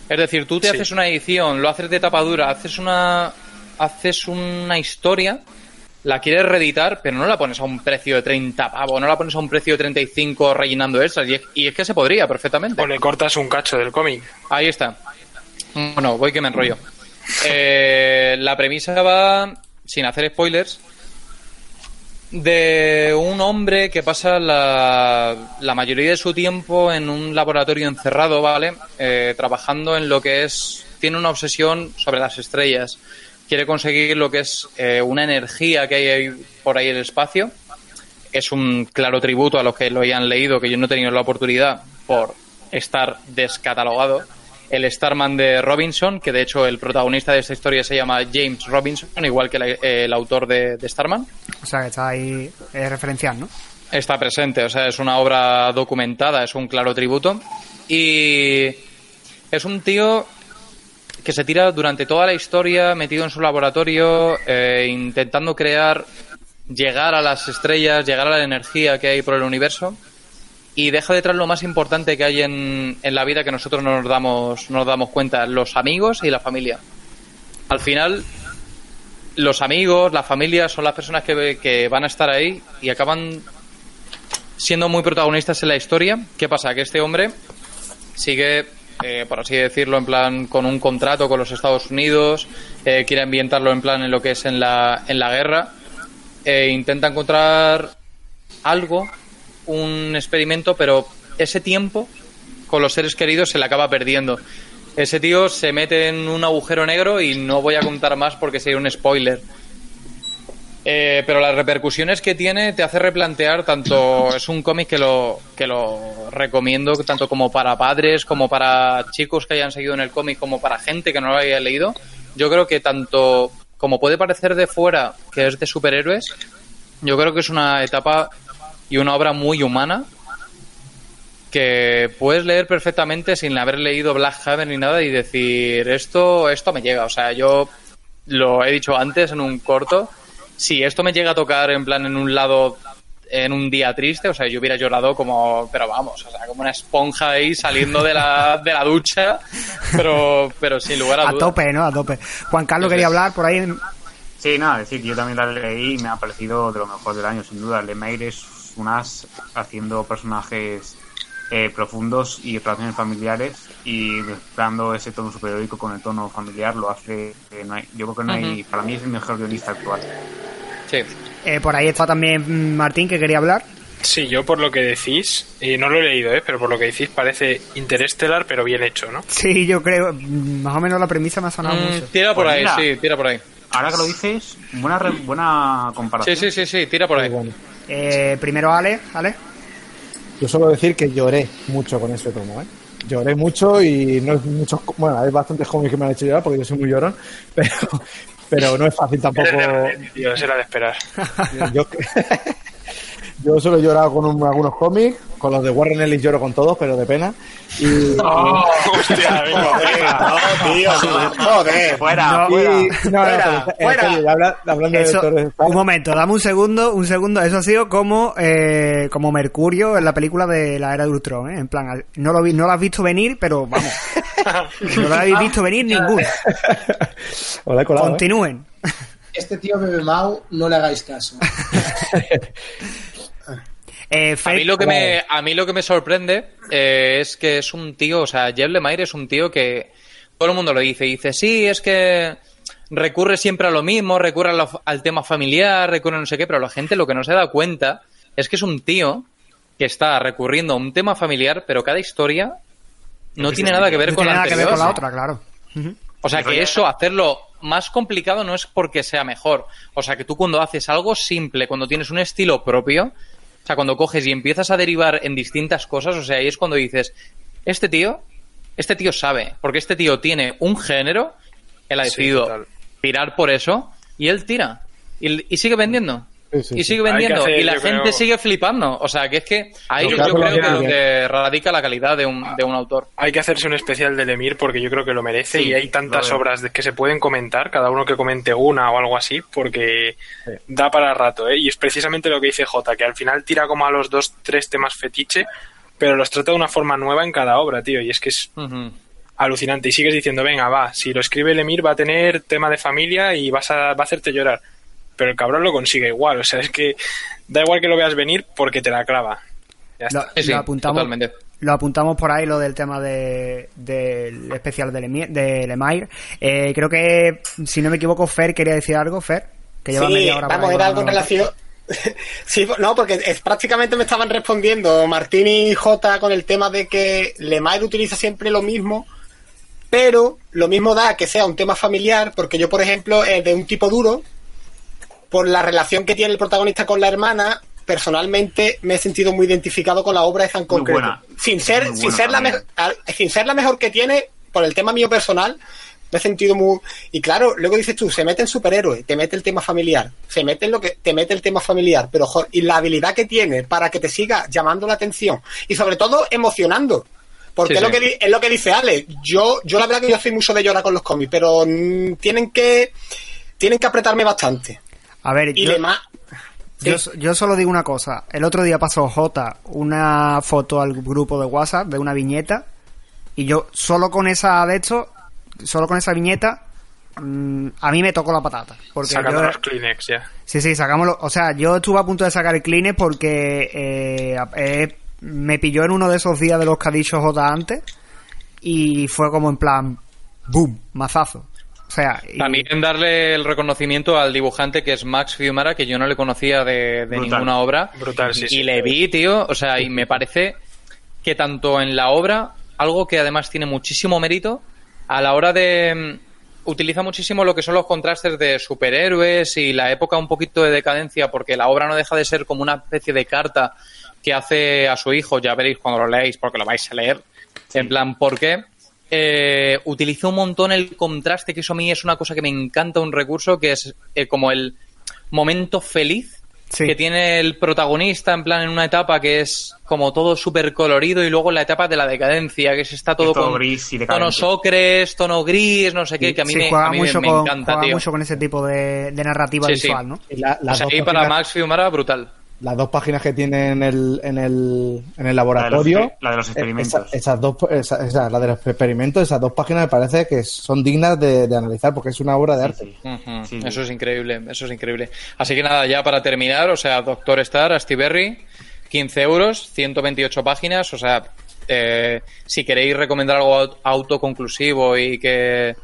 Es decir, tú te Sí. haces una edición, lo haces de tapadura, haces una, haces una historia, la quieres reeditar, pero no la pones a un precio de 30 pavos, no la pones a un precio de 35 rellenando extras, y es, y es que se podría perfectamente. O le cortas un cacho del cómic. Ahí está. Bueno, voy que me enrollo. Eh, la premisa va, sin hacer spoilers, de un hombre que pasa la, mayoría de su tiempo en un laboratorio encerrado, ¿vale? Eh, trabajando en lo que es... Tiene una obsesión sobre las estrellas. Quiere conseguir lo que es eh, una energía que hay por ahí en el espacio. Es un claro tributo a los que lo hayan leído, que yo no he tenido la oportunidad por estar descatalogado. El Starman de Robinson, que de hecho el protagonista de esta historia se llama James Robinson, igual que la- el autor de, de Starman O sea, que está ahí eh, referencial, ¿no? está presente, o sea, es una obra documentada, es un claro tributo. Y es un tío que se tira durante toda la historia metido en su laboratorio, eh, intentando crear, llegar a las estrellas, llegar a la energía que hay por el universo. Y deja detrás lo más importante que hay en, en la vida que nosotros no nos damos, no nos damos cuenta, los amigos y la familia. Al final, los amigos, la familia son las personas que, que van a estar ahí y acaban siendo muy protagonistas en la historia. ¿Qué pasa? Que este hombre sigue, eh, por así decirlo, en plan con un contrato con los Estados Unidos, eh, quiere ambientarlo en plan en lo que es en la, en la guerra, e intenta encontrar algo, un experimento, pero ese tiempo con los seres queridos se le acaba perdiendo. Ese tío se mete en un agujero negro y no voy a contar más porque sería un spoiler. Eh, pero las repercusiones que tiene te hace replantear tanto es un cómic que lo que lo recomiendo tanto como para padres como para chicos que hayan seguido en el cómic como para gente que no lo haya leído yo creo que tanto como puede parecer de fuera que es de superhéroes yo creo que es una etapa y una obra muy humana que puedes leer perfectamente sin haber leído Black Hammer ni nada y decir esto esto me llega o sea yo lo he dicho antes en un corto si esto me llega a tocar en plan en un lado en un día triste, o sea, yo hubiera llorado como, pero vamos, o sea, como una esponja ahí saliendo de la, de la ducha, pero, pero sin lugar a A dudas. tope, ¿no? A tope. Juan Carlos quería hablar por ahí. Sí, nada, decir, yo también la leí y me ha parecido de lo mejor del año, sin duda. Lemire es haciendo personajes eh, profundos y relaciones familiares y mezclando ese tono superheroico con el tono familiar lo hace que no hay, yo creo que no hay para mí es el mejor guionista actual Sí. Eh, por ahí está también mm, Martín que quería hablar. Sí, yo por lo que decís, y no lo he leído, ¿eh? pero por lo que decís parece interestelar, pero bien hecho, ¿no? Sí, yo creo, mm, más o menos la premisa me ha sonado Mm, mucho. tira por Pues ahí, mira. sí, tira por ahí. ahora que lo dices buena re- buena comparación Sí, sí, sí, sí, tira por ahí. Eh, primero Ale, Ale. Yo suelo decir que lloré mucho con ese tomo, ¿eh? Lloré mucho y no es muchos, bueno, hay bastantes cómics que me han hecho llorar porque yo soy muy llorón, pero, pero no es fácil tampoco. Tío, eso era de esperar. Yo, yo solo he llorado con un- algunos cómics, con los de Warren Ellis lloro con todos, pero de pena. Y, hostia, No, tío, joder. fuera fuera Fuera, un momento, dame un segundo, un segundo. Eso ha sido como eh, como Mercurio en la película de la era de Ultron, ¿eh? En plan, no lo, vi, no lo has visto venir, pero vamos. no lo habéis visto venir ninguno. Hola, ¿eh? Continúen. Este tío Bebe Mau, no le hagáis caso. Eh, A mí lo que me, a mí lo que me sorprende eh, es que es un tío, o sea, Jeff Lemire es un tío que todo el mundo lo dice, dice, sí, es que recurre siempre a lo mismo, recurre a lo- al tema familiar, recurre a no sé qué, pero la gente lo que no se da cuenta es que es un tío que está recurriendo a un tema familiar, pero cada historia no tiene nada que ver no con tiene la nada que ver con la otra, claro. O sea que eso, hacerlo más complicado no es porque sea mejor. O sea que tú cuando haces algo simple, cuando tienes un estilo propio, o sea, cuando coges y empiezas a derivar en distintas cosas, o sea, ahí es cuando dices, este tío, este tío sabe, porque este tío tiene un género, él ha Sí, decidido total. tirar por eso, y él tira. Y, y sigue vendiendo. Sí, sí, y sigue vendiendo. hacer, y la gente creo- sigue flipando. O sea, que es que ahí yo creo que donde radica la calidad de un, de un autor. Hay que hacerse un especial de Lemir porque yo creo que lo merece Sí, y hay tantas obras de que se pueden comentar, cada uno que comente una o algo así, porque da para rato, ¿eh? Y es precisamente lo que dice Jota, que al final tira como a los dos, tres temas fetiche, pero los trata de una forma nueva en cada obra, tío, y es que es alucinante. Y sigues diciendo, venga, va, si lo escribe Lemir va a tener tema de familia y vas a, va a hacerte llorar. Pero el cabrón lo consigue igual, o sea, es que da igual que lo veas venir porque te la clava. Ya Lo, está. Sí, sí, lo apuntamos, totalmente. lo apuntamos por ahí, lo del tema de, del especial de, Lemie- de Lemire. Eh, creo que, si no me equivoco, Fer quería decir algo, Fer. Que lleva Sí, media hora por vamos, ahí era algo relación. sí, no, porque es, prácticamente me estaban respondiendo Martín y J con el tema de que Lemire utiliza siempre lo mismo, pero lo mismo da que sea un tema familiar, porque yo, por ejemplo, eh, de un tipo duro, por la relación que tiene el protagonista con la hermana, personalmente me he sentido muy identificado con la obra esa en concreto. buena. Sin ser, Muy sin buena ser la al- sin ser la mejor que tiene, por el tema mío personal, me he sentido muy. Y claro, luego dices tú, se mete en superhéroe, te mete el tema familiar, se mete en lo que te mete el tema familiar, pero jo- y la habilidad que tiene para que te siga llamando la atención y sobre todo emocionando. Porque Sí, es, lo que, es lo que dice Ale. Yo, yo la verdad que yo soy mucho de llorar con los cómics, pero mm, tienen que tienen que apretarme bastante. A ver, Y yo, Lemire yo, yo solo digo una cosa. El otro día pasó J una foto al grupo de WhatsApp de una viñeta. Y yo, solo con esa de hecho, solo con esa viñeta, mm, a mí me tocó la patata. Porque Sacando yo- los Kleenex ya. Sí, sí, sacámoslo. O sea, yo estuve a punto de sacar el Kleenex porque eh, eh, me pilló en uno de esos días de los que ha dicho J antes y fue como en plan, boom, mazazo. O sea, y- También darle el reconocimiento al dibujante que es Max Fiumara, que yo no le conocía de, de Brutal. ninguna obra. Brutal, sí, y sí. le vi, tío, o sea, y me parece que tanto en la obra, algo que además tiene muchísimo mérito, a la hora de... mm, Utiliza muchísimo lo que son los contrastes de superhéroes y la época un poquito de decadencia, porque la obra no deja de ser como una especie de carta que hace a su hijo, ya veréis cuando lo leáis, porque lo vais a leer, en plan, ¿por qué? Eh, utiliza un montón el contraste, que eso a mí es una cosa que me encanta, un recurso que es eh, como el momento feliz Sí. que tiene el protagonista en plan en una etapa que es como todo súper colorido y luego en la etapa de la decadencia que se está todo, todo con gris y tonos ocres, tono gris, no sé qué, que a mí, sí, me, a mí me- mucho, me con, encanta, juega tío. mucho con ese tipo de, de narrativa Sí, sí. visual, ¿no? Y la- O las, sea, dos y para Max Fiumara, brutal. Las dos páginas que tiene en el, en el, en el laboratorio. La de los experimentos. esa- esas dos, esa, esa- la de los experimentos, esas dos páginas me parece que son dignas de, de analizar porque es una obra de arte. Sí, Eso es increíble, eso es increíble. Así que nada, ya para terminar, o sea, Doctor Star, Astiberri, 15 euros, 128 páginas, o sea, eh, si queréis recomendar algo aut- autoconclusivo y que,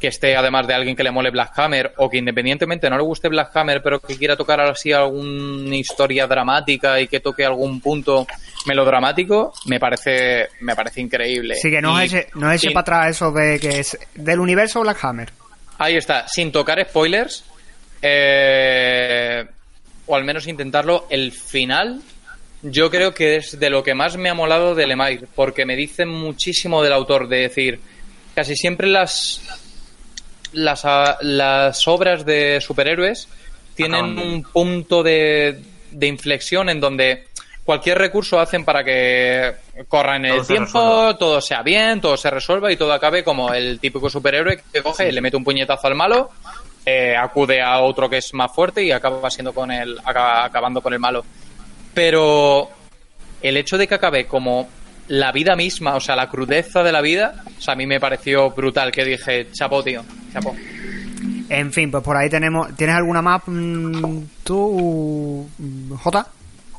que esté además de alguien que le mole Black Hammer o que independientemente no le guste Black Hammer pero que quiera tocar así alguna historia dramática y que toque algún punto melodramático, me parece me parece increíble. Sí, que no Y- es eche, no eche sin- para atrás eso de que es del universo Black Hammer. Ahí está, sin tocar spoilers, eh, o al menos intentarlo, el final yo creo que es de lo que más me ha molado de Lemire, porque me dice muchísimo del autor, de decir, casi siempre las, las, las obras de superhéroes tienen un punto de, de inflexión en donde cualquier recurso hacen para que corra en el tiempo, resuelva. todo sea bien, todo se resuelva y todo acabe como el típico superhéroe que coge, le mete un puñetazo al malo, eh, acude a otro que es más fuerte y acaba siendo con el, acaba acabando con el malo. Pero el hecho de que acabe como la vida misma, o sea, la crudeza de la vida, o sea, a mí me pareció brutal que dije, chapo, tío, chapo. En fin, pues por ahí tenemos. ¿Tienes alguna más mm, tú, mm, J?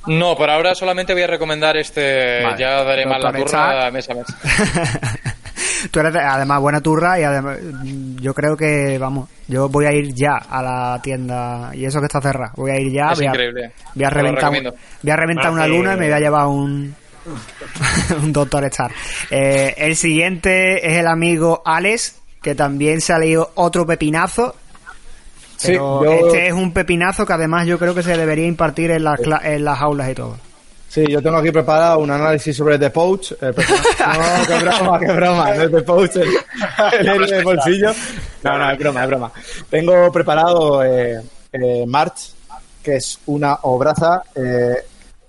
No, por ahora solamente voy a recomendar este, Vale. ya daré más la turra mes a mes. Tú eres de- además buena turra y además mm, yo creo que, vamos, yo voy a ir ya a la tienda y eso que está cerrada. Voy a ir ya. Es voy a, increíble. Voy a reventar, voy a reventar una luna y me voy a llevar un, un Doctor Star. Eh, el siguiente es el amigo Alex, que también se ha leído otro pepinazo. Sí, Pero yo- este es un pepinazo que además yo creo que se debería impartir en las, en las aulas y todo. Sí, yo tengo aquí preparado un análisis sobre The Pouch. personaje- no, qué broma, qué broma. No es The Pouch, el, héroe de bolsillo. No, no, es broma, es broma. Tengo preparado eh, eh, March, que es una obraza eh,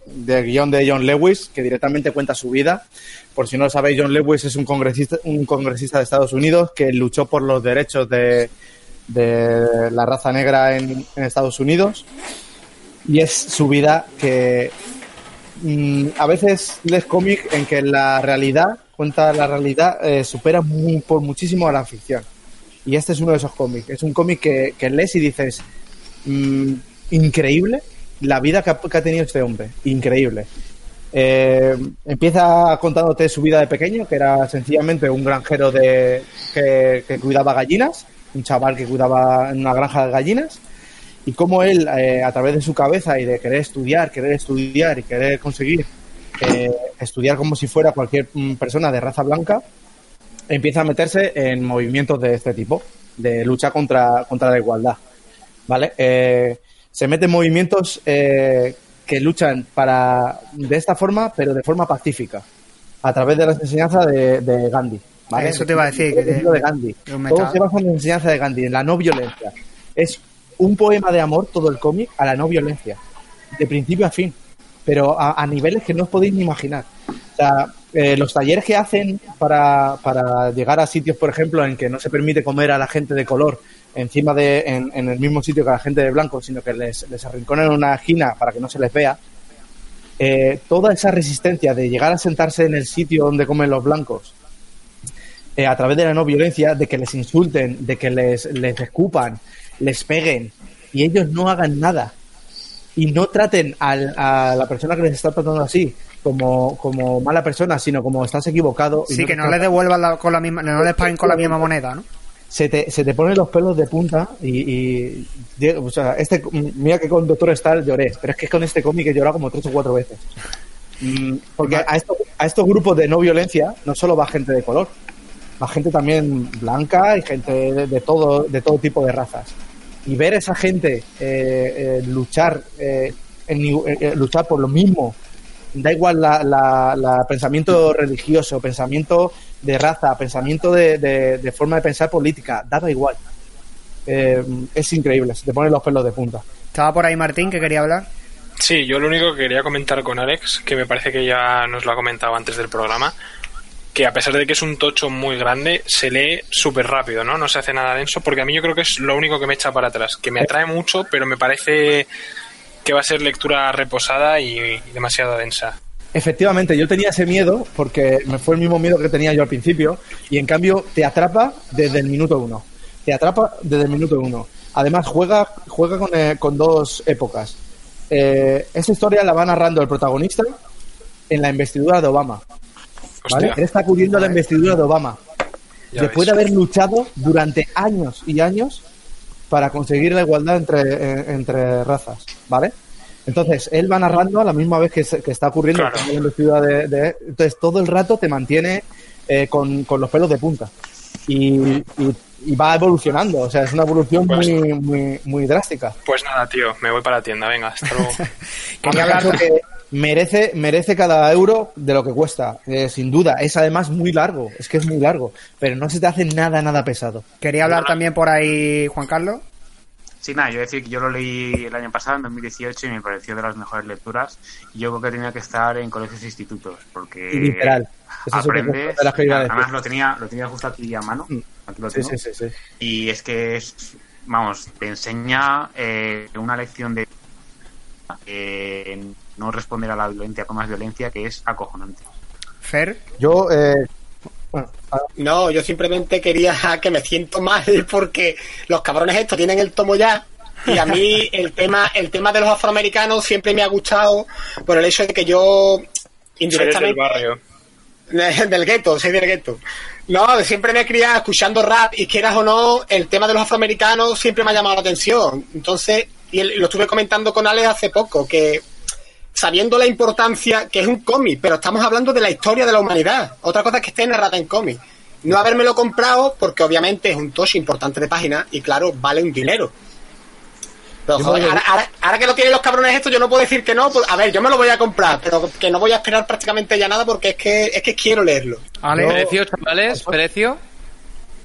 de guion de John Lewis, que directamente cuenta su vida. Por si no lo sabéis, John Lewis es un congresista, un congresista de Estados Unidos que luchó por los derechos de, de la raza negra en, Estados Unidos. Y es su vida que mm, a veces lees cómic en que la realidad, cuenta la realidad, eh, supera por muchísimo a la ficción. Y este es uno de esos cómics. Es un cómic que, que lees y dices, mm, increíble la vida que ha, tenido este hombre. Increíble. Eh, empieza contándote su vida de pequeño, que era sencillamente un granjero de, que, que cuidaba gallinas, un chaval que cuidaba en una granja de gallinas, y cómo él, eh, a través de su cabeza y de querer estudiar, querer estudiar y querer conseguir eh, estudiar como si fuera cualquier mm, persona de raza blanca, empieza a meterse en movimientos de este tipo, de lucha contra, contra la igualdad. ¿Vale? Se mete en movimientos eh, que luchan para de esta forma, pero de forma pacífica, a través de las enseñanzas de, de Gandhi. ¿vale? Eso te iba a decir, que de Gandhi. Todo se basa en la enseñanza de Gandhi, en la no violencia. Es un poema de amor, todo el cómic, a la no violencia, de principio a fin, pero a, a niveles que no os podéis ni imaginar. O sea, eh, los talleres que hacen para, para llegar a sitios, por ejemplo, en que no se permite comer a la gente de color encima de, en, en el mismo sitio que la gente de blanco, sino que les, les arrinconan en una esquina para que no se les vea, eh, toda esa resistencia de llegar a sentarse en el sitio donde comen los blancos, eh, a través de la no violencia, de que les insulten, de que les, les escupan, les peguen y ellos no hagan nada y no traten al- a la persona que les está tratando así como, como mala persona, sino como estás equivocado. y Sí, que no les devuelvan la- con la misma, no les paguen con la misma moneda, ¿no? Se te, se te ponen los pelos de punta y, y- o sea, este, mira que con Doctor Star lloré, pero es que con este cómic he llorado como tres o cuatro veces. Mm, Porque a estos, a estos grupos de no violencia no solo va gente de color, va gente también blanca y gente de, de todo, de todo tipo de razas. Y ver a esa gente eh, eh, luchar, eh, en eh, luchar por lo mismo, da igual la, la- la pensamiento religioso, pensamiento de raza, pensamiento de, de- de forma de pensar política, daba igual. Eh, es increíble, se te ponen los pelos de punta. Estaba por ahí Martín que quería hablar. Sí, yo lo único que quería comentar con Alex, que me parece que ya nos lo ha comentado antes del programa, que a pesar de que es un tocho muy grande, se lee súper rápido, ¿no? No se hace nada denso, porque a mí yo creo que es lo único que me echa para atrás, que me atrae mucho, pero me parece que va a ser lectura reposada y, y demasiado densa. Efectivamente, yo tenía ese miedo porque me fue el mismo miedo que tenía yo al principio y en cambio te atrapa desde el minuto uno. Te atrapa desde el minuto uno. Además juega, juega con, eh, con dos épocas. Eh, esta historia la va narrando el protagonista en la investidura de Obama. ¿vale? Hostia. Él está acudiendo a la investidura de Obama. Ya después ves. de haber luchado durante años y años para conseguir la igualdad entre, eh, entre razas, ¿vale? Entonces, él va narrando a la misma vez que, se- que está ocurriendo Claro. la investidura de, de- Entonces, todo el rato te mantiene eh, con, con los pelos de punta. Y, y- y va evolucionando, o sea, es una evolución Pues- muy, muy, muy drástica. Pues nada, tío, me voy para la tienda, venga, hasta luego. Merece, merece cada euro de lo que cuesta, eh, sin duda. Es además muy largo, es que es muy largo, pero no se te hace nada, nada pesado. Quería hablar también por ahí, Juan Carlos. Sí, nada, yo decir que yo lo leí el año pasado, en 2018, y me pareció de las mejores lecturas. Yo creo que tenía que estar en colegios e institutos, porque Y literal. Eso es aprendes. las que iba a decir. Además, lo tenía, lo tenía justo aquí a mano. Aquí lo Sí, tengo. sí, sí, sí. Y es que es, vamos, te enseña eh, una lección de eh, no responder a la violencia con más violencia, que es acojonante. Fer. Yo, eh, bueno, No, yo simplemente quería que me siento mal porque los cabrones estos tienen el tomo ya y a mí el tema el tema de los afroamericanos siempre me ha gustado por el hecho de que yo Soy del indirectamente barrio. del gueto, soy del gueto. No, siempre me he criado escuchando rap y quieras o no, el tema de los afroamericanos siempre me ha llamado la atención. Entonces, y el- lo estuve comentando con Alex hace poco, que sabiendo la importancia que es un cómic, pero estamos hablando de la historia de la humanidad. Otra cosa es que esté narrada en cómic. No habérmelo comprado porque obviamente es un tosh importante de página y claro, vale un dinero. Pero Yo joder, ahora, ahora- ahora que lo tienen los cabrones estos, yo no puedo decir que no. pues, a ver, yo me lo voy a comprar, pero que no voy a esperar prácticamente ya nada porque es que es que quiero leerlo. Ale. ¿Precio, chavales? ¿Precio?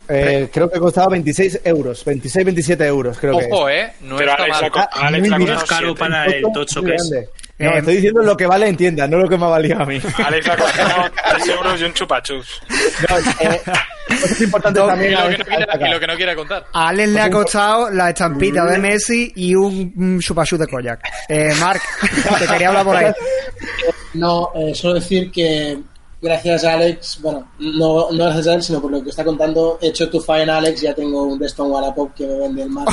Eh, creo que costaba 26 euros, 26, 27 euros, creo que Ojo, es. ¿eh? No Pero está Alex mal. Es caro siete. para el tocho que es. No, Eh, estoy diciendo lo que vale en tienda, no lo que me ha valido a mí. Alex la compró 3 euros y un chupachups. No, eh, es importante No, Y también lo, a- que no quiera, y lo que no quiera contar. A Alex le ha costado la estampita de Messi y un, chupachú de Koyak. Eh, Marc, te quería hablar por ahí. No, eh, solo decir que gracias a Alex, bueno, no, no gracias a él, sino por lo que está contando, he hecho tu fan Alex, ya tengo un Deston Wallapop que me vende el mar.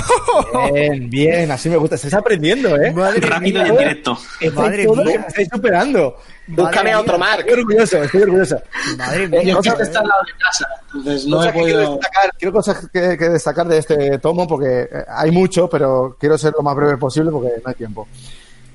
Bien, bien, así me gusta. Estáis aprendiendo, ¿eh? Rápido y en directo. Madre todos mía. que me estáis superando. Búscame mía. otro Mark. Estoy orgulloso, estoy orgulloso. Madre Eh, mía. Yo cosas- creo que está al lado de casa, entonces no he que quiero podido... destacar, quiero cosas que, que destacar de este tomo porque eh, hay mucho, pero quiero ser lo más breve posible porque no hay tiempo.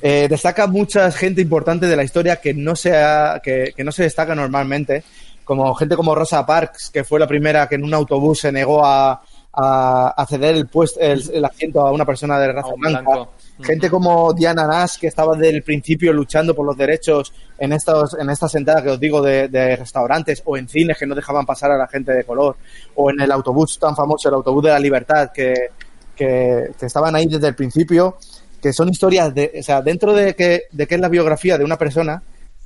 Eh, destaca mucha gente importante de la historia que no se ha- que, que no se destaca normalmente, como gente como Rosa Parks, que fue la primera que en un autobús se negó a, a, ceder el, puesto, el, el asiento a una persona de raza blanca. blanco. Gente como Diana Nash, que estaba desde el principio luchando por los derechos en estos, en esta sentada que os digo de, de restaurantes o en cines que no dejaban pasar a la gente de color, o en el autobús tan famoso, el autobús de la libertad, que, que, que estaban ahí desde el principio, que son historias de, o sea, dentro de que, de que es la biografía de una persona,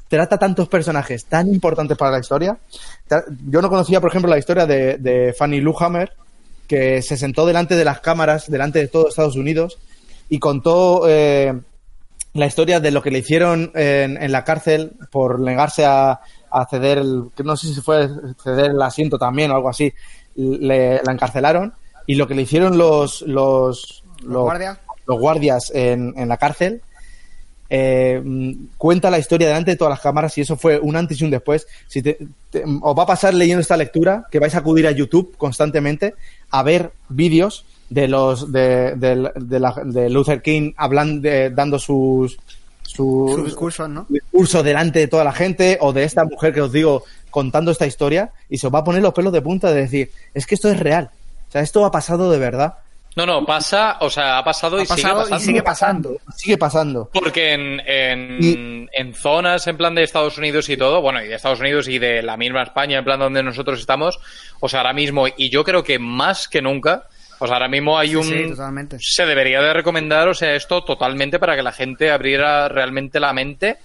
trata tantos personajes tan importantes para la historia. Yo no conocía, por ejemplo, la historia de, de Fanny Luhammer, que se sentó delante de las cámaras, delante de todo Estados Unidos, y contó eh, la historia de lo que le hicieron en, en la cárcel por negarse a, a ceder, el, que no sé si fue ceder el asiento también o algo así, le, la encarcelaron, y lo que le hicieron los, los, los, guardias? Los guardias en, en la cárcel, eh, cuenta la historia delante de todas las cámaras y eso fue un antes y un después. Si te- te- os va a pasar leyendo esta lectura que vais a acudir a YouTube constantemente a ver vídeos de los de, de- de la- de Luther King hablando, dando sus Sus discursos, ¿no? discurso delante de toda la gente o de esta mujer que os digo contando esta historia y se os va a poner los pelos de punta de decir es que esto es real o sea esto ha pasado de verdad No, no, pasa, o sea, ha pasado, Ha y, sigue pasado y pasando. sigue pasando. sigue pasando Porque en, en, en zonas en plan de Estados Unidos y todo, bueno, y de Estados Unidos y de la misma España, en plan donde nosotros estamos, o sea, ahora mismo, y yo creo que más que nunca, o sea, ahora mismo hay un... Sí, totalmente. se debería de recomendar, o sea, esto totalmente para que la gente abriera realmente la mente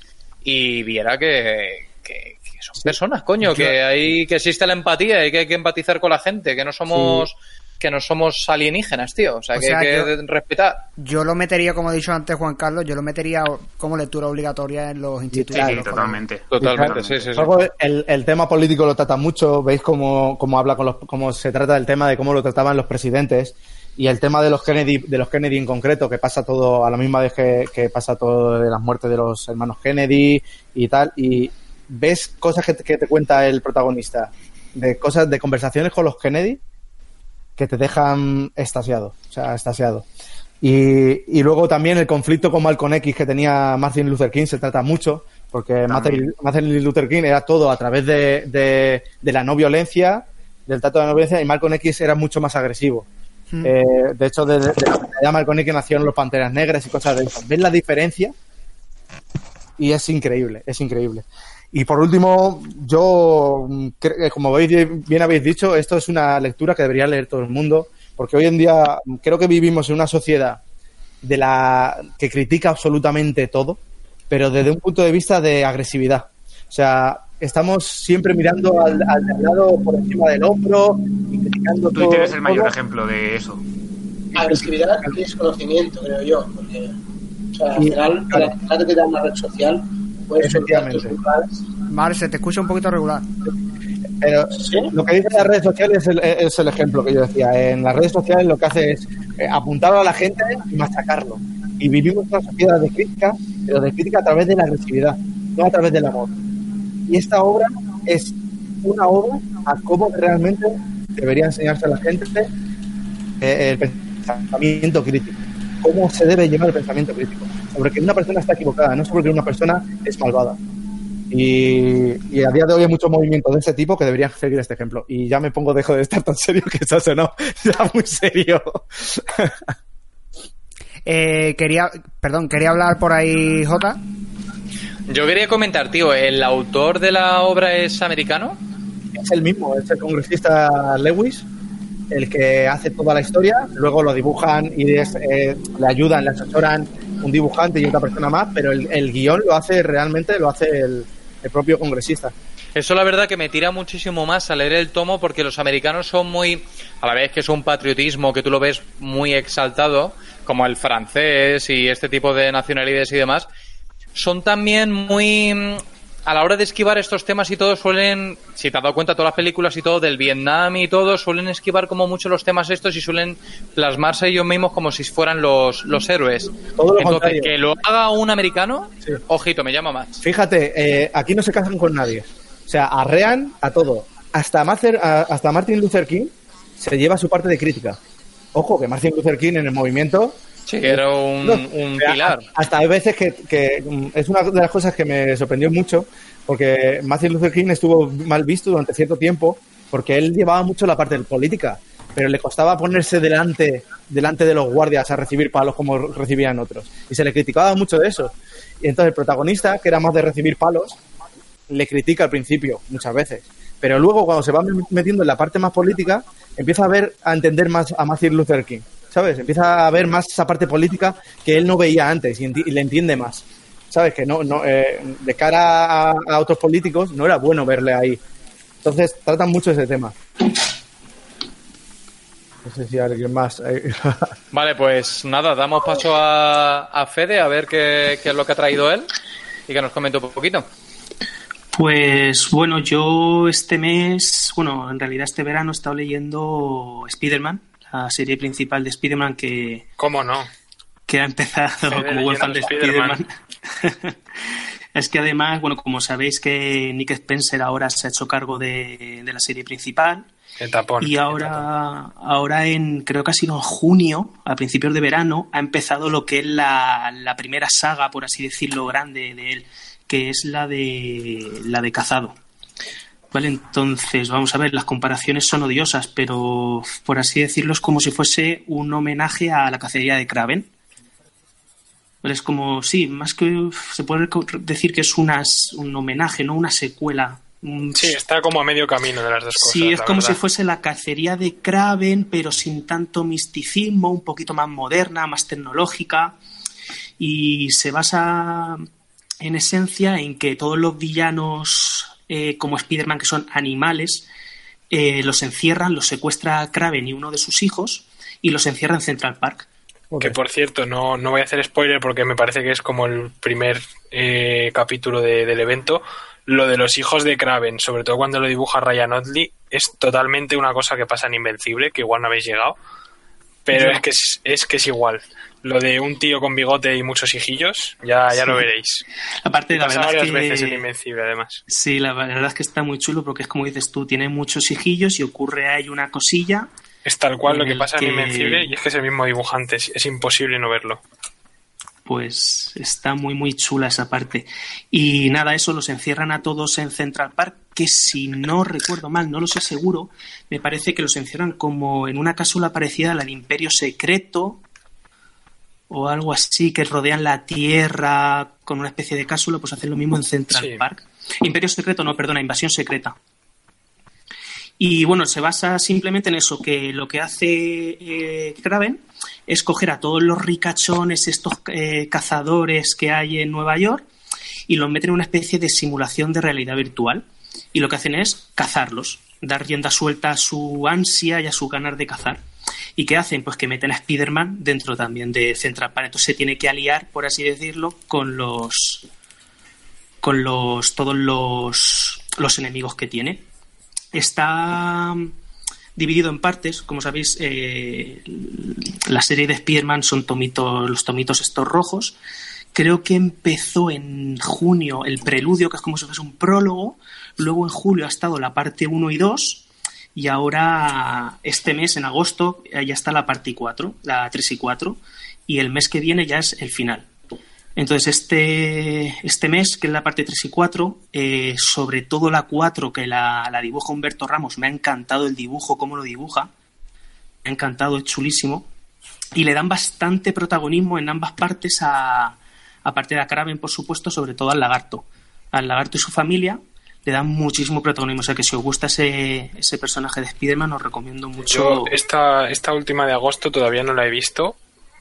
y viera que, que- que son personas, coño, que hay que existe la empatía y que hay que empatizar con la gente, que no somos que no somos alienígenas, tío, o sea, O que sea, hay que yo- respetar. Yo lo metería, como ha dicho antes Juan Carlos, yo lo metería como lectura obligatoria en los institutos. Sí, totalmente. Totalmente, sí, sí, sí. Luego, el, el tema político lo trata mucho, veis cómo, cómo habla con los, cómo se trata del tema de cómo lo trataban los presidentes y el tema de los Kennedy, de los Kennedy en concreto, que pasa todo a la misma vez que, que pasa todo de las muertes de los hermanos Kennedy y tal, y, ves cosas que te, que te cuenta el protagonista, de cosas, de conversaciones con los Kennedy, que te dejan estasiado, o sea, estasiado. Y, y luego también el conflicto con Malcolm X que tenía Martin Luther King se trata mucho, porque Martin, Martin Luther King era todo a través de, de, de la no violencia, del trato de la no violencia, y Malcolm X era mucho más agresivo. Mm. Eh, de hecho, de, de, de Malcolm X nacieron los Panteras Negras y cosas de eso. ¿Ves la diferencia? Y es increíble, es increíble. Y por último, yo, mm, cre- eh, como veis, bien habéis dicho, esto es una lectura que debería leer todo el mundo, porque hoy en día mm, creo que vivimos en una sociedad de la que critica absolutamente todo, pero desde un punto de vista de agresividad. O sea, estamos siempre mirando al, al de al lado por encima del hombro y criticando todo. Twitter es el mayor todo. ejemplo de eso. Agresividad y desconocimiento, creo yo. Porque, o sea, al final, claro. la te da una red social, puedes soltar tus verdades. Mar, se te escucha un poquito regular. Pero lo que dicen las redes sociales es el, es el ejemplo que yo decía. En las redes sociales lo que hace es eh, apuntar a la gente y machacarlo. Y vivimos una sociedad de crítica, pero de crítica a través de la agresividad, no a través del amor. Y esta obra es una obra a cómo realmente debería enseñarse a la gente eh, el pensamiento crítico. Cómo se debe llevar el pensamiento crítico. Sobre que una persona está equivocada, no sobre que una persona es malvada. Y, y a día de hoy hay muchos movimientos de ese tipo que deberían seguir este ejemplo. Y ya me pongo, dejo de estar tan serio que se ha sonado ya muy serio. Eh, quería, perdón, quería hablar por ahí, Jota. Yo quería comentar, tío, ¿el autor de la obra es americano? Es el mismo, es el congresista Lewis, el que hace toda la historia. Luego lo dibujan y es, eh, le ayudan, le asesoran un dibujante y otra persona más, pero el, guion lo hace realmente, lo hace el, el propio congresista. Eso la verdad que me tira muchísimo más a leer el tomo porque los americanos son muy, a la vez que es un patriotismo que tú lo ves muy exaltado, como el francés y este tipo de nacionalidades y demás, son también muy, a la hora de esquivar estos temas y todo suelen, si te has dado cuenta todas las películas y todo del Vietnam y todo, suelen esquivar como mucho los temas estos y suelen plasmarse ellos mismos como si fueran los, los héroes. Todo lo Entonces, contrario. que lo haga un americano, ojito, me llama más. Fíjate, eh, aquí no se casan con nadie. O sea, arrean a todo. Hasta, a- hasta Martin Luther King se lleva su parte de crítica. Ojo, que Martin Luther King en el movimiento Sí, era un, No, un pilar. Hasta hay veces que, que, mm, es una de las cosas que me sorprendió mucho, porque Martin Luther King estuvo mal visto durante cierto tiempo, porque él llevaba mucho la parte de política, pero le costaba ponerse delante, delante de los guardias a recibir palos como recibían otros. Y se le criticaba mucho de eso. Y entonces el protagonista, que era más de recibir palos, le critica al principio, muchas veces. Pero luego, cuando se va metiendo en la parte más política, empieza a ver, a entender más a Martin Luther King. ¿Sabes? Empieza a ver más esa parte política que él no veía antes y, enti- y le entiende más. ¿Sabes? Que no, no eh, de cara a, a otros políticos no era bueno verle ahí. Entonces, tratan mucho ese tema. No sé si alguien más. eh, Vale, pues nada, damos paso a, a Fede a ver qué, qué es lo que ha traído él y que nos comente un poquito. Pues bueno, yo este mes, bueno, en realidad este verano he estado leyendo Spider-Man, la serie principal de Spider-Man que, ¿Cómo no? que ha empezado Fede como buen fan de. Spider-Man. es que además, bueno, como sabéis que Nick Spencer ahora se ha hecho cargo de, de la serie principal Qué tapón. y ahora, ahora en, creo que ha sido en junio, a principios de verano, ha empezado lo que es la, la primera saga, por así decirlo, grande de él, que es la de, la de Cazado. Vale, entonces, vamos a ver, las comparaciones son odiosas, pero por así decirlo, es como si fuese un homenaje a la cacería de Kraven. Es como, sí, más que se puede decir que es una, un homenaje, no una secuela. Un- Sí, está como a medio camino de las dos cosas. Sí, es como verdad. si fuese la cacería de Kraven, pero sin tanto misticismo, un poquito más moderna, más tecnológica. Y se basa en esencia en que todos los villanos, eh, como Spider-Man, que son animales, eh, los encierran, los secuestra Kraven y uno de sus hijos, y los encierra en Central Park. Que por cierto, no, no voy a hacer spoiler porque me parece que es como el primer eh, capítulo de- del evento. Lo de los hijos de Kraven, sobre todo cuando lo dibuja Ryan Otley, es totalmente una cosa que pasa en Invencible, que igual no habéis llegado. Pero Yo- es que es, es que es igual. Lo de un tío con bigote y muchos hijillos, ya, ya Sí. lo veréis. Aparte, la verdad es varias que... veces en Invencible, además. Sí, la verdad es que está muy chulo porque es como dices tú, tiene muchos hijillos y ocurre ahí una cosilla. Es tal cual lo que pasa que- en Invencible y es que es el mismo dibujante, es, es imposible no verlo. Pues está muy, muy chula esa parte. Y nada, eso los encierran a todos en Central Park, que si no recuerdo mal, no lo sé seguro, me parece que los encierran como en una cápsula parecida a la de Imperio Secreto o algo así, que rodean la Tierra con una especie de cápsula, pues hacen lo mismo en Central Sí. Park. Imperio Secreto, no, perdona, Invasión Secreta. Y bueno, se basa simplemente en eso, que lo que hace eh, Kraven es coger a todos los ricachones, estos eh, cazadores que hay en Nueva York, y los meten en una especie de simulación de realidad virtual. Y lo que hacen es cazarlos, dar rienda suelta a su ansia y a su ganar de cazar. ¿Y qué hacen? Pues que meten a Spider-Man dentro también de Central Park. Entonces se tiene que aliar, por así decirlo, con los. con los. todos los. los enemigos que tiene. Está dividido en partes, como sabéis, eh, la serie de Spider-Man son tomitos, los tomitos estos rojos. Creo que empezó en junio el preludio, que es como si fuese un prólogo. Luego en julio ha estado la parte 1 y 2. Y ahora, este mes, en agosto, eh, ya está la parte 4, la 3 y 4. Y el mes que viene ya es el final. Entonces, este, este mes, que es la parte 3 y 4, eh, sobre todo la 4, que la, la dibuja Humberto Ramos, me ha encantado el dibujo, cómo lo dibuja. Me ha encantado, es chulísimo. Y le dan bastante protagonismo en ambas partes a, aparte de a Kraven, por supuesto, sobre todo al lagarto. Al lagarto y su familia le dan muchísimo protagonismo. O sea que si os gusta ese, ese personaje de Spider-Man, os recomiendo mucho. Yo esta, esta última de agosto todavía no la he visto,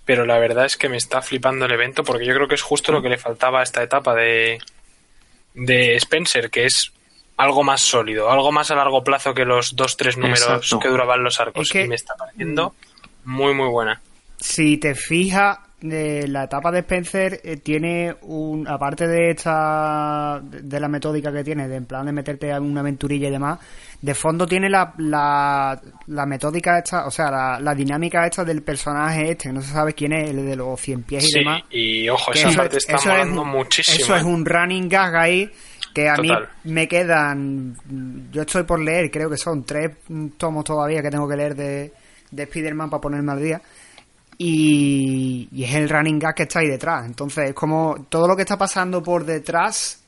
pero la verdad es que me está flipando el evento porque yo creo que es justo lo que le faltaba a esta etapa de, de Spencer, que es algo más sólido, algo más a largo plazo que los dos, tres números Exacto. que duraban los arcos. Es que- Y me está pareciendo muy, muy buena. Si te fijas, de la etapa de Spencer eh, tiene un aparte de esta de la metódica que tiene de en plan de meterte a una aventurilla y demás de fondo tiene la, la, la metódica esta o sea la, la dinámica esta del personaje este que no se sabe quién es el de los 100 pies y Sí, demás y ojo, esa eso- parte está eso es muchísimo. eso es ¿eh? un running gag ahí que a Total. mí me quedan yo estoy por leer creo que son tres tomos todavía que tengo que leer de, de Spider-Man para ponerme al día y, y es el running gag que está ahí detrás. Entonces, es como todo lo que está pasando por detrás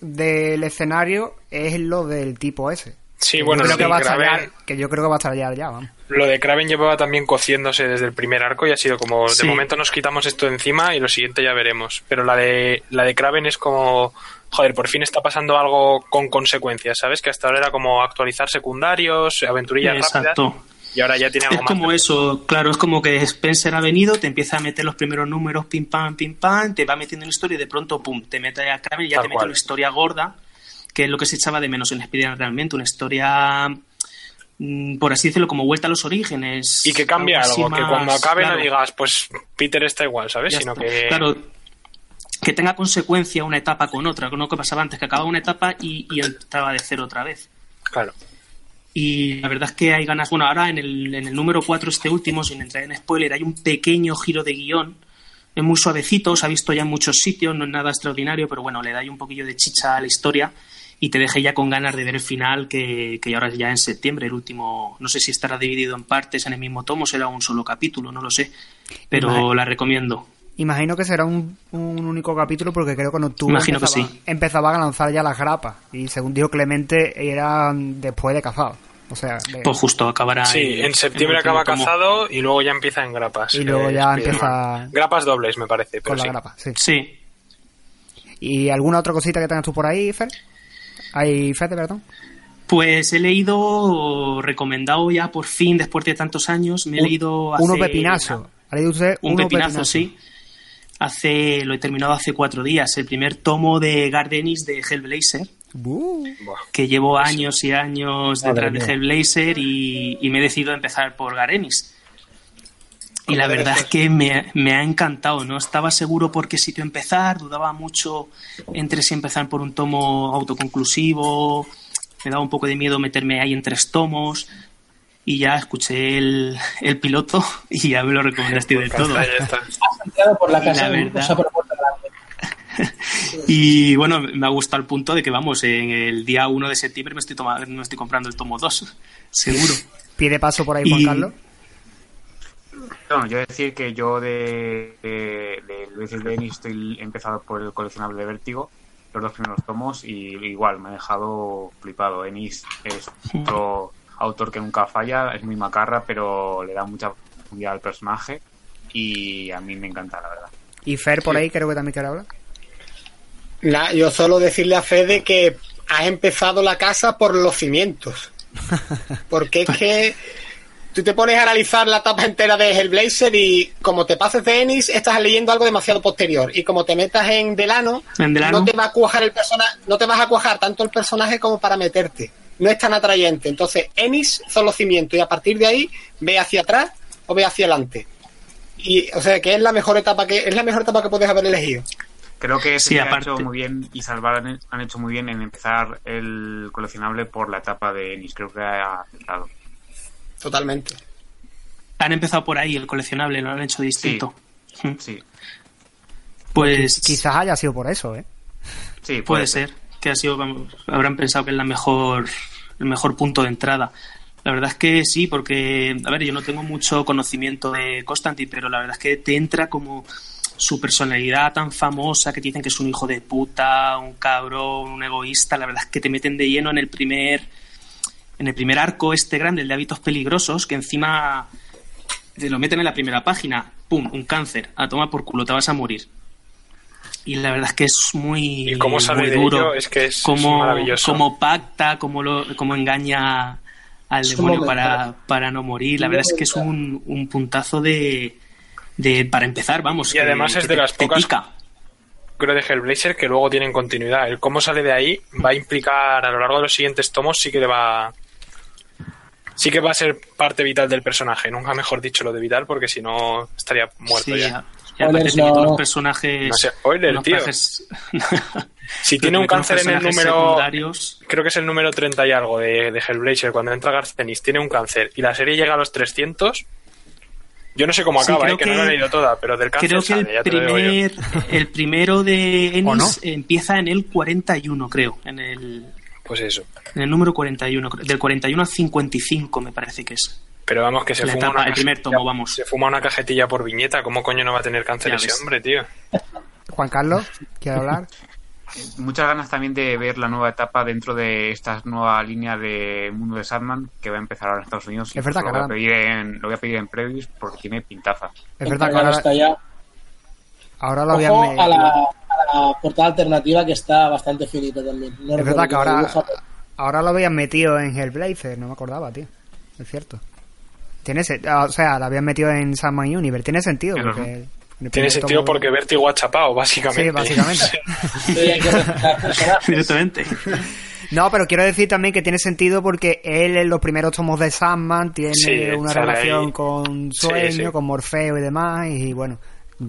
del escenario es lo del tipo ese. Sí, Que bueno, yo lo creo que a estallar, Kraven- que yo creo que va a estallar ya, vamos. Lo de Kraven llevaba también cociéndose desde el primer arco y ha sido como, Sí. de momento nos quitamos esto de encima y lo siguiente ya veremos. Pero la de, la de Kraven es como, joder, por fin está pasando algo con consecuencias, ¿sabes? Que hasta ahora era como actualizar secundarios, aventurillas Exacto. rápidas. Y ahora ya tiene Es algo más. como eso, claro, es como que Spencer ha venido, te empieza a meter los primeros números, pim pam, pim pam, te va metiendo en la historia y de pronto, pum, te mete a Kraven y ya Tal te mete cual. una historia gorda, que es lo que se echaba de menos en Spider-Man realmente, una historia, mm, por así decirlo, como vuelta a los orígenes. Y que cambie algo algo, que cuando acabe claro. no digas, pues Peter está igual, ¿sabes? Ya Sino está. que... Claro, que tenga consecuencia una etapa con otra, con lo que pasaba antes, que acababa una etapa y, y entraba de cero otra vez. Claro. Y la verdad es que hay ganas. Bueno, ahora en el, en el número 4, este último, sin entrar en spoiler, hay un pequeño giro de guion. Es muy suavecito, se ha visto ya en muchos sitios, no es nada extraordinario, pero bueno, le da ahí un poquillo de chicha a la historia y te deja ya con ganas de ver el final, que, que ahora es ya en septiembre, el último. No sé si estará dividido en partes en el mismo tomo, será un solo capítulo, no lo sé, pero la recomiendo. Imagino que será un, un único capítulo porque creo que en octubre Imagino que empezaba, sí. empezaban a lanzar ya las grapas y según dijo Clemente eran después de cazado. O sea, de- Pues justo acabará. Sí, en septiembre acaba tomo. cazado y luego ya empieza en grapas. Y luego eh, ya Spider-Man. empieza- Grapas dobles, me parece. Pero con la sí. grapa, sí. Sí. ¿Y alguna otra cosita que tengas tú por ahí, Fer? ¿Hay Fede, perdón? Pues he leído, recomendado ya por fin, después de tantos años, me he Un- leído hace... Uno pepinazo. ¿Ha leído usted? Un Uno pepinazo, sí. Hace, lo he terminado hace cuatro días. El primer tomo de Gardenis de Hellblazer, que llevo años y años detrás de. Hellblazer y, y me he decidido a empezar por Gardenis. Y la verdad es que me, me ha encantado. No estaba seguro por qué sitio empezar, dudaba mucho entre si empezar por un tomo autoconclusivo, me daba un poco de miedo meterme ahí en tres tomos. y ya escuché el, el piloto y ya me lo recomendaste del todo. Ya está. Entrado por la Y casa la y verdad- o sea, por la puerta grande. Y bueno, me ha gustado al punto de que vamos, en el día 1 de septiembre me estoy, toma- me estoy comprando el tomo 2, seguro. Pide paso por ahí, Juan Y- Carlos. Bueno, yo decir que yo de, de, de Luis Denis estoy empezado por el coleccionable de Vértigo, los dos primeros tomos, y igual me ha dejado flipado. Ennis es otro autor que nunca falla, es muy macarra, pero le da mucha profundidad al personaje y a mí me encanta, la verdad. Y Fer por ahí creo que también quiere hablar. Nah, yo solo decirle a Fede que has empezado la casa por los cimientos. Porque es que tú te pones a analizar la etapa entera de Hellblazer y como te pases de Ennis, estás leyendo algo demasiado posterior. Y como te metas en Delano, En Delano. no te va a cuajar el personaje, no te vas a cuajar tanto el personaje como para meterte. No es tan atrayente. Entonces, Ennis son los cimientos y a partir de ahí ve hacia atrás o ve hacia adelante. Y, o sea, que es la mejor etapa que es la mejor etapa que puedes haber elegido. Creo que Sí, aparte- hecho muy bien y Salvar han, han hecho muy bien en empezar el coleccionable por la etapa de Ennis. Creo que ha acertado. Totalmente. Han empezado por ahí el coleccionable, lo han hecho distinto. Sí, Pues Quizás haya sido por eso, ¿eh? sí, puede ser que ha sido, habrán pensado que es la mejor, el mejor punto de entrada. La verdad es que sí, porque, a ver, yo no tengo mucho conocimiento de Constantine, pero la verdad es que te entra como su personalidad tan famosa, que te dicen que es un hijo de puta, un cabrón, un egoísta, la verdad es que te meten de lleno en el primer en el primer arco este grande, el de hábitos peligrosos, que encima te lo meten en la primera página, pum, un cáncer, a tomar por culo, te vas a morir. Y la verdad es que es muy, Y cómo sale muy de duro. ello es que es- es cómo, maravilloso. cómo pacta, cómo, lo, cómo engaña al demonio para, para no morir. La verdad es que es un, un puntazo de, de para empezar, vamos. Y que- además es que de te- las pocas creo de Hellblazer que luego tienen continuidad. El cómo sale de ahí va a implicar a lo largo de los siguientes tomos sí que le va sí que va a ser parte vital del personaje. Nunca mejor dicho lo de vital porque si no estaría muerto Sí, ya. Y tiene todos no. los personajes. No sé, spoiler, unos tío. personajes- Si tiene un cáncer en el número secundarios. creo que es el número 30 y algo de, de Hellblazer cuando entra Garcenis tiene un cáncer y la serie llega a los 300 yo no sé cómo Sí, acaba, creo eh, que, no que- lo he leído toda, pero del cáncer Creo que sale, ya el, primer, el primero de ¿O no? Ennis empieza en el 41, creo. En el, Pues eso. en el número 41. creo. Del 41 al 55, me parece que es. Pero vamos, que se La fuma etapa, una el primer cajetilla- tomo, vamos. Se fuma una cajetilla por viñeta, ¿cómo coño no va a tener cáncer ese hombre, tío? Juan Carlos, ¿quiere hablar? Muchas ganas también de ver la nueva etapa dentro de esta nueva línea de Mundo de Sandman que va a empezar ahora en Estados Unidos. Es verdad lo que voy, a pedir en, lo voy a pedir en previews porque tiene pintaza. Es verdad que ahora, está ya. ahora lo habían... Ojo a la, a la portada alternativa que está bastante finita también. No Es verdad que ahora, dibuja, pero- ahora lo habían metido en Hellblazer, no me acordaba, tío. Es cierto. Tiene se- o sea, lo habían metido en Sandman Universe. Tiene sentido Claro. porque... el Tiene sentido tomo- porque Vértigo ha chapado, básicamente. Sí, básicamente. Directamente. No, pero quiero decir también que tiene sentido porque él en los primeros tomos de Sandman tiene Sí, una relación ahí. con Sueño, sí. con Morfeo y demás, y bueno,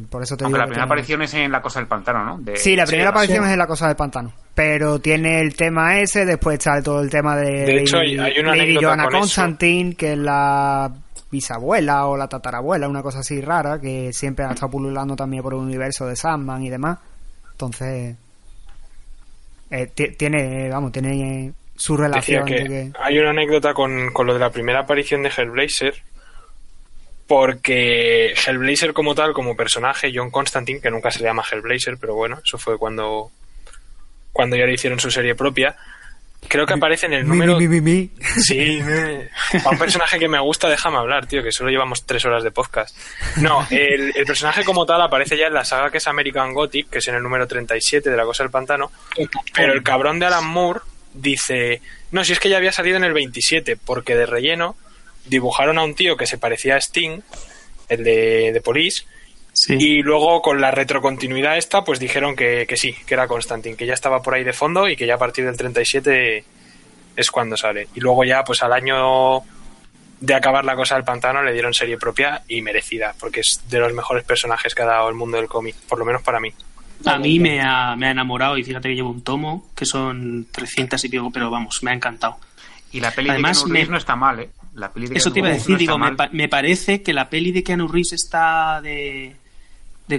por eso te Aunque digo la primera aparición es en La Cosa del Pantano, ¿no? De- Sí, la primera Sí, aparición sí. es en la cosa del pantano. Pero tiene el tema ese, después está todo el tema de, De hecho, hay- hay una Lady anécdota Joanna con eso. Constantine, que es la bisabuela o la tatarabuela, una cosa así rara, que siempre ha estado pululando también por el universo de Sandman y demás. Entonces, eh, ti- tiene, vamos, tiene su relación. que- hay una anécdota con, con lo de la primera aparición de Hellblazer, porque Hellblazer como tal, como personaje, John Constantine, que nunca se le llama Hellblazer, pero bueno, eso fue cuando, cuando ya le hicieron su serie propia, creo que aparece en el número... mi, mi. Sí, para un personaje que me gusta, déjame hablar, tío, que solo llevamos tres horas de podcast. No, el, el personaje como tal aparece ya en la saga que es American Gothic, que es en el número 37 de La Cosa del Pantano, pero el cabrón de Alan Moore dice, no, si es que ya había salido en el 27, porque de relleno dibujaron a un tío que se parecía a Sting, el de, de Police, Sí. y luego con la retrocontinuidad esta, pues dijeron que, que sí, que era Constantine, que ya estaba por ahí de fondo y que ya a partir del 37 es cuando sale. Y luego ya, pues al año de acabar la cosa del pantano le dieron serie propia y merecida, porque es de los mejores personajes que ha dado el mundo del cómic, por lo menos para mí. A mí me ha, me ha enamorado y fíjate que llevo un tomo, que son 300 y pico, pero vamos, me ha encantado. Y la peli Además, de Keanu me- no está mal, ¿eh? La peli de Eso te iba a decir, no digo, me, pa- me parece que la peli de Keanu Reeves está de,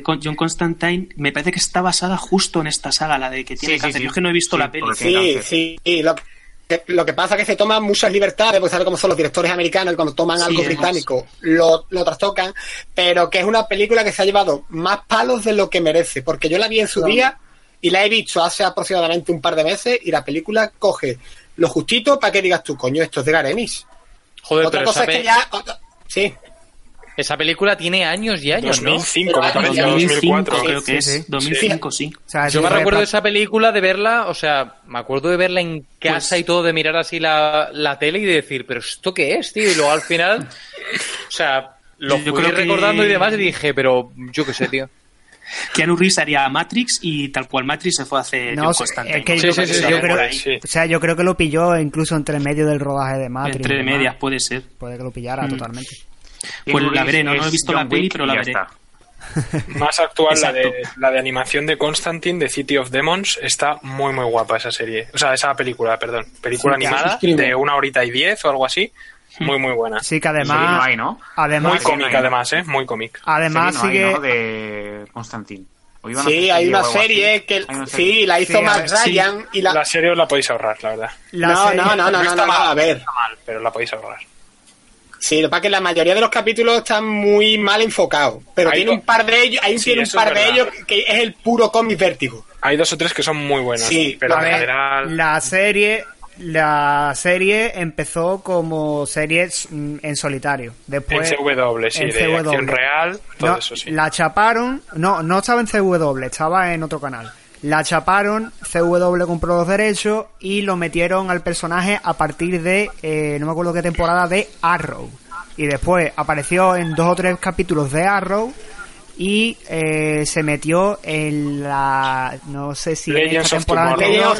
de John Constantine, me parece que está basada justo en esta saga, la de que tiene Sí, sí, cáncer. sí. Yo es que no he visto Sí, la peli. Sí, sí. y Lo, que- lo que pasa es que se toman muchas libertades, porque sabes cómo son los directores americanos y cuando toman Sí, algo es británico lo, lo trastocan, pero que es una película que se ha llevado más palos de lo que merece, porque yo la vi en su Claro. día y la he visto hace aproximadamente un par de meses y la película coge lo justito para que digas tú, coño, esto es de Garenis. Joder, Otra pero cosa es que ya... otra- Sí. Esa película tiene años y años, ¿no? 2005, me parece, 2004. creo que es. 2005, sí. Yo me recuerdo de esa película de verla, o sea, me acuerdo de verla en casa Pues- y todo, de mirar así la, la tele y de decir, pero ¿esto qué es, tío? Y luego al final, o sea, lo Yo fui creo que- recordando y demás y dije, pero yo qué sé, tío. Keanu Reeves haría Matrix y tal cual Matrix se fue a hacer No, que yo, creo, o sea, yo creo que lo pilló incluso entre medio del rodaje de Matrix. Entre medias, puede ser. Puede que lo pillara Mm. totalmente. Pues la veré, no, no he visto la peli, pero la veré. Más actual, la de, la de animación de Constantine, de City of Demons, está muy, muy guapa esa serie. O sea, esa película, perdón. Película Sí, animada de una horita y diez o algo así. Muy, muy buena. Sí, que además. Además, muy cómica, además, ¿eh? Muy cómica. Además no hay, sigue- ¿no? de Constantine. ¿O iban a Sí, hay una serie que Hay sí, la hizo Sí, Matt ver, sí. Ryan y la... La serie os la podéis ahorrar, la verdad. La No, serie- no, no, no, no, está no, mal, a ver. está mal, pero la podéis ahorrar. Sí, lo que pasa es que la mayoría de los capítulos están muy mal enfocados, pero Hay tiene un par de ellos, hay Sí, tiene un par de ellos que es el puro cómic vértigo. Hay dos o tres que son muy buenos. Sí, pero a en general. la serie la serie empezó como serie en solitario. Después en CW, sí, en de CW. acción real, todo No, eso sí. La chaparon, no, no estaba en CW, estaba en otro canal. La chaparon, CW compró los derechos y lo metieron al personaje a partir de, eh, no me acuerdo qué temporada, de Arrow. Y después apareció en dos o tres capítulos de Arrow y eh, se metió en la, no sé si en Legends esta of temporada anterior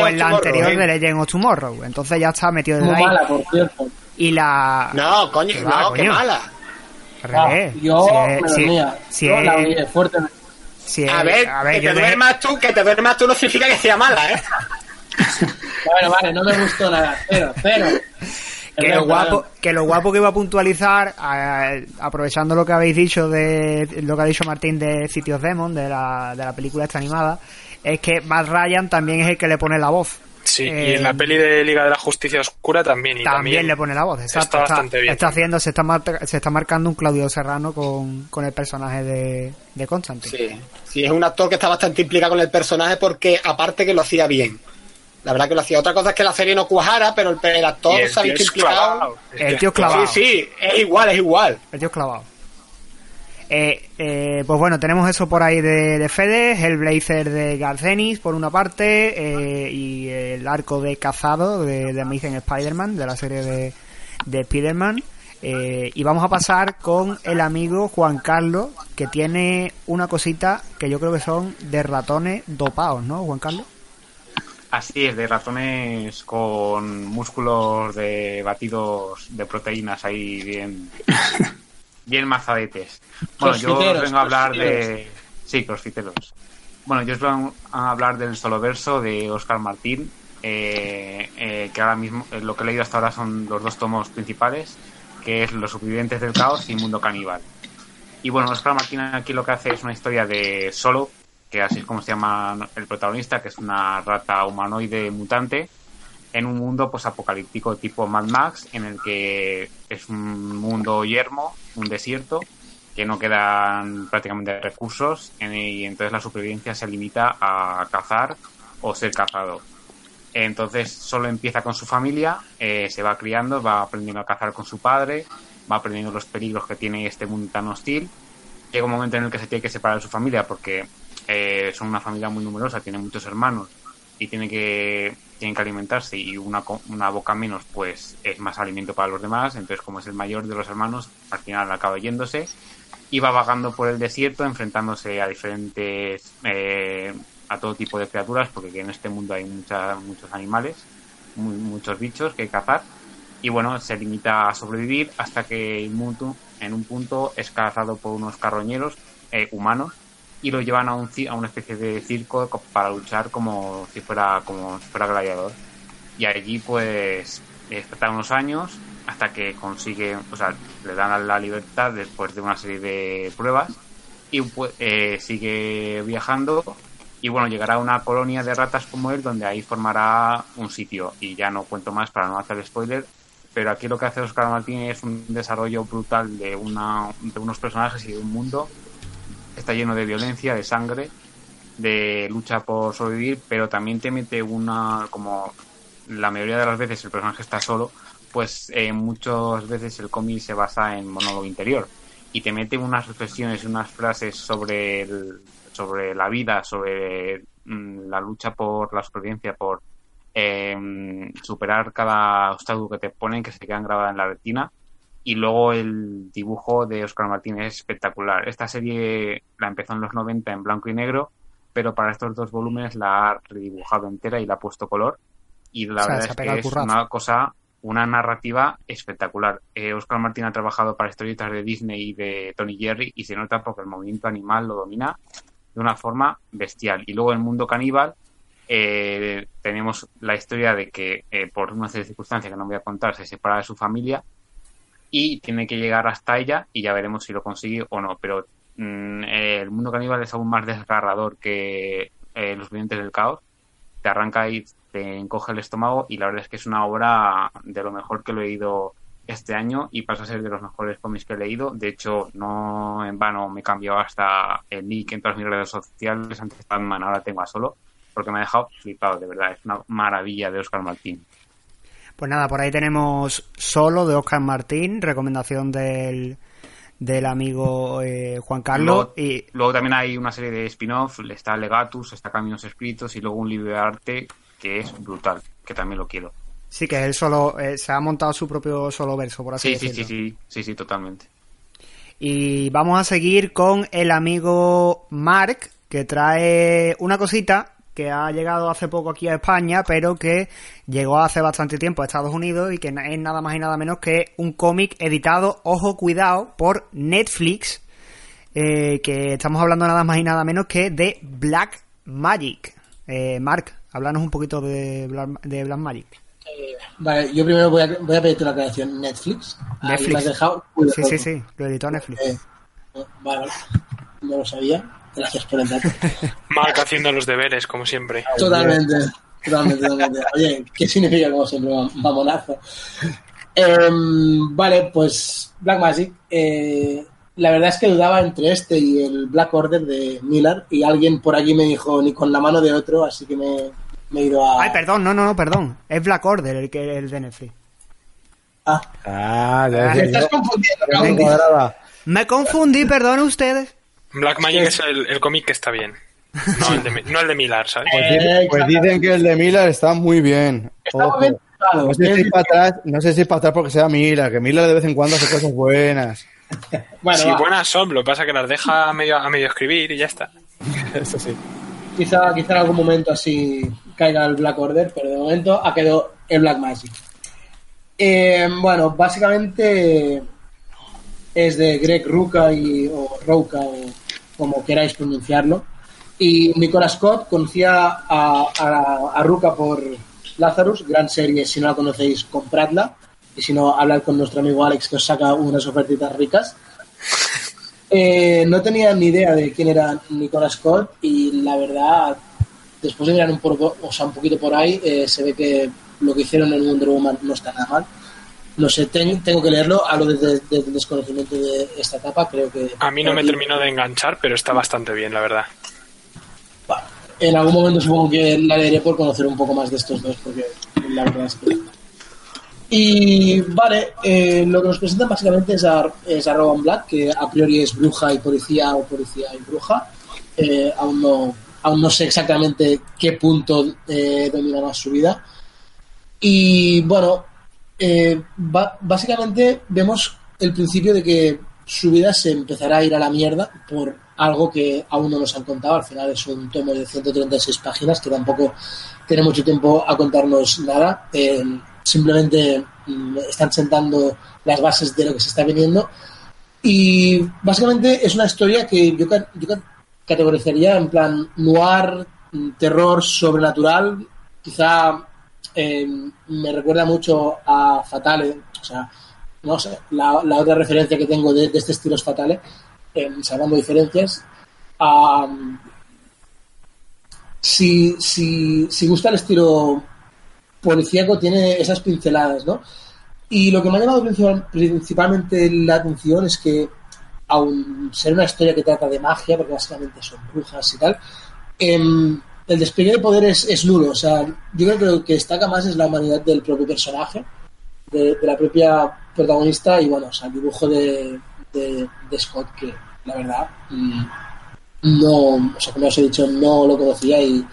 o en la anterior de Legend of Tomorrow. Entonces ya está metido de Muy ahí. mala, por cierto. Y la... No, coño, ¿Qué no, va, qué coño? mala. Al Ah, revés. yo Si me es- si- Yo es- fuertemente. Si es- A ver, a ver, que te duermas tú, que te duermas tú no significa que sea mala, ¿eh? Bueno, vale, no me gustó nada. Pero, pero. que lo guapo que lo guapo que iba a puntualizar eh, aprovechando lo que habéis dicho de lo que ha dicho Martín de City of Demon de la, de la película esta animada es que Matt Ryan también es el que le pone la voz Sí, y Eh, en la peli de Liga de la Justicia Oscura también. Y también, también, le pone la voz exacto está bastante bien. está haciendo se está mar- se está marcando un Claudio Serrano con, con el personaje de, de Constantine Sí, sí, es un actor que está bastante implicado con el personaje porque aparte que lo hacía bien. La verdad que lo hacía. Otra cosa es que la serie no cuajara, pero el, el actor se ha tío visto es implicado. clavado. el tío es clavado Sí, sí, es igual, es igual. El tío es clavado. Eh, eh, pues bueno, tenemos eso por ahí de, de Fede, Hellblazer de Garcenis por una parte eh, y el arco de Cazado de, de Amazing Spider-Man, de la serie de, de Spider-Man. Eh, y vamos a pasar con el amigo Juan Carlos, que tiene una cosita que yo creo que son de ratones dopados, ¿no, Juan Carlos? Así es, de ratones con músculos de batidos de proteínas ahí bien, bien mazadetes. Bueno, yo os vengo a hablar de... Sí, crossfiteros. Bueno, yo os vengo a hablar del solo verso de Oscar Martín, eh, eh, que ahora mismo eh, lo que he leído hasta ahora son los dos tomos principales, que es Los supervivientes del caos y Mundo caníbal. Y bueno, Oscar Martín aquí lo que hace es una historia de Solo, que así es como se llama el protagonista, que es una rata humanoide mutante, en un mundo pues apocalíptico tipo Mad Max, en el que es un mundo yermo, un desierto, que no quedan prácticamente recursos, y entonces la supervivencia se limita a cazar o ser cazado. Entonces solo empieza con su familia, eh, se va criando, va aprendiendo a cazar con su padre, va aprendiendo los peligros que tiene este mundo tan hostil. Llega un momento en el que se tiene que separar de su familia porque eh, son una familia muy numerosa, tiene muchos hermanos y tiene que, tienen que alimentarse y una, una boca menos pues es más alimento para los demás. Entonces como es el mayor de los hermanos, al final acaba yéndose y va vagando por el desierto enfrentándose a diferentes eh, a todo tipo de criaturas porque en este mundo hay mucha- muchos animales mu- muchos bichos que cazar y bueno se limita a sobrevivir hasta que pu- en un punto es cazado por unos carroñeros eh, humanos y lo llevan a, un, a una especie de circo co- para luchar como si fuera como si fuera gladiador. Y allí pues está unos años hasta que consigue, o sea, le dan la libertad después de una serie de pruebas y pues, eh, sigue viajando y bueno, llegará a una colonia de ratas como él donde ahí formará un sitio. Y ya no cuento más para no hacer spoiler, pero aquí lo que hace Oscar Martín es un desarrollo brutal de, una, de unos personajes y de un mundo está lleno de violencia, de sangre, de lucha por sobrevivir, pero también te mete una, como la mayoría de las veces el personaje está solo, pues eh, muchas veces el cómic se basa en monólogo interior y te mete unas reflexiones unas frases sobre el- sobre la vida, sobre mm, la lucha por la supervivencia, por eh, superar cada obstáculo que te ponen, que se quedan grabadas en la retina. Y luego el dibujo de Oscar Martínez es espectacular. Esta serie la empezó en los 90 en blanco y negro, pero para estos dos volúmenes la ha redibujado entera y la ha puesto color. Y la O sea, verdad es que es una cosa, una narrativa espectacular. Eh, Oscar Martín ha trabajado para historietas de Disney y de Tony Jerry y se nota porque el movimiento animal lo domina de una forma bestial. Y luego el mundo caníbal eh, tenemos la historia de que eh, por una serie de circunstancias que no voy a contar se separa de su familia y tiene que llegar hasta ella y ya veremos si lo consigue o no. Pero mm, el mundo caníbal es aún más desgarrador que eh, Los Vivientes del Caos. Te arranca y te encoge el estómago y la verdad es que es una obra de lo mejor que lo he leído este año y pasa a ser de los mejores cómics que he leído. De hecho, no en vano me he cambiado hasta el nick en todas mis redes sociales. Antes Batman, ahora tengo a solo porque me ha dejado flipado, de verdad. Es una maravilla de Oscar Martín. Pues nada, por ahí tenemos solo de Oscar Martín, recomendación del, del amigo eh, Juan Carlos. Luego, y luego también hay una serie de spin-off, está Legatus, está Caminos Escritos y luego un libro de arte que es brutal, que también lo quiero. sí que él solo eh, se ha montado su propio solo verso, por así Sí, sí, decirlo. sí, sí, sí, sí, totalmente. Y vamos a seguir con el amigo Mark, que trae una cosita que ha llegado hace poco aquí a España, pero que llegó hace bastante tiempo a Estados Unidos y que es nada más y nada menos que un cómic editado, ojo, cuidado, por Netflix, eh, que estamos hablando nada más y nada menos que de Black Magic. Eh, Mark, háblanos un poquito de Black, de Black Magic. Vale, yo primero voy a, voy a pedirte una aclaración. Netflix. Ahí Netflix. me has dejado. Sí, sí, sí, lo editó Netflix. Eh, vale, vale. No lo sabía. Gracias por el dato. Mark haciendo los deberes, como siempre. Totalmente, totalmente, totalmente. Oye, ¿qué significa como siempre mam- mamonazo? Em, vale, pues Black Magic. eh, la verdad es que dudaba entre este y el Black Order de Miller y alguien por allí me dijo ni con la mano de otro, así que me, me he ido a... Ay, perdón, no, no, no, perdón. Es Black Order el que el de Netflix. Ah, ya Me decía estás confundiendo, me. Me confundí, perdón ustedes. Black Magic es el, el cómic que está bien. No el de, no el de Millar, ¿sabes? Pues, di- pues dicen que el de Miller está muy bien. Ojo. No sé si es para atrás, no sé si es para atrás porque sea Miller, que Miller de vez en cuando hace cosas buenas. Bueno, sí, va. buenas son, lo que pasa es que las deja a medio, a medio escribir y ya está. Eso sí. Quizá, quizá en algún momento así caiga el Black Order, pero de momento ha quedado el Black Magic. Eh, bueno, básicamente es de Greg Ruca y, o Rouca, o como queráis pronunciarlo. Y Nicolas Scott conocía a, a, a Ruca por Lazarus, gran serie, si no la conocéis, compradla. Y si no, hablad con nuestro amigo Alex que os saca unas ofertitas ricas. Eh, no tenía ni idea de quién era Nicolas Scott y la verdad, después de mirar un, poco, o sea, un poquito por ahí, eh, se ve que lo que hicieron en Wonder Woman no está nada mal. No sé, ten- tengo que leerlo, hablo desde, el desconocimiento de esta etapa, creo que... A mí no me terminó de enganchar, pero está bastante bien, la verdad. En algún momento supongo que la leeré por conocer un poco más de estos dos, porque la verdad es que... Y vale, eh, lo que nos presentan básicamente es a, es a Rowan Black, que a priori es bruja y policía o policía y bruja. Eh, aún, no, aún no sé exactamente qué punto eh, domina más su vida. Y bueno, eh, básicamente vemos el principio de que su vida se empezará a ir a la mierda por algo que aún no nos han contado. Al final es un tomo de 136 páginas que tampoco tiene mucho tiempo a contarnos nada. Eh, simplemente mm, están sentando las bases de lo que se está viniendo. Y básicamente es una historia que yo, ca- yo ca- categorizaría en plan noir, mm, terror sobrenatural, quizá eh, me recuerda mucho a Fatale, o sea, no sé, la, la otra referencia que tengo de, de este estilo es Fatale, eh, salvando diferencias. Am, si, si, si gusta el estilo policíaco, tiene esas pinceladas, ¿no? Y lo que me ha llamado principal- principalmente la atención es que, aun ser una historia que trata de magia, porque básicamente son brujas y tal, em, el despliegue de poder es, es nulo. O sea, yo creo que lo que destaca más es la humanidad del propio personaje, de, de la propia protagonista y, bueno, o sea, el dibujo de, de, de Scott, que la verdad, mm, no, o sea, como os he dicho, no lo conocía y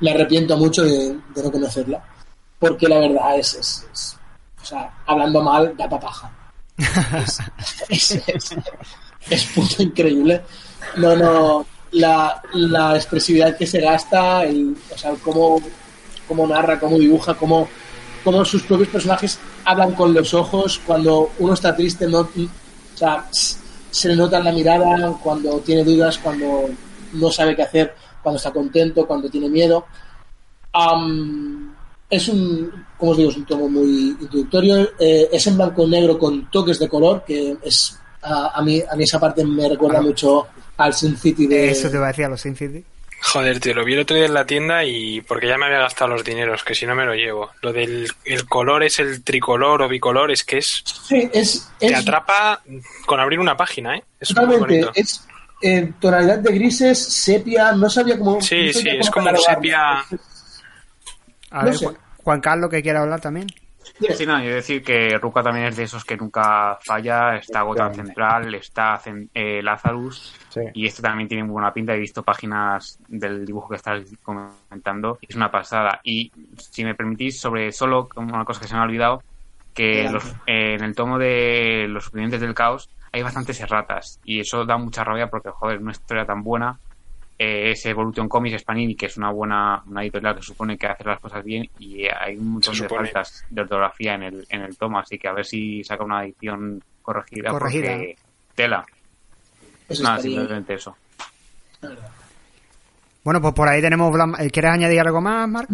me arrepiento mucho de, de no conocerla, porque la verdad es, es, es- o sea, hablando mal, da papaja. Es, es, es, es puto increíble. No, no, la, la expresividad que se gasta, el, o sea, cómo, cómo narra, cómo dibuja, cómo, cómo sus propios personajes hablan con los ojos cuando uno está triste, no, o sea, se le nota en la mirada cuando tiene dudas, cuando no sabe qué hacer, cuando está contento, cuando tiene miedo. Am, es un, como os digo, es un tomo muy introductorio. eh, es en blanco y negro con toques de color, que es a, a mí a mí esa parte me recuerda Ah. mucho al Sin City de Eso te va a decir a los Sin City. Joder, tío, lo vi el otro día en la tienda y porque ya me había gastado los dineros, que si no me lo llevo. Lo del el color es el tricolor o bicolor, es que es... Sí, es, Te es atrapa con abrir una página, ¿eh? Es totalmente, es en tonalidad de grises, sepia, no sabía cómo. Sí, no sí, es como sepia... A No ver, sé. Juan Carlos, que quiere hablar también. Sí, no, yo decir que Ruka también es de esos que nunca falla. Está Gotham Central, está eh, Lazarus. Y este también tiene muy buena pinta. He visto páginas del dibujo que estás comentando. y Es una pasada. Y si me permitís, sobre solo una cosa que se me ha olvidado, que los- eh, en el tomo de Los supervivientes del caos hay bastantes erratas. Y eso da mucha rabia porque, joder, una historia tan buena. Eh, es Evolution Comics es Panini, que es una buena una editorial que supone que hace las cosas bien y hay un montón de faltas de ortografía en el, en el tomo, así que a ver si saca una edición corregida, Corregida. porque tela. Eso Nada, simplemente eso. Bueno, pues por ahí tenemos... Eh, ¿Quieres añadir algo más, Marc?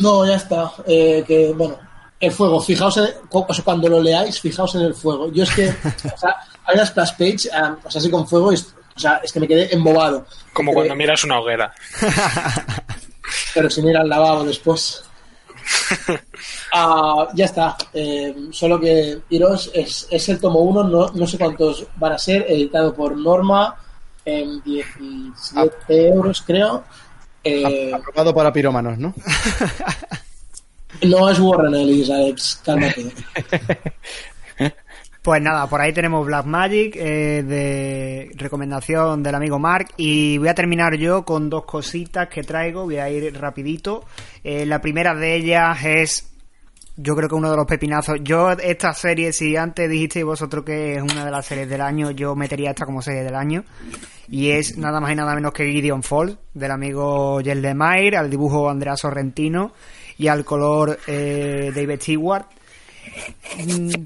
No, ya está. Eh, que bueno, el fuego, fijaos en, cu- o sea, cuando lo leáis, fijaos en el fuego. Yo es que, o sea, hay una splash page, ah, o sea, así con fuego, y o sea, es que me quedé embobado. Como Entre- cuando miras una hoguera. pero sin ir al lavabo después. Ah, ya está. Eh, solo que iros es, es el tomo 1, no, no sé cuántos van a ser, editado por Norma en 17 euros, creo. Eh, Aprobado para pirómanos, ¿no? no es Warren Ellis, Alex, cálmate. Pues nada, por ahí tenemos Black Magic eh, de recomendación del amigo Mark y voy a terminar yo con dos cositas que traigo, voy a ir rapidito. Eh, la primera de ellas es, yo creo que uno de los pepinazos. Yo esta serie, si antes dijisteis vosotros que es una de las series del año, yo metería esta como serie del año. Y es nada más y nada menos que Gideon Fall, del amigo Jel Lemire, al dibujo Andrea Sorrentino y al color eh, David Stewart. Mm,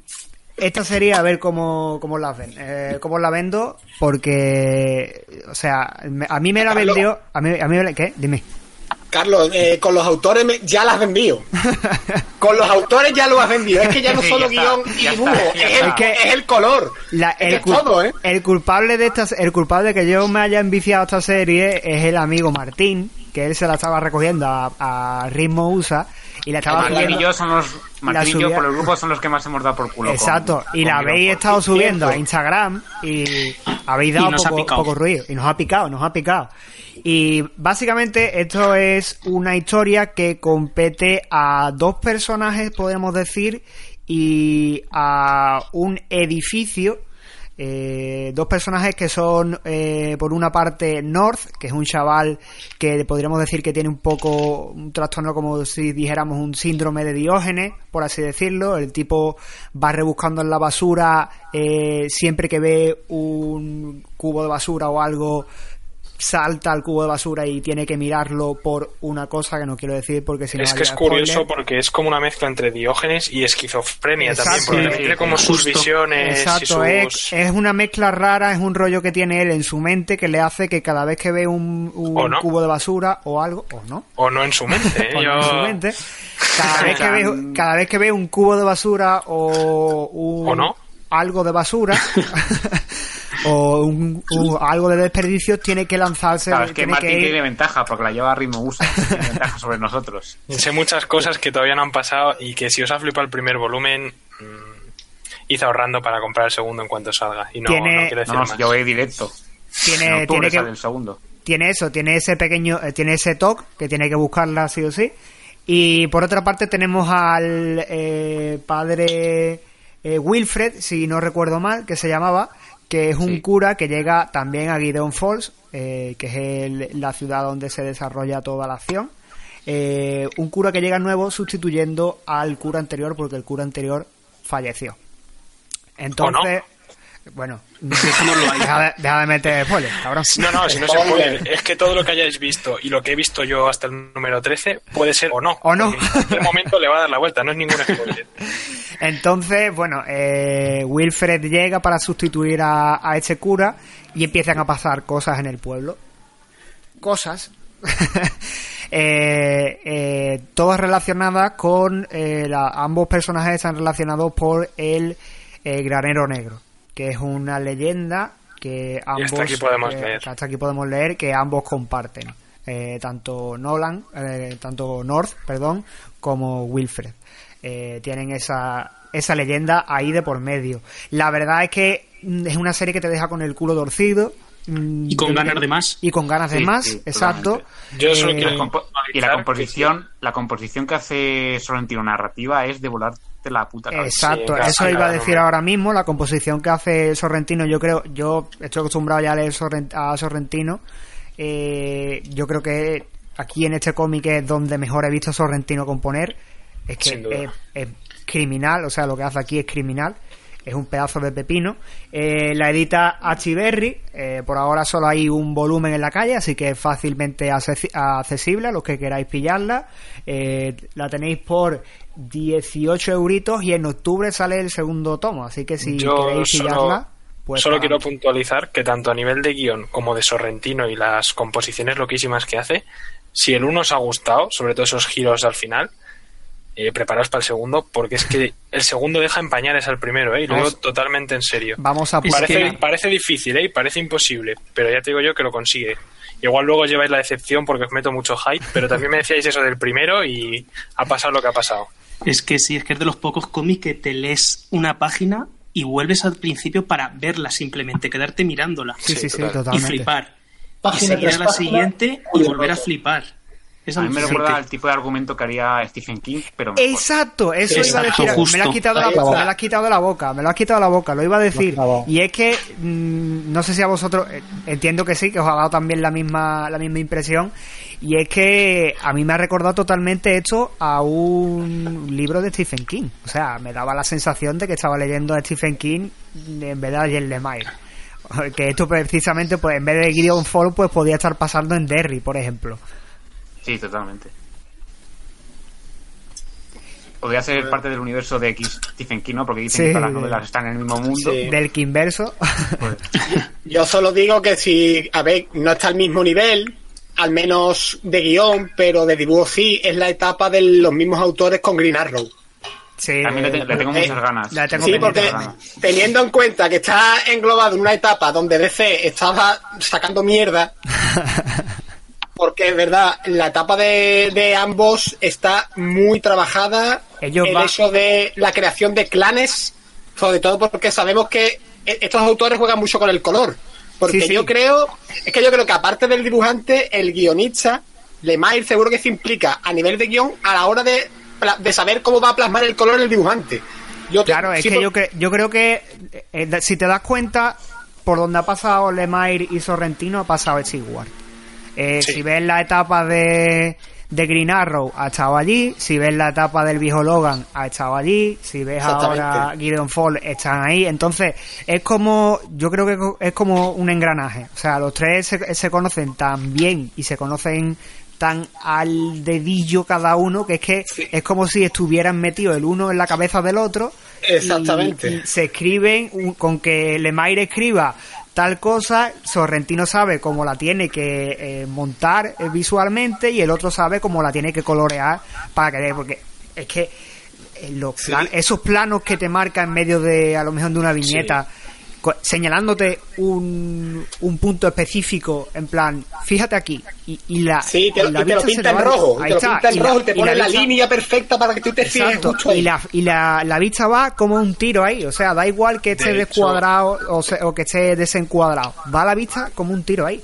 esta serie a ver cómo, cómo la ven, eh, cómo la vendo, porque, o sea, me- a mí me la Carlos. vendió, a mí, a mí me la- ¿qué? Dime. Carlos, eh, con los autores me- ya las vendido. con los autores ya lo has vendido. Es que ya no Sí, solo ya guion está, y dibujo, está, es, el, está. es el color. La- el, es todo, ¿eh? el culpable de esta, el culpable de que yo me haya enviciado a esta serie es el amigo Martín, que él se la estaba recogiendo a, a ritmo USA y la estaba Martín y subiendo. yo son los Martín y yo por el grupo son los que más hemos dado por culo. con- Exacto, y con la habéis estado subiendo a Instagram y habéis dado Y poco, poco ruido y nos ha picado, nos ha picado. Y básicamente esto es una historia que compete a dos personajes, podemos decir, y a un edificio. Eh, dos personajes que son eh, por una parte North, que es un chaval que podríamos decir que tiene un poco un trastorno como si dijéramos un síndrome de Diógenes, por así decirlo. El tipo va rebuscando en la basura eh, siempre que ve un cubo de basura o algo salta al cubo de basura y tiene que mirarlo por una cosa que no quiero decir porque si no es que es curioso spoiler. porque es como una mezcla entre Diógenes y esquizofrenia también, porque tiene como sus visiones Exacto, y es, sus... es una mezcla rara, es un rollo que tiene él en su mente que le hace que cada vez que ve un, un O no. cubo de basura o algo, o no, O no en su mente, ¿eh? o no Yo- en su mente, cada vez que ve, cada vez que ve un cubo de basura o un ¿O no? algo de basura o un, algo de desperdicio tiene que lanzarse, Claro, es que tiene Martín que ir- tiene ventaja porque la lleva a ritmo usa. Tiene ventaja sobre nosotros. Sé muchas cosas que todavía no han pasado y que si os ha flipado el primer volumen, mm, id ahorrando para comprar el segundo en cuanto salga. Y no, Tiene- no quiero decir No, no, más. yo voy directo. Tiene- tiene que- sale el segundo. tiene eso, tiene ese pequeño, eh, tiene ese toque que tiene que buscarla sí o sí. Y por otra parte tenemos al eh, padre eh, Wilfred, si no recuerdo mal, que se llamaba, que es un cura que llega también a Gideon Falls, eh, que es el- la ciudad donde se desarrolla toda la acción. Eh, un cura que llega nuevo sustituyendo al cura anterior porque el cura anterior falleció. Entonces, bueno, deja de, deja de meter spoilers, cabrón. No, no, si no se puede. Es que todo lo que hayáis visto y lo que he visto yo hasta el número 13 puede ser o no. O no. En cualquier momento le va a dar la vuelta, no es ningún spoiler. Entonces, bueno, eh, Wilfred llega para sustituir a, a este cura y empiezan a pasar cosas en el pueblo. Cosas. eh, eh, todas relacionadas con eh, la- ambos personajes están relacionados por el eh, granero negro, que es una leyenda que ambos hasta aquí podemos que- leer. que hasta aquí podemos leer que ambos comparten. Eh, tanto Nolan, eh, tanto North, perdón, como Wilfred. Eh, tienen esa, esa leyenda ahí de por medio. La verdad es que mm, es una serie que te deja con el culo torcido. mm, Y con ganas de más. Y con ganas de Sí, más, sí, exacto. Yo solo Eh, quiero y la composición, la composición que hace Sorrentino narrativa es de la puta cabeza. Exacto, eso iba a decir ahora mismo, la composición que hace Sorrentino, yo creo, yo estoy acostumbrado ya a leer Sorrent- a Sorrentino, eh, yo creo que aquí en este cómic es donde mejor he visto a Sorrentino componer, es que es, es criminal, o sea, lo que hace aquí es criminal, es un pedazo de pepino. Eh, la edita Achiberri, eh, por ahora solo hay un volumen en la calle, así que es fácilmente accesi- accesible a los que queráis pillarla. Eh, la tenéis por 18 euritos y en octubre sale el segundo tomo, así que si Yo queréis solo- pillarla, pues Solo para- quiero puntualizar que tanto a nivel de guion como de Sorrentino y las composiciones loquísimas que hace, si el uno os ha gustado, sobre todo esos giros al final, eh, preparaos para el segundo, porque es que el segundo deja en pañales al primero, ¿eh? y Vamos- totalmente en serio. Vamos a Parece, parece difícil, ¿eh? y parece imposible, pero ya te digo yo que lo consigue. Igual luego lleváis la decepción porque os meto mucho hype, pero también me decíais eso del primero y ha pasado lo que ha pasado. Es que sí, es que es de los pocos cómics que te lees una página y vuelves al principio para verla simplemente, quedarte mirándola. Sí, sí, sí, Y totalmente. flipar. Página y seguir tras a la página, siguiente y volver a flipar. Es A mí me alucinante. recuerda al tipo de argumento que haría Stephen King, pero mejor. Exacto, eso iba a Exacto, decir. Me lo, has quitado la, me lo has quitado de la boca, me lo has quitado de la boca, lo iba a decir. Y es que, mm, no sé si a vosotros, eh, entiendo que sí, que os ha dado también la misma, la misma impresión. Y es que a mí me ha recordado totalmente esto a un libro de Stephen King. O sea, me daba la sensación de que estaba leyendo a Stephen King en vez de a Jen Lemire. Que esto precisamente, pues en vez de Gideon Fall, pues podía estar pasando en Derry, por ejemplo. Sí, totalmente. Podría ser parte del universo de X Stephen King, ¿no? Porque dicen Sí. que todas las novelas están en el mismo mundo. Del Kinverso. Yo solo digo que si, a ver, no está al mismo nivel, al menos de guion, pero de dibujo sí, es la etapa de los mismos autores con Green Arrow. Sí, También le, te- le tengo Eh, muchas ganas. la tengo Sí, porque ganas. teniendo en cuenta que está englobado en una etapa donde DC estaba sacando mierda, porque es verdad, la etapa de, de ambos está muy trabajada. Ellos el hecho de la creación de clanes, sobre todo porque sabemos que e- estos autores juegan mucho con el color. Porque Sí, sí. yo creo, es que yo creo que aparte del dibujante, el guionista, Lemire seguro que se implica a nivel de guion a la hora de, de saber cómo va a plasmar el color el dibujante. Yo te- Claro, es que yo, cre- yo creo que eh, si te das cuenta, por donde ha pasado Lemire y Sorrentino, ha pasado Stewart. Eh, Sí. Si ves la etapa de, de Green Arrow ha estado allí, si ves la etapa del viejo Logan ha estado allí, si ves ahora Gideon Fall están ahí, entonces es como, yo creo que es como un engranaje, o sea, los tres se, se conocen tan bien y se conocen tan al dedillo cada uno que es que es como si estuvieran metidos el uno en la cabeza del otro Exactamente. y- y se escriben un- con que Lemaire escriba tal cosa, Sorrentino sabe cómo la tiene que eh, montar eh, visualmente y el otro sabe cómo la tiene que colorear para que dé, porque es que eh, los plan- esos planos que te marca en medio de a lo mejor de una viñeta señalándote un, un punto específico en plan fíjate aquí y, y la Sí, te, y la y te lo vista se pinta en va- rojo. ahí Te lo está, pinta en y la- rojo y te y pone la, vista- línea perfecta para que tú te fijes Exacto, justo ahí. y, la, y la, la vista va como un tiro ahí, o sea, da igual que esté De hecho- descuadrado o, se- o que esté desencuadrado, va la vista como un tiro ahí.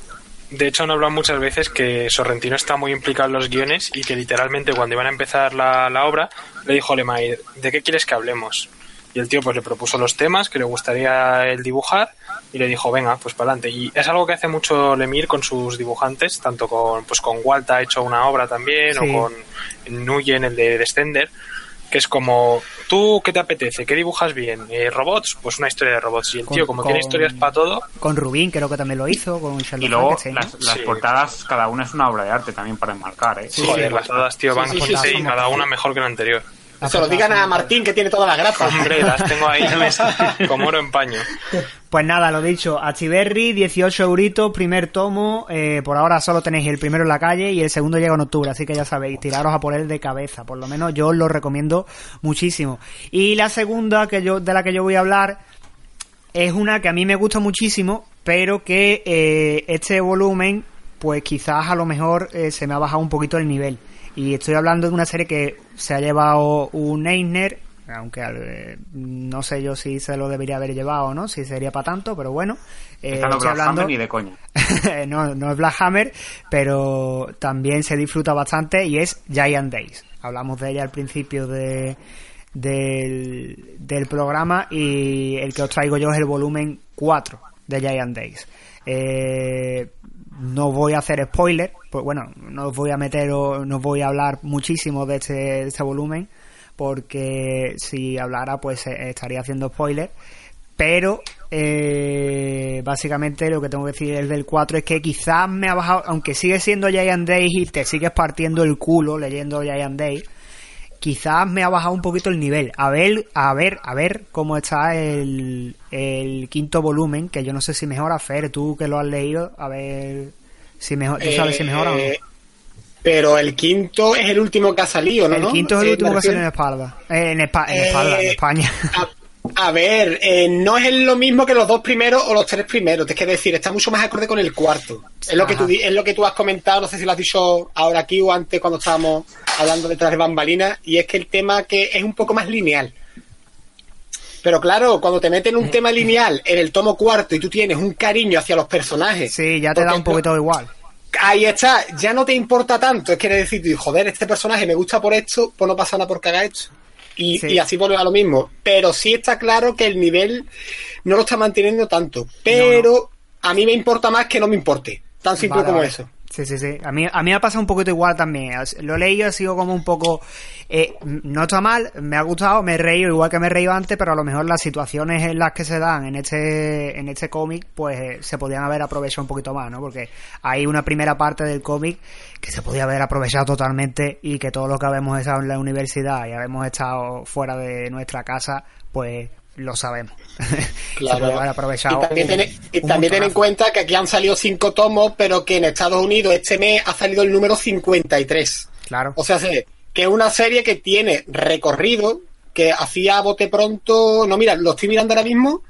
De hecho, han hablado muchas veces que Sorrentino está muy implicado en los guiones y que literalmente cuando iban a empezar la, la obra le dijo a Lemay, ¿de qué quieres que hablemos? Y el tío pues le propuso los temas que le gustaría el dibujar y le dijo, venga, pues para adelante. Y es algo que hace mucho Lemire con sus dibujantes, tanto con, pues con Walt ha hecho una obra también, Sí. o con Nguyen, el de Descender, que es como, ¿tú qué te apetece? ¿Qué dibujas bien? Eh, ¿Robots? Pues una historia de robots. Y el Con- tío, como tiene con- historias para todo, Con Rubín creo que también lo hizo, con Sherlock Y luego las, las Sí. portadas, cada una es una obra de arte también para enmarcar, ¿eh? joder, las todas, tío, van sí, sí, 15 sí. y cada una mejor que la anterior. Se lo digan a Martín que tiene toda la grapa. Hombre, las tengo ahí como oro en paño. Pues nada, lo dicho, Achiberri, 18 euritos, primer tomo, eh, por ahora solo tenéis el primero en la calle y el segundo llega en octubre, así que ya sabéis, tiraros a por él de cabeza, por lo menos yo os lo recomiendo muchísimo. Y la segunda que yo, de la que yo voy a hablar es una que a mí me gusta muchísimo, pero que eh, este volumen, pues quizás a lo mejor eh, se me ha bajado un poquito el nivel. Y estoy hablando de una serie que se ha llevado un Eisner, aunque eh, no sé yo si se lo debería haber llevado o no, si sería para tanto, pero bueno. eh, no Black hablando- Hammer ni de coña. no, no es Black Hammer, pero también se disfruta bastante y es Giant Days. Hablamos de ella al principio de, del, del programa y el que os traigo yo es el volumen 4 de Giant Days. Eh, no voy a hacer spoiler, pues bueno, no os voy a meter o no os voy a hablar muchísimo de este, de este volumen porque si hablara pues eh, estaría haciendo spoiler. Pero eh, básicamente lo que tengo que decir es del 4 es que quizás me ha bajado, aunque sigue siendo Giant Days y te sigues partiendo el culo leyendo Giant Days, quizás me ha bajado un poquito el nivel. A ver, a ver, a ver cómo está el, el quinto volumen, que yo no sé si mejora, Fer, tú que lo has leído, a ver si mejor, tú sabes si mejora o no. Eh, Pero el quinto es el último que ha salido, ¿no? El quinto es el Eh, último que sale en refiero- espalda. Eh, en, espa- en Eh, espalda, en España. A ver, eh, no es lo mismo que los dos primeros o los tres primeros. Es que decir, está mucho más acorde con el cuarto. Es lo que tú es lo que tú has comentado. No sé si lo has dicho ahora aquí o antes cuando estábamos hablando detrás de bambalinas. Y es que el tema que es un poco más lineal. Pero claro, cuando te meten un tema lineal en el tomo cuarto y tú tienes un cariño hacia los personajes. Sí, ya te da un poquito igual. Ahí está, ya no te importa tanto. Es que decir, joder, este personaje me gusta por esto, pues no pasa nada porque haga esto. Y, Sí. y así vuelve a lo mismo. Pero sí está claro que el nivel no lo está manteniendo tanto. Pero a mí me importa más que no me importe. Tan simple Vale, como vale. eso. Sí, sí, sí. A mí, a mí me ha pasado un poquito igual también. Lo he leído, ha sido como un poco... eh, no está mal, me ha gustado, me he reído igual que me he reído antes, pero a lo mejor las situaciones en las que se dan en este, en este cómic, pues eh, se podían haber aprovechado un poquito más, ¿no? Porque hay una primera parte del cómic que se podía haber aprovechado totalmente y que todos los que habemos estado en la universidad y habemos estado fuera de nuestra casa, pues lo sabemos. aprovechado. Y también, ten, y también ten en cuenta que aquí han salido cinco tomos, pero que en Estados Unidos este mes ha salido el número 53. Claro. O sea, sé, que es una serie que tiene recorrido, que hacía bote pronto. No, mira, lo estoy mirando ahora mismo.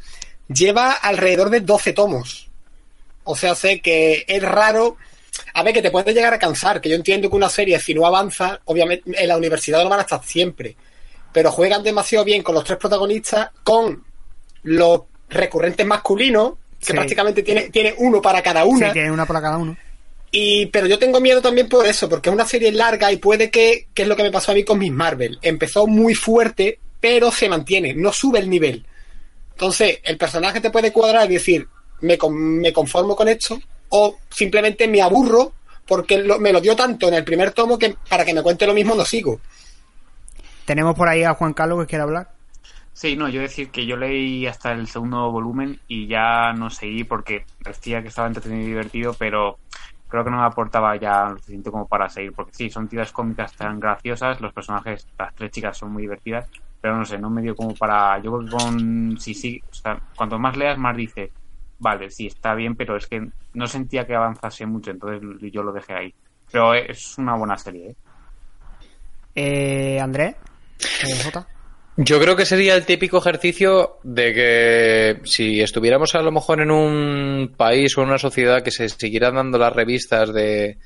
Lleva alrededor de 12 tomos. O sea, sé que es raro. A ver, que te puede llegar a cansar. Que yo entiendo que una serie, si no avanza, obviamente en la universidad no van a estar siempre. Pero juegan demasiado bien con los tres protagonistas, con los recurrentes masculinos, que Sí. prácticamente tiene, tiene uno para cada una. Sí, tiene una para cada uno. Y, pero yo tengo miedo también por eso, porque es una serie larga y puede que, que es lo que me pasó a mí con Miss Marvel. Empezó muy fuerte, pero se mantiene, no sube el nivel. Entonces, el personaje te puede cuadrar y decir, me, me conformo con esto, o simplemente me aburro porque lo- me lo dio tanto en el primer tomo que para que me cuente lo mismo no sigo. Tenemos por ahí a Juan Carlos que quiere hablar. Sí, no, yo decir que yo leí hasta el segundo volumen y ya no seguí porque parecía que estaba entretenido y divertido, pero creo que no me aportaba ya lo suficiente como para seguir, porque sí, son tiras cómicas tan graciosas, los personajes, las tres chicas son muy divertidas, pero no sé, no me dio como para... Yo creo que con... Sí, sí, o sea, cuanto más leas, más dice, vale, sí, está bien, pero es que no sentía que avanzase mucho, entonces yo lo dejé ahí. Pero es una buena serie, ¿eh? Eh, Andrés. Yo creo que sería el típico ejercicio de que si estuviéramos a lo mejor en un país o en una sociedad que se siguieran dando las revistas de,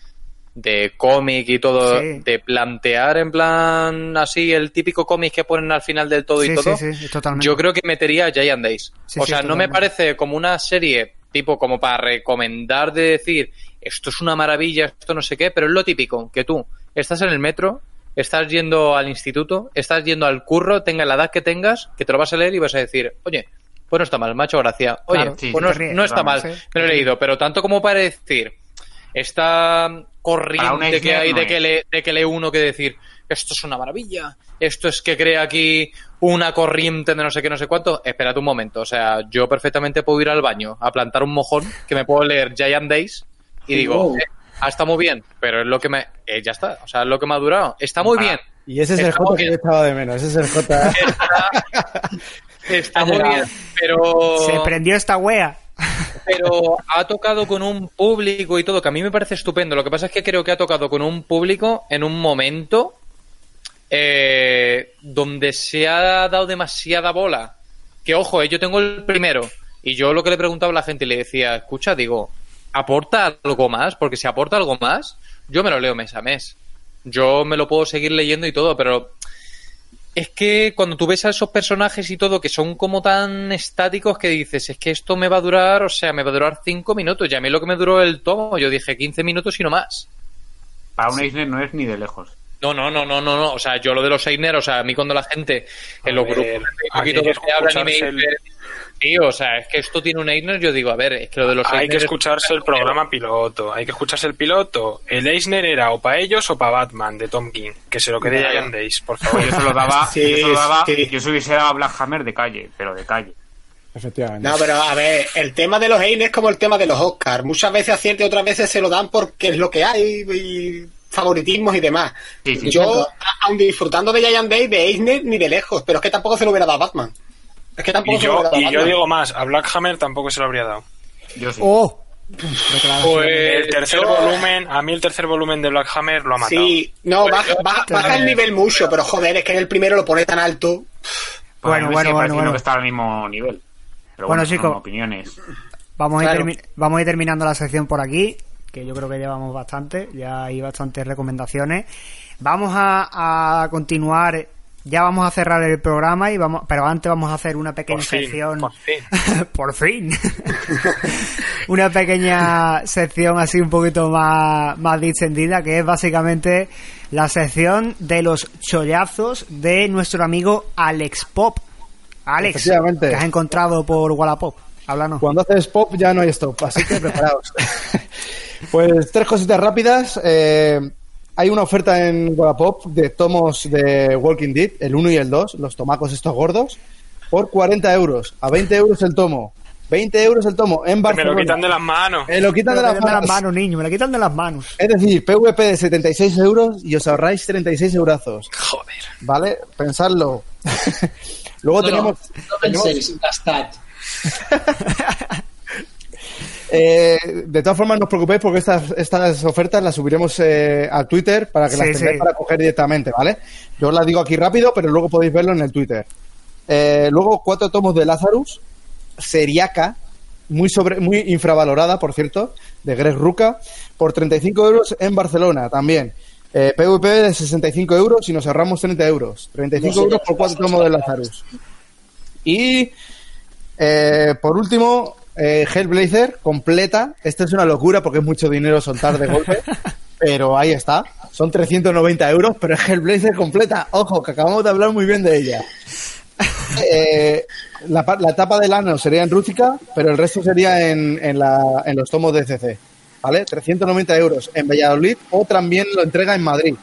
de cómic y todo, Sí. de plantear en plan así el típico cómic que ponen al final del todo Sí, y todo, sí, sí, totalmente. yo creo que metería Giant Days. O sea, no me parece como una serie tipo como para recomendar de decir esto es una maravilla, esto no sé qué, pero es lo típico, que tú estás en el metro, estás yendo al instituto, estás yendo al curro, tenga la edad que tengas, que te lo vas a leer y vas a decir, oye, pues no está mal, macho, gracia. Oye, Claro, sí, pues no, ríes, no está mal, me lo he leído, pero tanto como para decir, esta corriente que hay no de que, lee, de que lee uno que decir, esto es una maravilla, esto es que crea aquí una corriente de no sé qué, no sé cuánto. Espérate un momento, o sea, yo perfectamente puedo ir al baño a plantar un mojón que me puedo leer Giant Days y digo, eh, ah, está muy bien, pero es lo que me. eh, ya está, o sea, es lo que me ha durado. Está muy Ah, bien. Y ese es el J que yo estaba de menos. Ese es el J. Está Ha muy bien, pero. Se prendió esta wea. pero ha tocado con un público y todo, que a mí me parece estupendo. Lo que pasa es que creo que ha tocado con un público en un momento eh, donde se ha dado demasiada bola. Que ojo, eh, yo tengo el primero y yo lo que le preguntaba a la gente y le decía, escucha, digo, ¿aporta algo más? Porque si aporta algo más, yo me lo leo mes a mes. Yo me lo puedo seguir leyendo y todo, pero es que cuando tú ves a esos personajes y todo que son como tan estáticos que dices, es que esto me va a durar, o sea, me va a durar cinco minutos. Y a mí lo que me duró el tomo, yo dije 15 minutos y no más. Para un Eisner no es ni de lejos. No, no, no, no, no, no. O sea, yo lo de los Eisner, o sea, a mí cuando la gente en los ver, grupos que hablan y me tío, o sea, es que esto tiene un Eisner, yo digo, a ver, es que lo de los Hay Eisner que es- escucharse el programa piloto, hay que escucharse el piloto. El Eisner era o para ellos o para Batman de Tom King, que se lo quede Ya. Days, por favor. Yo se lo daba, Sí, yo se lo daba, sí. yo se hubiese dado a Black Hammer de calle, pero de calle. Efectivamente. No, pero a ver, el tema de los Heine es como el tema de los Oscars. Muchas veces acierta y otras veces se lo dan porque es lo que hay y favoritismos y demás. Sí, sí. Yo, a- aun disfrutando de Giant Day, de Eisner ni de lejos, pero es que tampoco se lo hubiera dado a Batman. Es que tampoco Y se lo yo, dado a y yo digo más, a Black Hammer tampoco se lo habría dado. Yo sí. Oh. Pues, el tercer yo- volumen, a mí el tercer volumen de Black Hammer lo ha matado. Sí, no, Pues baja, yo- baja- baja el nivel mucho, pero joder, es que en el primero lo pone tan alto. Pues Bueno, bueno, bueno, pareciendo bueno. que está al mismo nivel. Pero Bueno, bueno, chicos. opiniones. Vamos, a ir vamos a ir terminando la sección por aquí, que yo creo que llevamos bastante, ya hay bastantes recomendaciones. Vamos a, a continuar, ya vamos a cerrar el programa, y vamos, pero antes vamos a hacer una pequeña Por fin, sección. por fin. por fin. una pequeña sección así un poquito más, más distendida, que es básicamente la sección de los chollazos de nuestro amigo Alex Pop. Alex, que has encontrado por Wallapop. Háblanos. Cuando haces pop ya no hay stop, así que preparaos. pues tres cositas rápidas. Eh, hay una oferta en Wallapop de tomos de Walking Dead, el 1 y el 2, los tomacos estos gordos, por 40 euros. A 20 euros el tomo. 20 euros el tomo en Me Barcelona. lo quitan de las manos. Me lo quitan Me de lo las quitan manos. manos, niño, me lo quitan de las manos. Es decir, PVP de 76 euros y os ahorráis 36 eurazos. Joder. ¿Vale? Pensadlo. Luego No, tenemos... no, no tenemos- penséis, gastad. Eh, de todas formas, no os preocupéis porque estas, estas ofertas las subiremos eh, a Twitter para que las tengáis sí. para coger directamente, ¿vale? Yo os las digo aquí rápido, pero luego podéis verlo en el Twitter. Eh, luego, cuatro tomos de Lazarus, Seriaca, muy, sobre, muy infravalorada, por cierto, de Greg Ruca, por 35 euros en Barcelona también. Eh, PVP de 65 euros y nos ahorramos 30 euros. 35 No sé euros por cuatro tomos de Lazarus. Y eh, por último, eh, Hellblazer completa. Esto es una locura porque es mucho dinero soltar de golpe. pero ahí está. Son 390 euros, pero es Hellblazer completa. Ojo, que acabamos de hablar muy bien de ella. Eh, la, la tapa del ano sería en rústica, pero el resto sería en, en, la- en los tomos de CC. ¿vale? 390 euros en Valladolid o también lo entrega en Madrid.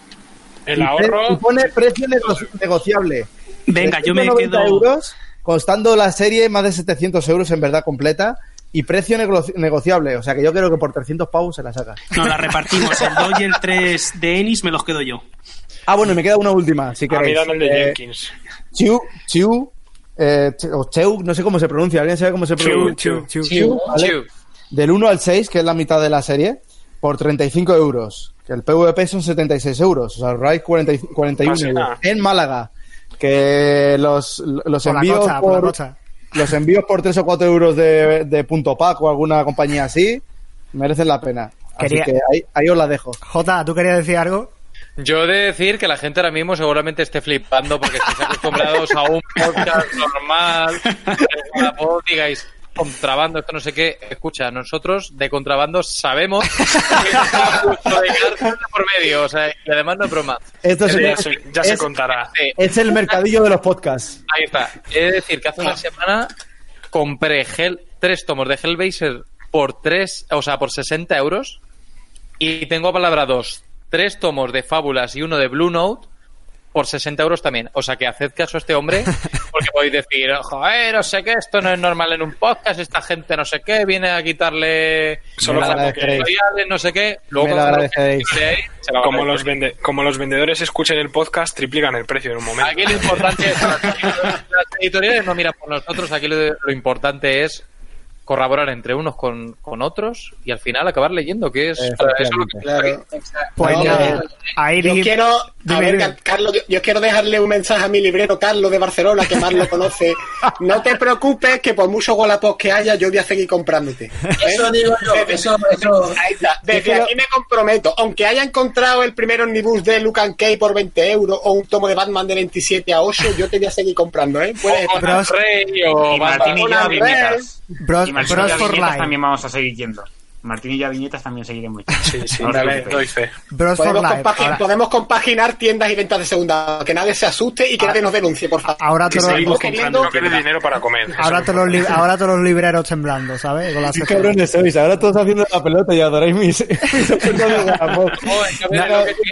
El Y ahorro- y pone precio nego- negociable. Venga, yo me 390 quedo- euros, costando la serie más de 700 euros en verdad completa y precio nego- negociable. O sea que yo creo que por 300 pavos se la saca. Nos la repartimos. El 2 y el 3 de Ennis me los quedo yo. Ah, bueno, y me queda una última, si A mí queréis. dame el de Eh, Jenkins. Chiu, Chiu, eh, o Cheu, no sé cómo se pronuncia. ¿Alguien sabe cómo se Chiu, pronuncia? Chiu. Chiu, ¿vale? Chiu. Del 1 al 6, que es la mitad de la serie, por 35 euros. Que el PVP son 76 euros. O sea, ahorráis 40 y- 41 Casi euros. En Málaga. Que los, los Por envíos por los envíos por 3 o 4 euros de, de punto pack o alguna compañía así merecen la pena. Así que ahí, ahí os la dejo. Jota, ¿tú querías decir algo? Yo he de decir que la gente ahora mismo seguramente esté flipando porque estáis acostumbrados a un podcast normal, que la voz digáis contrabando, esto no sé qué. Escucha, nosotros de contrabando sabemos que de por medio, o sea, y además no es broma. Esto es- Ya se, ya se es- contará. Es el mercadillo de los podcasts. Ahí está. De decir que hace una semana compré Hell, tres tomos de Hellblazer por tres, o sea, por 60 euros. Y tengo palabrados tres tomos de Fábulas y uno de Blue Note por 60 euros también. O sea que haced caso a este hombre, porque podéis decir, joder, no sé qué, esto no es normal en un podcast, esta gente no sé qué, viene a quitarle Solo no sé qué. Luego Me lo cuando agradeceréis. de ahí, se va a Como los, vende- como los vendedores escuchen el podcast, triplican el precio en un momento. Aquí lo importante es, las editoriales no miran por nosotros, aquí lo, lo importante es corroborar entre unos con, con otros y al final acabar leyendo, que es eso lo que Claro. Pues No, ahí yo quiero, a ver, Carlos, yo, yo quiero dejarle un mensaje a mi librero Carlos de Barcelona, que más lo conoce. No te preocupes, que por mucho golapos que haya, yo voy a seguir comprándote. ¿Eh? Eso digo yo, Desde- eso, eso, Ahí está. Desde Yo aquí me comprometo, aunque haya encontrado el primer omnibus de Lucan Kay por 20 euros o un tomo de Batman de 27 a 8, yo te voy a seguir comprando, ¿eh? Puedes O Bros- Rey o Y Martín y yo. Bros, Bros for Life. también vamos a seguir yendo. Martín y yo a viñetas también seguiremos. Sí, sí, No dale, doy fe. Bros for Podemos, Life. compagi- Ahora, podemos compaginar tiendas y ventas de segunda. Que nadie se asuste y que nadie nos denuncie, por favor. ahora todos los- seguimos Estamos comprando. No quede dinero para comer. ahora todos los ahora todos los libreros temblando, ¿sabes? Con la Qué sección. cabrones sois, ahora todos haciendo la pelota y adoráis mis,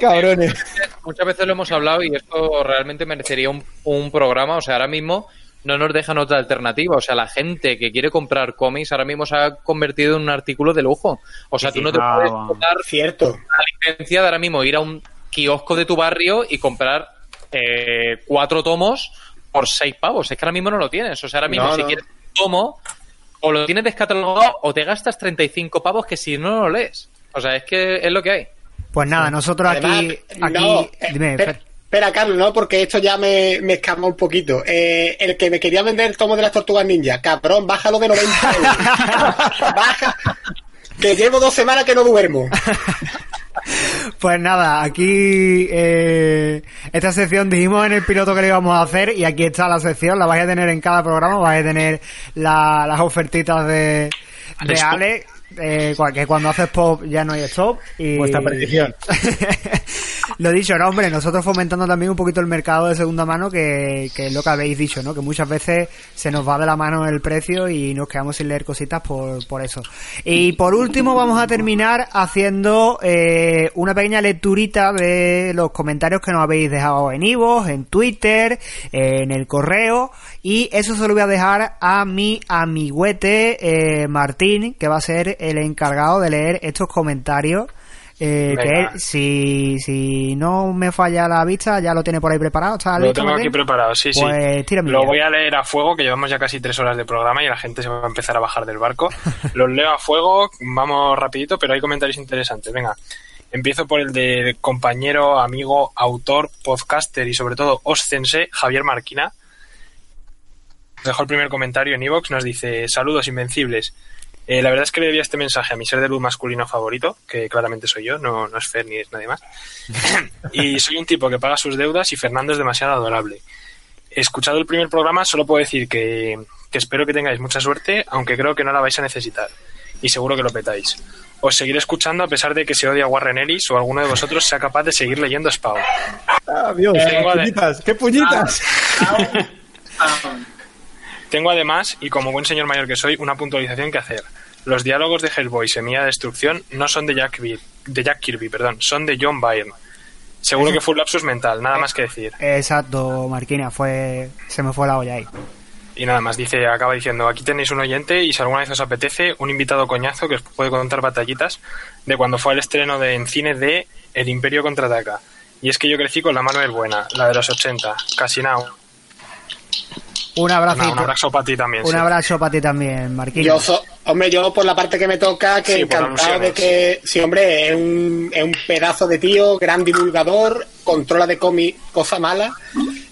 cabrones. muchas veces lo hemos hablado y esto realmente merecería un, un programa. O sea, ahora mismo no nos dejan otra alternativa. O sea, la gente que quiere comprar cómics ahora mismo se ha convertido en un artículo de lujo. O sea, Sí, tú no sí, te ah, puedes dar Cierto. la licencia de ahora mismo ir a un kiosco de tu barrio y comprar eh, cuatro tomos por seis pavos. Es que ahora mismo no lo tienes. O sea, ahora mismo No, si no. quieres un tomo, o lo tienes descatalogado o te gastas 35 pavos que si no no lo lees. O sea, es que es lo que hay. Pues nada, nosotros Además, aquí. aquí no, eh, dime, Fer. Espera, Carlos, no, porque esto ya me, me escamó un poquito. Eh, el que me quería vender el tomo de las tortugas ninja, cabrón, bájalo de 90 euros. Baja. Que llevo dos semanas que no duermo. Pues nada, aquí eh, esta sección dijimos en el piloto que le íbamos a hacer y aquí está la sección, la vais a tener en cada programa, vais a tener la- las ofertitas de, de Alex eh, que cuando haces pop ya no hay stop. Y... Vuestra petición. lo dicho, no, hombre, nosotros fomentando también un poquito el mercado de segunda mano, que, que es lo que habéis dicho, ¿no? Que muchas veces se nos va de la mano el precio y nos quedamos sin leer cositas por, por eso. Y por último vamos a terminar haciendo eh, una pequeña lecturita de los comentarios que nos habéis dejado en Ivo, en Twitter, en el correo, y eso se lo voy a dejar a mi amiguete eh, Martín, que va a ser el encargado de leer estos comentarios. Eh, que él, si, si no me falla la vista, ya lo tiene por ahí preparado. ¿Está Lo listo, tengo aquí preparado, sí, sí. Pues tírame Lo ya. voy a leer a fuego, que llevamos ya casi tres horas de programa y la gente se va a empezar a bajar del barco. Los leo a fuego, vamos rapidito, pero hay comentarios interesantes. Venga, empiezo por el de compañero, amigo, autor, podcaster y sobre todo oscense, Javier Marquina. Dejó el primer comentario en Evox, nos dice, saludos invencibles. Eh, la verdad es que le debía este mensaje a mi ser de luz masculino favorito, que claramente soy yo, no, no es Fer ni es nadie más. y soy un tipo que paga sus deudas y Fernando es demasiado adorable. Escuchado el primer programa, solo puedo decir que, que espero que tengáis mucha suerte, aunque creo que no la vais a necesitar. Y seguro que lo petáis. Os seguiré escuchando a pesar de que se odia a Warren Ellis o alguno de vosotros sea capaz de seguir leyendo Spawn. Adiós, Eh, qué puñitas, qué puñitas. Tengo además, y como buen señor mayor que soy, una puntualización que hacer. Los diálogos de Hellboy, Semilla de Destrucción, no son de Jack, Kirby, de Jack Kirby, perdón, son de John Byrne. Seguro que fue un lapsus mental, nada más que decir. Exacto, Marquina, fue se me fue la olla ahí. Y nada más, dice, acaba diciendo, aquí tenéis un oyente y si alguna vez os apetece, un invitado coñazo que os puede contar batallitas de cuando fue el estreno de, en cine de El Imperio Contraataca. Y es que yo crecí con la Manuel Buena, la de los 80, casi now. Un abrazo. un abrazo para ti también. Un sí. abrazo para ti también, Marquina. Yo, so- hombre, yo por la parte que me toca, que Sí, encantado de que, sí, hombre, es un, es un pedazo de tío, gran divulgador, controla de cómic, cosa mala,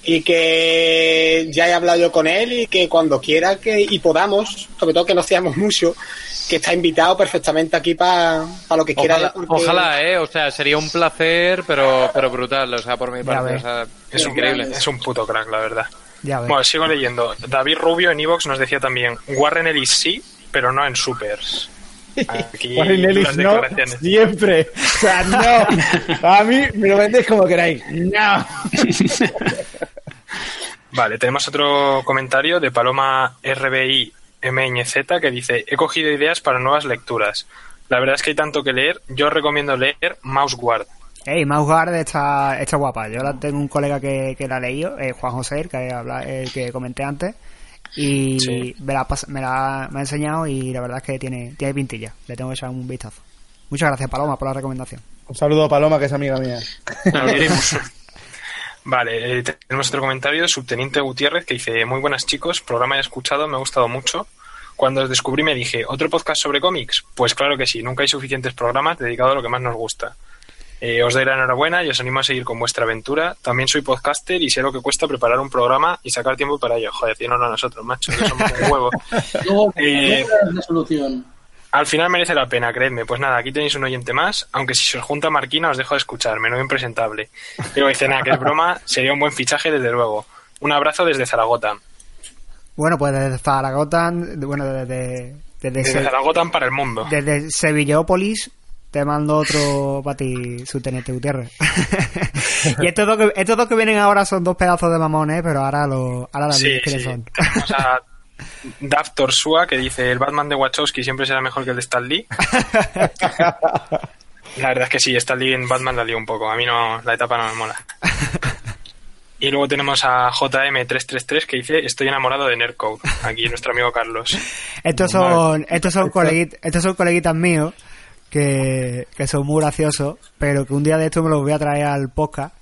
y que ya he hablado yo con él y que cuando quiera que y podamos, sobre todo que no seamos mucho, que está invitado perfectamente aquí para lo que quiera. Ojalá, porque- ojalá, eh, o sea, sería un placer, pero, pero brutal, o sea, por mi parte, o sea, Es un, increíble. es un puto crack, la verdad. Ya. Bueno, sigo leyendo. David Rubio en Evox nos decía también, Warren Ellis sí, pero no en Supers. Aquí Warren Ellis no, siempre. O sea, no. A mí me lo vendéis como queráis. No. Vale, tenemos otro comentario de Paloma RBI MNZ que dice, he cogido ideas para nuevas lecturas. La verdad es que hay tanto que leer. Yo recomiendo leer Mouse Guard. Hey, Mouse Guard está, está guapa. Yo la tengo un colega que, que la ha leído, eh, Juan José, el que, habla, el que comenté antes. Y Sí. me, la, me, la, me ha enseñado y la verdad es que tiene, tiene pintilla. Le tengo que echar un vistazo. Muchas gracias, Paloma, por la recomendación. Un saludo a Paloma, que es amiga mía. Vale, eh, tenemos otro comentario de Subteniente Gutiérrez que dice, muy buenas chicos, programa he escuchado, me ha gustado mucho. Cuando os descubrí me dije, ¿otro podcast sobre cómics? Pues claro que sí, nunca hay suficientes programas dedicados a lo que más nos gusta. Eh, os doy la enhorabuena y os animo a seguir con vuestra aventura. También soy podcaster y sé lo que cuesta preparar un programa y sacar tiempo para ello. Joder, no a nosotros, macho, que somos un huevo. Luego, Eh, la solución. Al final merece la pena, creedme. Pues nada, aquí tenéis un oyente más, aunque si se os junta Marquina os dejo de escuchar, menudo impresentable. Pero dice, nada, que es broma, sería un buen fichaje desde luego. Un abrazo desde Zaragoza. Bueno, pues desde Zaragoza, bueno, desde, desde, Desde Zaragoza para el mundo. desde Sevillópolis te mando otro para ti, subteniente Gutiérrez. y estos dos, que, estos dos que vienen ahora son dos pedazos de mamones, pero ahora lo, ahora la Sí, dices quiénes sí. son. Tenemos a Dav Torsua que dice, el Batman de Wachowski siempre será mejor que el de Stan Lee. La verdad es que sí, Stan Lee en Batman la lío un poco. A mí no, la etapa no me mola. Y luego tenemos a JM333 que dice, estoy enamorado de Nerdcode. Aquí nuestro amigo Carlos. Estos son, estos son coleguitas, estos son coleguitas míos que, que son muy graciosos, pero que un día de esto me los voy a traer al podcast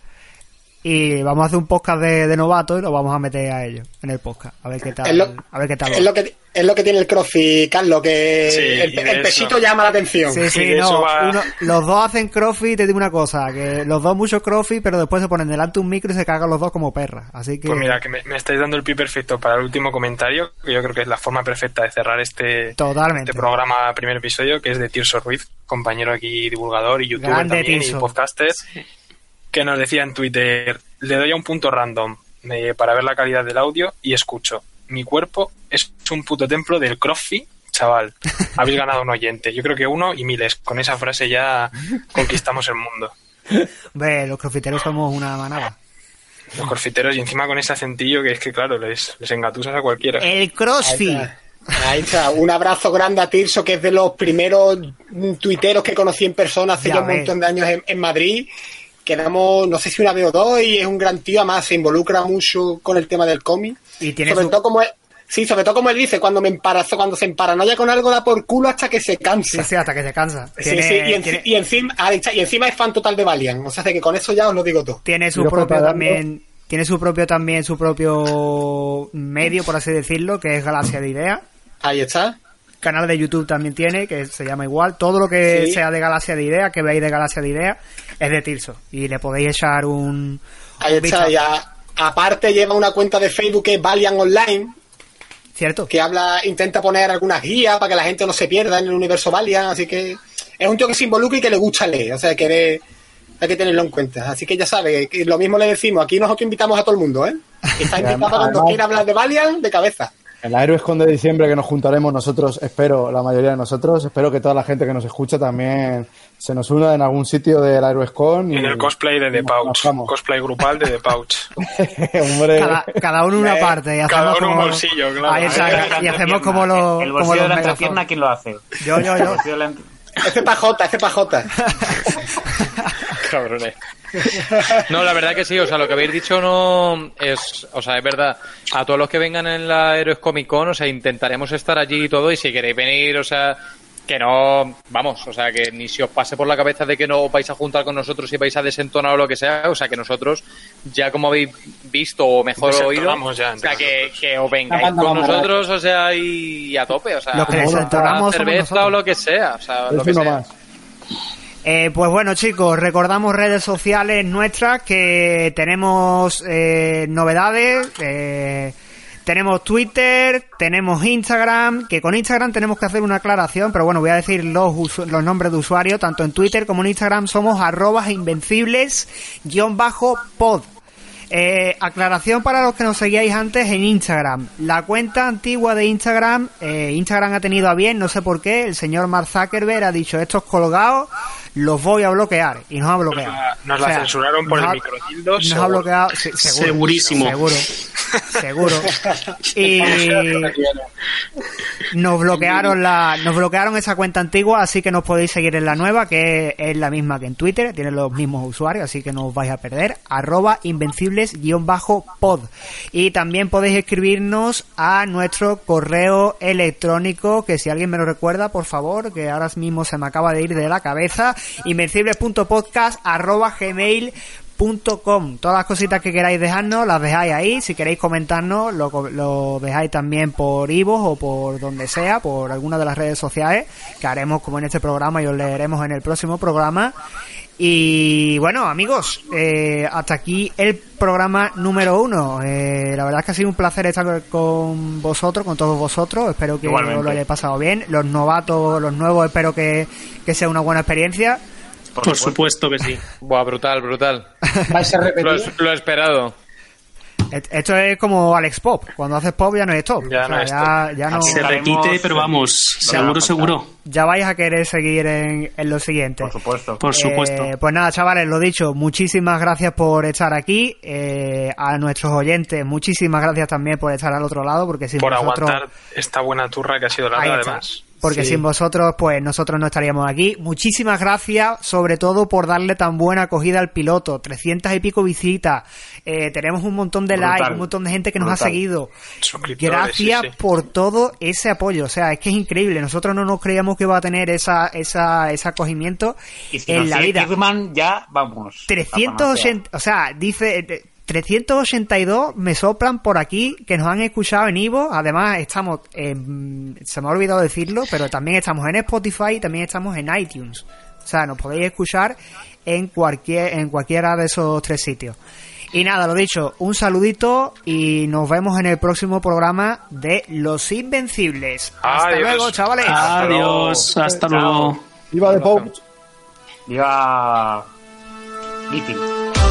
y vamos a hacer un podcast de, de novatos y lo vamos a meter a ellos en el podcast. A ver qué tal. Es lo- a ver qué tal. Es lo que, es lo que tiene el CrossFit, Carlos, que Sí, el, y el pesito llama la atención. Sí, sí, y no. eso va- uno- los dos hacen crossfit, te digo una cosa, que los dos mucho crossfit, pero después se ponen delante un micro y se cagan los dos como perras. Así que... Pues mira, que me, me estáis dando el pie perfecto para el último comentario, que yo creo que es la forma perfecta de cerrar este, Totalmente. este programa, primer episodio, que es de Tirso Ruiz, compañero aquí divulgador y youtuber Grande también Tirso. y podcaster, que nos decía en Twitter, le doy a un punto random eh, para ver la calidad del audio y escucho. Mi cuerpo es un puto templo del CrossFit, chaval. Habéis ganado un oyente. Yo creo que uno y miles. Con esa frase ya conquistamos el mundo. Ve, los crossfiteros somos una manada. Los crossfiteros y encima con ese acentillo que es que, claro, les, les engatusas a cualquiera. El crossfit. Ahí está. Ahí está. Un abrazo grande a Tirso, que es de los primeros tuiteros que conocí en persona hace Ya ya un ves. montón de años en, en Madrid. Quedamos, no sé si una vez o dos, y es un gran tío, además se involucra mucho con el tema del cómic. Y tiene sobre su- todo como él, sí, sobre todo como él dice, cuando me embarazo, cuando se emparanoia con algo da por culo hasta que se cansa. Sí, sí, hasta que se cansa. Sí, Tiene, sí, y, en- tiene- y encima, ah, y encima es fan total de Valiant. O sea, que con eso ya os lo digo todo. tiene su Yo propio preparando- también tiene su propio también su propio medio por así decirlo que es Galaxia de Ideas Ahí está. Canal de YouTube también tiene que se llama igual todo lo que Sí. sea de Galaxia de Ideas que veáis de Galaxia de Ideas es de Tirso y le podéis echar un Ahí un está. vistazo. Y a- aparte lleva una cuenta de Facebook que es Valiant Online. cierto que habla, intenta poner algunas guías para que la gente no se pierda en el universo Valiant, así que es un tío que se involucra y que le gusta leer, o sea que de- hay que tenerlo en cuenta. Así que ya sabe, que lo mismo le decimos, aquí nosotros invitamos a todo el mundo, ¿eh? Está invitado cuando quiera hablar de Valiant, de cabeza. En la Héroes Con de diciembre que nos juntaremos nosotros, espero, la mayoría de nosotros, espero que toda la gente que nos escucha también se nos una en algún sitio de la Héroes Con. y- En el cosplay de The Pouch. Cosplay grupal de The Pouch. Hombre. Cada, cada uno una Eh, parte. Y cada hacemos uno un como- bolsillo, claro. Ahí está, y hacemos como los. El como bolsillo de la entrepierna, ¿quién lo hace? Yo, yo, El yo. bolsillo de la entre- Este pajota, este pajota. Cabrones. No, la verdad que sí, o sea, lo que habéis dicho no es, o sea, es verdad. A todos los que vengan en la Héroes Comic Con, o sea, intentaremos estar allí y todo, y si queréis venir, o sea, que no, vamos, o sea, que ni se os pase por la cabeza de que no os vais a juntar con nosotros y vais a desentonar o lo que sea, o sea, que nosotros, ya como habéis visto o mejor oído, ya o sea, que, que os vengáis con nosotros, o sea, y, y a tope, o sea, Los que desentonamos cerveza o lo que sea, o sea, lo que sea. más. Eh, pues bueno, chicos, recordamos redes sociales nuestras que tenemos eh, novedades. eh, tenemos Twitter, tenemos Instagram, que con Instagram tenemos que hacer una aclaración, pero bueno, voy a decir los, los nombres de usuario, tanto en Twitter como en Instagram somos arrobas invencibles guion bajo pod. Eh, aclaración para los que nos seguíais antes en Instagram. La cuenta antigua de Instagram, eh, Instagram ha tenido a bien, no sé por qué, el señor Mark Zuckerberg ha dicho estos colgados los voy a bloquear y nos ha bloqueado. Nos la O sea, censuraron por nos el ha- microtildo. Nos ha seguro. bloqueado, sí, seguro, Segurísimo. Seguro, seguro. Y nos bloquearon la, nos bloquearon esa cuenta antigua, así que nos podéis seguir en la nueva, que es la misma que en Twitter, tiene los mismos usuarios, así que no os vais a perder. Arroba invencibles-pod. Y también podéis escribirnos a nuestro correo electrónico, que si alguien me lo recuerda, por favor, que ahora mismo se me acaba de ir de la cabeza, invencibles.podcast arroba gmail Com. Todas las cositas que queráis dejarnos, las dejáis ahí. Si queréis comentarnos, lo, lo dejáis también por Ivo o por donde sea, por alguna de las redes sociales, que haremos como en este programa y os leeremos en el próximo programa. Y bueno, amigos, eh, hasta aquí el programa número uno. Eh, la verdad es que ha sido un placer estar con vosotros, con todos vosotros. Espero que Igualmente. os lo hayáis pasado bien. Los novatos, los nuevos, espero que, que sea una buena experiencia. Por, supuesto que sí. Buah, brutal, brutal. ¿Vais a repetir? Lo, lo he esperado. Esto es como Alex Pop. Cuando haces pop ya no es top. Ya O sea, no es ya, ya no- Se repite, pero vamos, seguro, seguro. ya vais a querer seguir en, en lo siguiente. Por supuesto. Por supuesto. Eh, pues nada, chavales, lo dicho, muchísimas gracias por estar aquí. eh, a nuestros oyentes, muchísimas gracias también por estar al otro lado, porque sin Por vosotros, aguantar esta buena turra que ha sido larga, está. además. Porque Sí. sin vosotros, pues nosotros no estaríamos aquí. Muchísimas gracias, sobre todo por darle tan buena acogida al piloto. 300 y pico visitas. eh, tenemos un montón de likes, un montón de gente que nos ha seguido. Gracias sí, sí. por todo ese apoyo. O sea, es que es increíble. Nosotros no nos creíamos que iba a tener esa, esa, ese acogimiento Y si en la vida. Kidman, ya vamos. 380, o sea, dice eh, 382 me soplan por aquí que nos han escuchado en Ivo. Además, estamos, en- se me ha olvidado decirlo, pero también estamos en Spotify y también estamos en iTunes. O sea, nos podéis escuchar en cualquier, en cualquiera de esos tres sitios. Y nada, lo dicho, un saludito y nos vemos en el próximo programa de Los Invencibles. Hasta Adiós. luego, chavales. Adiós, hasta luego. Viva de Pouch. Viva. Little.